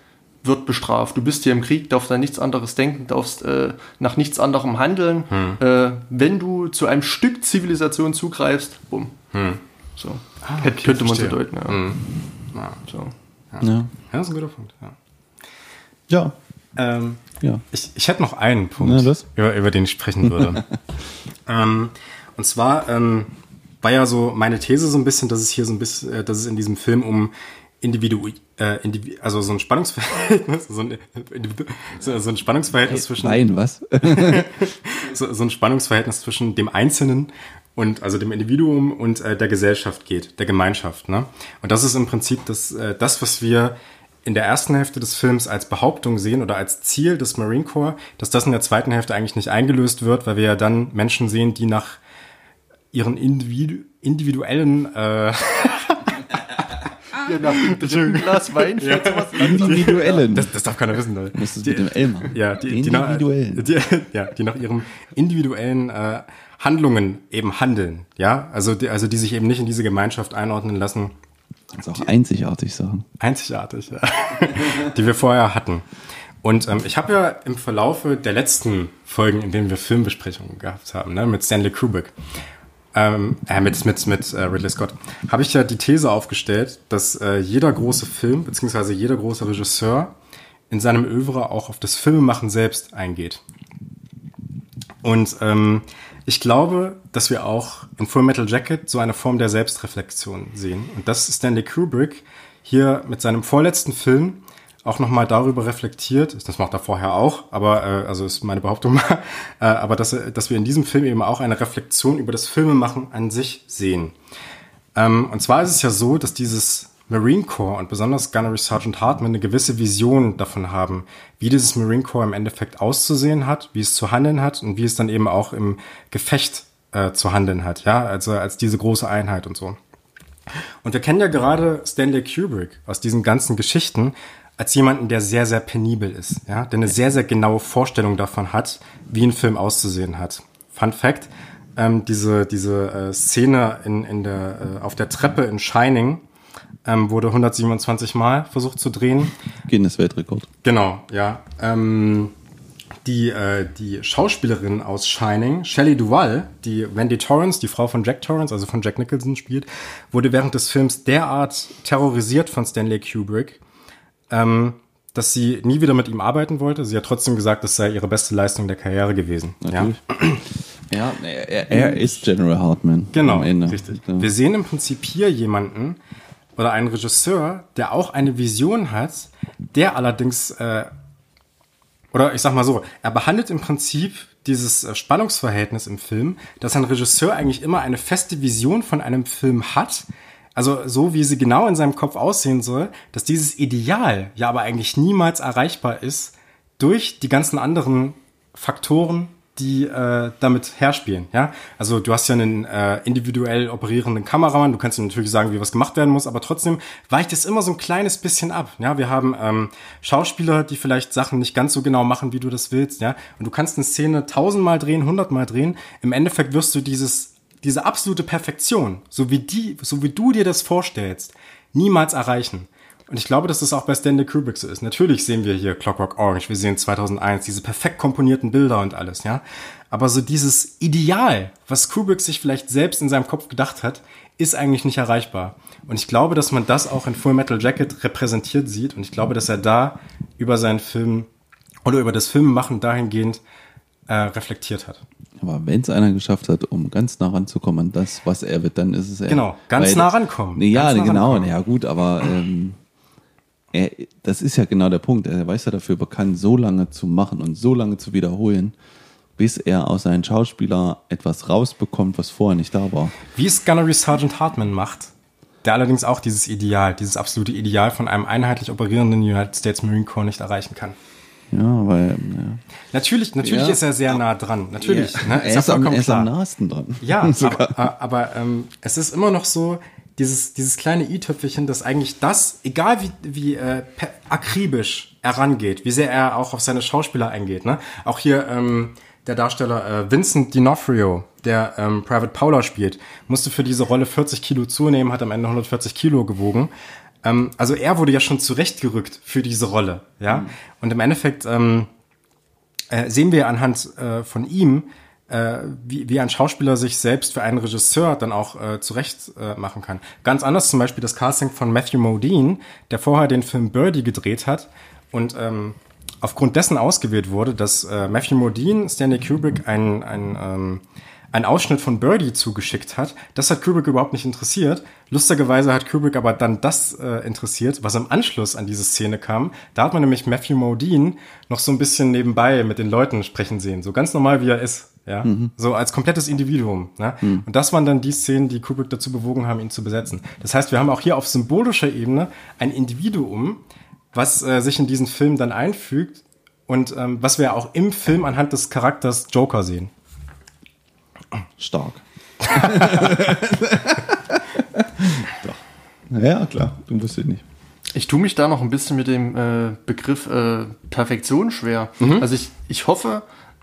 wird bestraft. Du bist hier im Krieg, darfst an nichts anderes denken, darfst äh, nach nichts anderem handeln. Hm. Äh, wenn du zu einem Stück Zivilisation zugreifst, bumm. Hm. So. Ah, okay, könnte man so deuten. Ja. Hm. Ja. So. Ja. ja. ja, ist ein guter Punkt. Ja. ja. Ähm, ja. Ich, ich hätte noch einen Punkt, ja, über, über den ich sprechen würde. ähm, und zwar ähm, war ja so meine These so ein bisschen, dass es hier so ein bisschen, äh, dass es in diesem Film um Individu, äh, Individu also so ein Spannungsverhältnis, so ein, so, so ein Spannungsverhältnis zwischen. Nein, was? so, so ein Spannungsverhältnis zwischen dem Einzelnen und also dem Individuum und äh, der Gesellschaft geht, der Gemeinschaft. Ne? Und das ist im Prinzip das, äh, das, was wir in der ersten Hälfte des Films als Behauptung sehen oder als Ziel des Marine Corps, dass das in der zweiten Hälfte eigentlich nicht eingelöst wird, weil wir ja dann Menschen sehen, die nach ihren individu individuellen äh, ja, nach dem dritten Glas Wein ja. sowas Individuellen. Das, das darf keiner wissen, Leute. Musst du mit dem L machen. Ja, die, die, nach, die, ja, die nach ihrem individuellen äh, Handlungen eben handeln. Ja, also die, also die sich eben nicht in diese Gemeinschaft einordnen lassen Kannst auch einzigartig sagen. Einzigartig, ja. die wir vorher hatten. Und ähm, ich habe ja im Verlaufe der letzten Folgen, in denen wir Filmbesprechungen gehabt haben, ne, mit Stanley Kubrick, ähm, äh, mit, mit, mit äh, Ridley Scott, habe ich ja die These aufgestellt, dass äh, jeder große Film, beziehungsweise jeder große Regisseur in seinem Övre auch auf das Filmemachen selbst eingeht. Und ähm, ich glaube, dass wir auch in Full Metal Jacket so eine Form der Selbstreflexion sehen. Und dass Stanley Kubrick hier mit seinem vorletzten Film auch nochmal darüber reflektiert, das macht er vorher auch, aber äh, also ist meine Behauptung mal, äh, aber dass, dass wir in diesem Film eben auch eine Reflexion über das Filmemachen an sich sehen. Ähm, und zwar ist es ja so, dass dieses Marine Corps und besonders Gunnery Sergeant Hartman eine gewisse Vision davon haben, wie dieses Marine Corps im Endeffekt auszusehen hat, wie es zu handeln hat und wie es dann eben auch im Gefecht äh, zu handeln hat, ja, also als diese große Einheit und so. Und wir kennen ja gerade Stanley Kubrick aus diesen ganzen Geschichten als jemanden, der sehr, sehr penibel ist, ja, der eine sehr, sehr genaue Vorstellung davon hat, wie ein Film auszusehen hat. Fun Fact, ähm, diese, diese äh, Szene in, in der, äh, auf der Treppe in Shining ähm, wurde 127 Mal versucht zu drehen. Guinness Weltrekord. Genau, ja. Ähm, die, äh, die Schauspielerin aus Shining, Shelley Duvall, die Wendy Torrance, die Frau von Jack Torrance, also von Jack Nicholson spielt, wurde während des Films derart terrorisiert von Stanley Kubrick, ähm, dass sie nie wieder mit ihm arbeiten wollte. Sie hat trotzdem gesagt, das sei ihre beste Leistung der Karriere gewesen. Natürlich. Ja, ja er, er, ist General Hartman. Genau, richtig. Ja. Wir sehen im Prinzip hier jemanden oder einen Regisseur, der auch eine Vision hat, der allerdings äh, oder ich sag mal so, er behandelt im Prinzip dieses äh, Spannungsverhältnis im Film, dass ein Regisseur eigentlich immer eine feste Vision von einem Film hat, also so wie sie genau in seinem Kopf aussehen soll, dass dieses Ideal ja aber eigentlich niemals erreichbar ist durch die ganzen anderen Faktoren, die äh, damit herspielen. Ja, also du hast ja einen äh, individuell operierenden Kameramann. Du kannst ihm natürlich sagen, wie was gemacht werden muss, aber trotzdem weicht es immer so ein kleines bisschen ab. Ja, wir haben ähm, Schauspieler, die vielleicht Sachen nicht ganz so genau machen, wie du das willst. Ja, und du kannst eine Szene tausendmal drehen, hundertmal drehen. Im Endeffekt wirst du dieses diese absolute Perfektion, so wie die, so wie du dir das vorstellst, niemals erreichen. Und ich glaube, dass das auch bei Stanley Kubrick so ist. Natürlich sehen wir hier Clockwork Orange, wir sehen 2001 diese perfekt komponierten Bilder und alles, ja. Aber so dieses Ideal, was Kubrick sich vielleicht selbst in seinem Kopf gedacht hat, ist eigentlich nicht erreichbar. Und ich glaube, dass man das auch in Full Metal Jacket repräsentiert sieht. Und ich glaube, dass er da über seinen Film oder über das Filmemachen dahingehend äh, reflektiert hat. Aber wenn es einer geschafft hat, um ganz nah ranzukommen an das, was er wird, dann ist es er. Genau, ganz Weil, nah rankommen. Nee, ja, nah genau, rankommen. ja gut, aber ähm, er, das ist ja genau der Punkt. Er weiß ja dafür bekannt, so lange zu machen und so lange zu wiederholen, bis er aus seinem Schauspieler etwas rausbekommt, was vorher nicht da war. Wie es Gunnery Sergeant Hartman macht, der allerdings auch dieses Ideal, dieses absolute Ideal von einem einheitlich operierenden United States Marine Corps nicht erreichen kann. Ja, weil. Ja. Natürlich, natürlich ja. ist er sehr nah dran. Natürlich. Ja. Ne? Ist er, ist am, er ist am nahesten dran. Ja, aber, aber ähm, es ist immer noch so, dieses, dieses kleine i-Töpfelchen, das eigentlich das, egal wie, wie äh, akribisch er rangeht, wie sehr er auch auf seine Schauspieler eingeht. Ne? Auch hier ähm, der Darsteller äh, Vincent D'Onofrio, der ähm, Private Paula spielt, musste für diese Rolle 40 Kilo zunehmen, hat am Ende 140 Kilo gewogen. Ähm, also er wurde ja schon zurechtgerückt für diese Rolle. ja. Mhm. Und im Endeffekt ähm, äh, sehen wir anhand äh, von ihm, äh, wie, wie ein Schauspieler sich selbst für einen Regisseur dann auch äh, zurecht äh, machen kann. Ganz anders zum Beispiel das Casting von Matthew Modine, der vorher den Film Birdie gedreht hat und ähm, aufgrund dessen ausgewählt wurde, dass äh, Matthew Modine Stanley Kubrick ein, ein ähm, einen Ausschnitt von Birdie zugeschickt hat. Das hat Kubrick überhaupt nicht interessiert. Lustigerweise hat Kubrick aber dann das äh, interessiert, was im Anschluss an diese Szene kam. Da hat man nämlich Matthew Modine noch so ein bisschen nebenbei mit den Leuten sprechen sehen. So ganz normal, wie er ist. Ja, mhm. so als komplettes Individuum. Ne? Mhm. Und das waren dann die Szenen, die Kubrick dazu bewogen haben, ihn zu besetzen. Das heißt, wir haben auch hier auf symbolischer Ebene ein Individuum, was äh, sich in diesen Film dann einfügt und ähm, was wir auch im Film anhand des Charakters Joker sehen. Stark. Doch. Ja, klar, du wusstest nicht. Ich tue mich da noch ein bisschen mit dem äh, Begriff äh, Perfektion schwer. Mhm. Also ich, ich hoffe,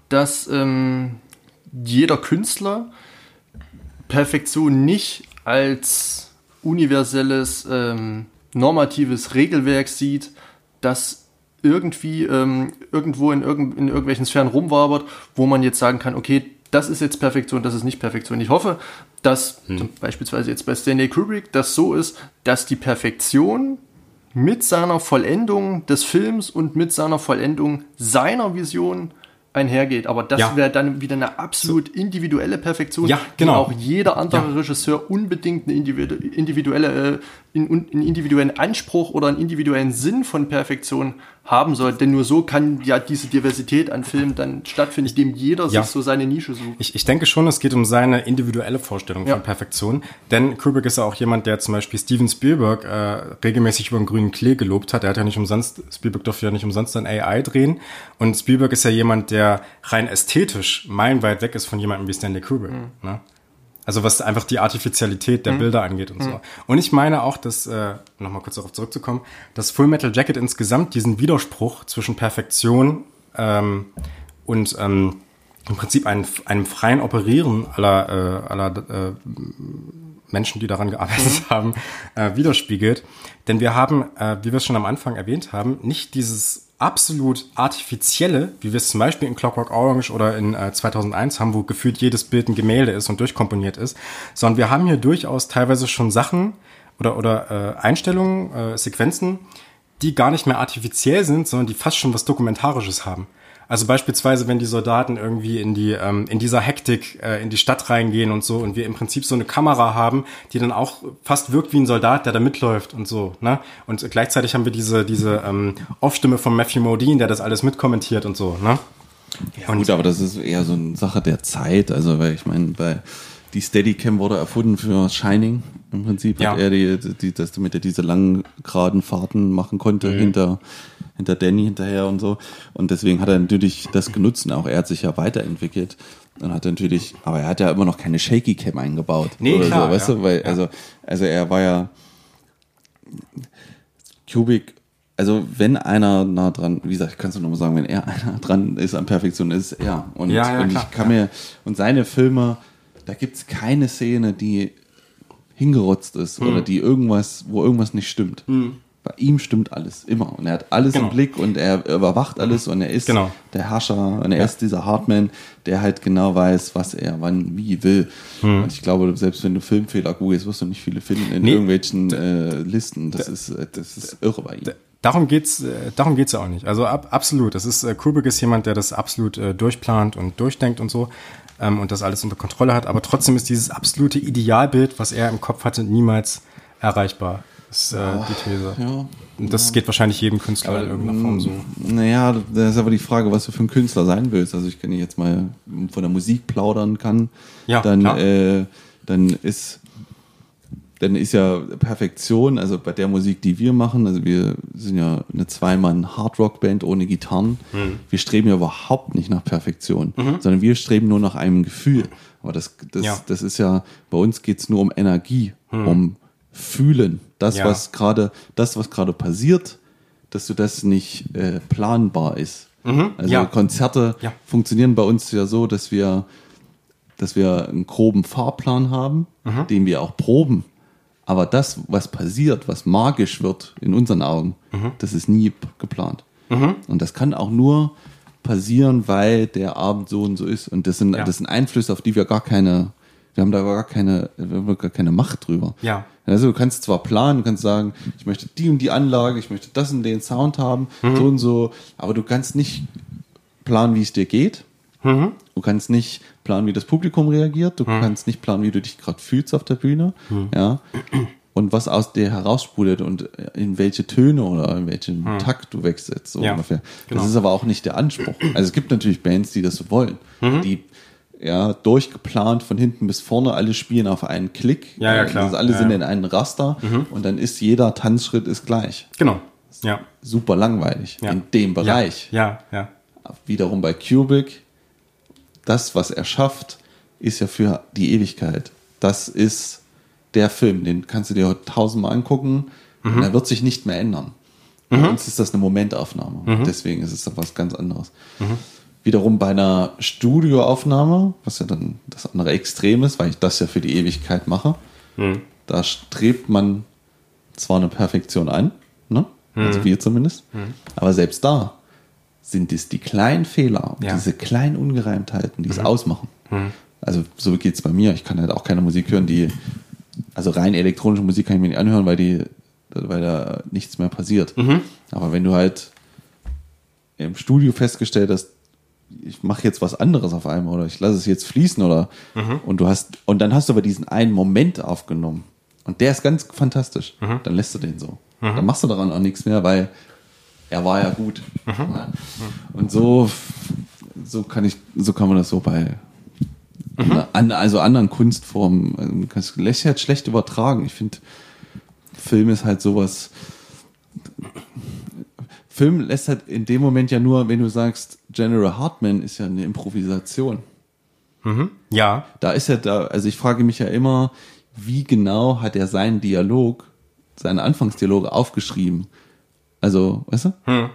dass ähm, jeder Künstler Perfektion nicht als universelles, ähm, normatives Regelwerk sieht, das irgendwie ähm, irgendwo in, irgend, in irgendwelchen Sphären rumwabert, wo man jetzt sagen kann, okay, das ist jetzt Perfektion, das ist nicht Perfektion. Ich hoffe, dass hm. beispielsweise jetzt bei Stanley Kubrick das so ist, dass die Perfektion mit seiner Vollendung des Films und mit seiner Vollendung seiner Vision einhergeht. Aber das ja. wäre dann wieder eine absolut individuelle Perfektion, ja, genau. die auch jeder andere ja. Regisseur unbedingt eine individuelle, äh, einen individuellen Anspruch oder einen individuellen Sinn von Perfektion haben soll. Denn nur so kann ja diese Diversität an Filmen dann stattfinden, indem jeder ja. sich so seine Nische sucht. Ich, ich denke schon, es geht um seine individuelle Vorstellung ja. von Perfektion. Denn Kubrick ist ja auch jemand, der zum Beispiel Steven Spielberg äh, regelmäßig über den grünen Klee gelobt hat. Er hat ja nicht umsonst, Spielberg durfte ja nicht umsonst ein AI drehen. Und Spielberg ist ja jemand, der rein ästhetisch meilenweit weg ist von jemandem wie Stanley Kubrick. Mhm. Ne? Also was einfach die Artificialität der mhm. Bilder angeht und so. Mhm. Und ich meine auch, dass, äh, nochmal kurz darauf zurückzukommen, dass Full Metal Jacket insgesamt diesen Widerspruch zwischen Perfektion ähm, und ähm, im Prinzip einem, einem freien Operieren aller, äh, aller äh, Menschen, die daran gearbeitet mhm. haben, äh, widerspiegelt. Denn wir haben, äh, wie wir es schon am Anfang erwähnt haben, nicht dieses absolut artifizielle, wie wir es zum Beispiel in Clockwork Orange oder in äh, 2001 haben, wo gefühlt jedes Bild ein Gemälde ist und durchkomponiert ist, sondern wir haben hier durchaus teilweise schon Sachen oder, oder äh, Einstellungen, äh, Sequenzen, die gar nicht mehr artifiziell sind, sondern die fast schon was Dokumentarisches haben. Also beispielsweise, wenn die Soldaten irgendwie in die ähm, in dieser Hektik äh, in die Stadt reingehen und so und wir im Prinzip so eine Kamera haben, die dann auch fast wirkt wie ein Soldat, der da mitläuft und so. Ne? Und gleichzeitig haben wir diese diese ähm, Off-Stimme von Matthew Modine, der das alles mitkommentiert und so. Ne? Ja, und gut, aber das ist eher so eine Sache der Zeit. Also weil ich meine, bei die Steadicam wurde erfunden für Shining. Im Prinzip ja. hat er die, die, das, damit er diese langen geraden Fahrten machen konnte mhm. hinter hinter Danny hinterher und so. Und deswegen hat er natürlich das genutzt und auch er hat sich ja weiterentwickelt. Und hat natürlich, aber er hat ja immer noch keine Shaky Cam eingebaut. Nee, oder klar, so, weißt ja. du, weil, ja. also, also er war ja, Cubic, also wenn einer nah dran, wie gesagt, ich kann es nur mal sagen, wenn er einer dran ist an Perfektion, ist er. Und, ja, ja, und klar, ich kann mir, und seine Filme, da gibt's keine Szene, die hingerotzt ist hm. oder die irgendwas, wo irgendwas nicht stimmt. Hm bei ihm stimmt alles immer und er hat alles genau. im Blick und er überwacht alles und er ist genau. der Herrscher und er ja. ist dieser Hardman, der halt genau weiß, was er wann wie will. Hm. Und ich glaube, selbst wenn du Filmfehler googelst, wirst du nicht viele finden in nee. irgendwelchen äh, Listen. Das ist äh, das ist irre bei ihm. Darum geht's, äh, darum geht's ja auch nicht. Also ab, absolut. Das ist äh, Kubrick ist jemand, der das absolut äh, durchplant und durchdenkt und so ähm, und das alles unter Kontrolle hat. Aber trotzdem ist dieses absolute Idealbild, was er im Kopf hatte, niemals erreichbar ist äh, die These. Ja. Das ja. geht wahrscheinlich jedem Künstler aber, in irgendeiner Form so. Naja, das ist aber die Frage, was du für ein Künstler sein willst. Also ich kann jetzt mal von der Musik plaudern kann, ja, dann, äh, dann ist dann ist ja Perfektion, also bei der Musik, die wir machen, also wir sind ja eine Zweimann Hardrock-Band ohne Gitarren. Mhm. Wir streben ja überhaupt nicht nach Perfektion, mhm. sondern wir streben nur nach einem Gefühl. Aber das, das, das ist ja, bei uns geht's nur um Energie, mhm. um fühlen. Das, ja. was gerade, das, was gerade passiert, dass du das nicht äh, planbar ist. Mhm. Also ja. Konzerte ja. funktionieren bei uns ja so, dass wir, dass wir einen groben Fahrplan haben, mhm. den wir auch proben. Aber das, was passiert, was magisch wird in unseren Augen, mhm. das ist nie geplant. Mhm. Und das kann auch nur passieren, weil der Abend so und so ist. Und das sind, das sind Einflüsse, auf die wir gar keine wir haben da gar keine, wir haben gar keine Macht drüber. Ja. Also du kannst zwar planen, du kannst sagen, ich möchte die und die Anlage, ich möchte das und den Sound haben, mhm. so und so, aber du kannst nicht planen, wie es dir geht. Mhm. Du kannst nicht planen, wie das Publikum reagiert. Du mhm. kannst nicht planen, wie du dich gerade fühlst auf der Bühne. Mhm. Ja. Und was aus dir heraussprudelt und in welche Töne oder in welchen mhm. Takt du wechselst, so ja, ungefähr. Genau. Das ist aber auch nicht der Anspruch. Also es gibt natürlich Bands, die das so wollen. Mhm. Die ja, durchgeplant von hinten bis vorne, alle spielen auf einen Klick. Ja, ja, klar. Also alle ja, sind ja. in einem Raster mhm. und dann ist jeder Tanzschritt ist gleich. Genau. Ja. Super langweilig ja. in dem Bereich. Ja, ja. Wiederum bei Cubic, das, was er schafft, ist ja für die Ewigkeit. Das ist der Film, den kannst du dir tausendmal angucken mhm. und er wird sich nicht mehr ändern. Mhm. Bei uns ist das eine Momentaufnahme. Mhm. Deswegen ist es was ganz anderes. Mhm. Wiederum bei einer Studioaufnahme, was ja dann das andere Extrem ist, weil ich das ja für die Ewigkeit mache, mhm. da strebt man zwar eine Perfektion an, ne? also mhm. wir zumindest, mhm. aber selbst da sind es die kleinen Fehler, ja. diese kleinen Ungereimtheiten, die es mhm. ausmachen. Mhm. Also so geht es bei mir. Ich kann halt auch keine Musik hören, die, also rein elektronische Musik kann ich mir nicht anhören, weil die, weil da nichts mehr passiert. Mhm. Aber wenn du halt im Studio festgestellt hast, ich mache jetzt was anderes auf einmal oder ich lasse es jetzt fließen oder mhm. und du hast und dann hast du aber diesen einen Moment aufgenommen und der ist ganz fantastisch. Mhm. Dann lässt du den so. Mhm. Dann machst du daran auch nichts mehr, weil er war ja gut. Mhm. Und so so kann ich so kann man das so bei mhm. also anderen Kunstformen kannst du schlecht übertragen. Ich finde Film ist halt sowas Film lässt halt in dem Moment ja nur, wenn du sagst, General Hartman ist ja eine Improvisation. Mhm. Ja. Da ist er da, also ich frage mich ja immer, wie genau hat er seinen Dialog, seine Anfangsdialoge aufgeschrieben? Also, weißt du? Hm.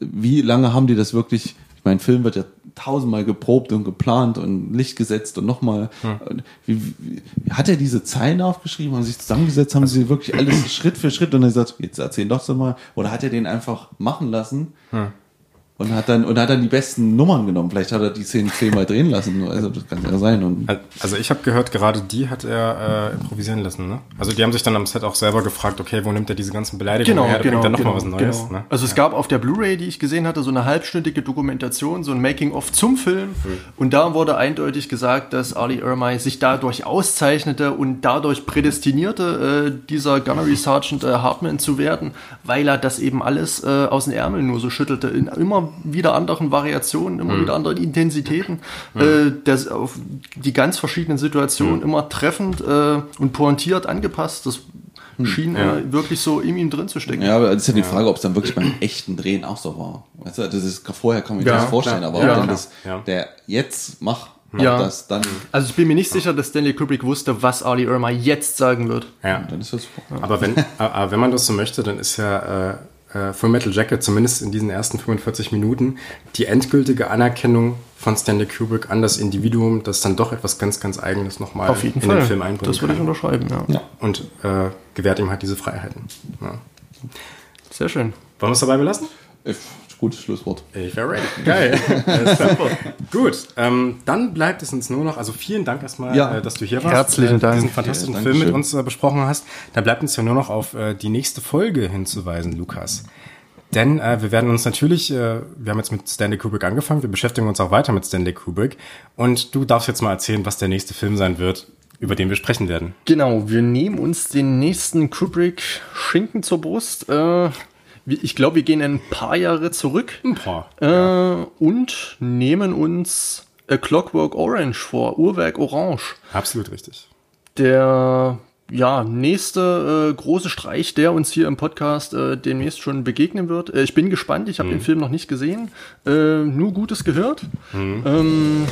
Wie lange haben die das wirklich? Ich meine, Film wird ja tausendmal geprobt und geplant und Licht gesetzt und nochmal. Hm. Wie, wie, hat er diese Zeilen aufgeschrieben, haben sich zusammengesetzt, haben sie wirklich alles Schritt für Schritt und dann gesagt, jetzt erzähl doch so mal. Oder hat er den einfach machen lassen? Hm und hat dann und hat dann die besten Nummern genommen. Vielleicht hat er die Szenen zehnmal drehen lassen. Also das kann ja sein. Und also ich habe gehört, gerade die hat er äh, improvisieren lassen. Ne? Also die haben sich dann am Set auch selber gefragt, okay, wo nimmt er diese ganzen Beleidigungen genau, her? Da genau, bringt er nochmal genau, was Neues. Genau. Ne? Also es gab auf der Blu-ray, die ich gesehen hatte, so eine halbstündige Dokumentation, so ein Making-of zum Film. Hm. Und da wurde eindeutig gesagt, dass Ali Ermey sich dadurch auszeichnete und dadurch prädestinierte, äh, dieser Gunnery Sergeant äh, Hartman zu werden, weil er das eben alles äh, aus den Ärmeln nur so schüttelte. In immer wieder anderen Variationen, immer mhm. wieder anderen Intensitäten, mhm. äh, das auf die ganz verschiedenen Situationen mhm. immer treffend äh, und pointiert angepasst. Das hm. schien ja. äh, wirklich so in ihm drin zu stecken. Ja, aber das ist ja die Frage, ob es dann wirklich beim echten Drehen auch so war. Weißt du, das ist vorher kann man sich ja, das vorstellen, aber ja, das, der jetzt macht ja. das dann. Also ich bin mir nicht sicher, dass Stanley Kubrick wusste, was Ali Irma jetzt sagen wird. Ja, dann ist das Aber wenn, aber wenn man das so möchte, dann ist ja äh, äh, Full Metal Jacket, zumindest in diesen ersten 45 Minuten, die endgültige Anerkennung von Stanley Kubrick an das Individuum, das dann doch etwas ganz, ganz Eigenes nochmal in Fall. den Film einbringt. Das würde ich unterschreiben, ja. ja. Und äh, gewährt ihm halt diese Freiheiten. Ja. Sehr schön. Wollen wir es dabei belassen? Gutes Schlusswort. Ich wäre ready. Geil. Gut, ähm, dann bleibt es uns nur noch, also vielen Dank erstmal, ja. äh, dass du hier warst. Herzlichen äh, Dank. Diesen fantastischen ja, Film mit uns äh, besprochen hast. Da bleibt uns ja nur noch auf äh, die nächste Folge hinzuweisen, Lukas. Denn äh, wir werden uns natürlich, äh, wir haben jetzt mit Stanley Kubrick angefangen, wir beschäftigen uns auch weiter mit Stanley Kubrick. Und du darfst jetzt mal erzählen, was der nächste Film sein wird, über den wir sprechen werden. Genau, wir nehmen uns den nächsten Kubrick-Schinken zur Brust. Äh, ich glaube, wir gehen ein paar Jahre zurück. Ein paar. Äh, ja. Und nehmen uns A Clockwork Orange vor, Uhrwerk Orange. Absolut richtig. Der ja, nächste äh, große Streich, der uns hier im Podcast äh, demnächst schon begegnen wird. Äh, ich bin gespannt, ich habe mhm. den Film noch nicht gesehen, äh, nur Gutes gehört. Mhm. Ähm,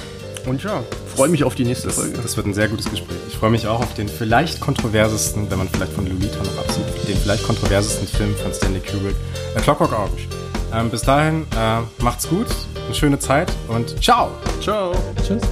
und ja, freue mich auf die nächste das, Folge. Das wird ein sehr gutes Gespräch. Ich freue mich auch auf den vielleicht kontroversesten, wenn man vielleicht von Lolita noch absieht, den vielleicht kontroversesten Film von Stanley Kubrick, A Clockwork Orange. Ähm, bis dahin, äh, macht's gut, eine schöne Zeit und ciao. Ciao. Tschüss.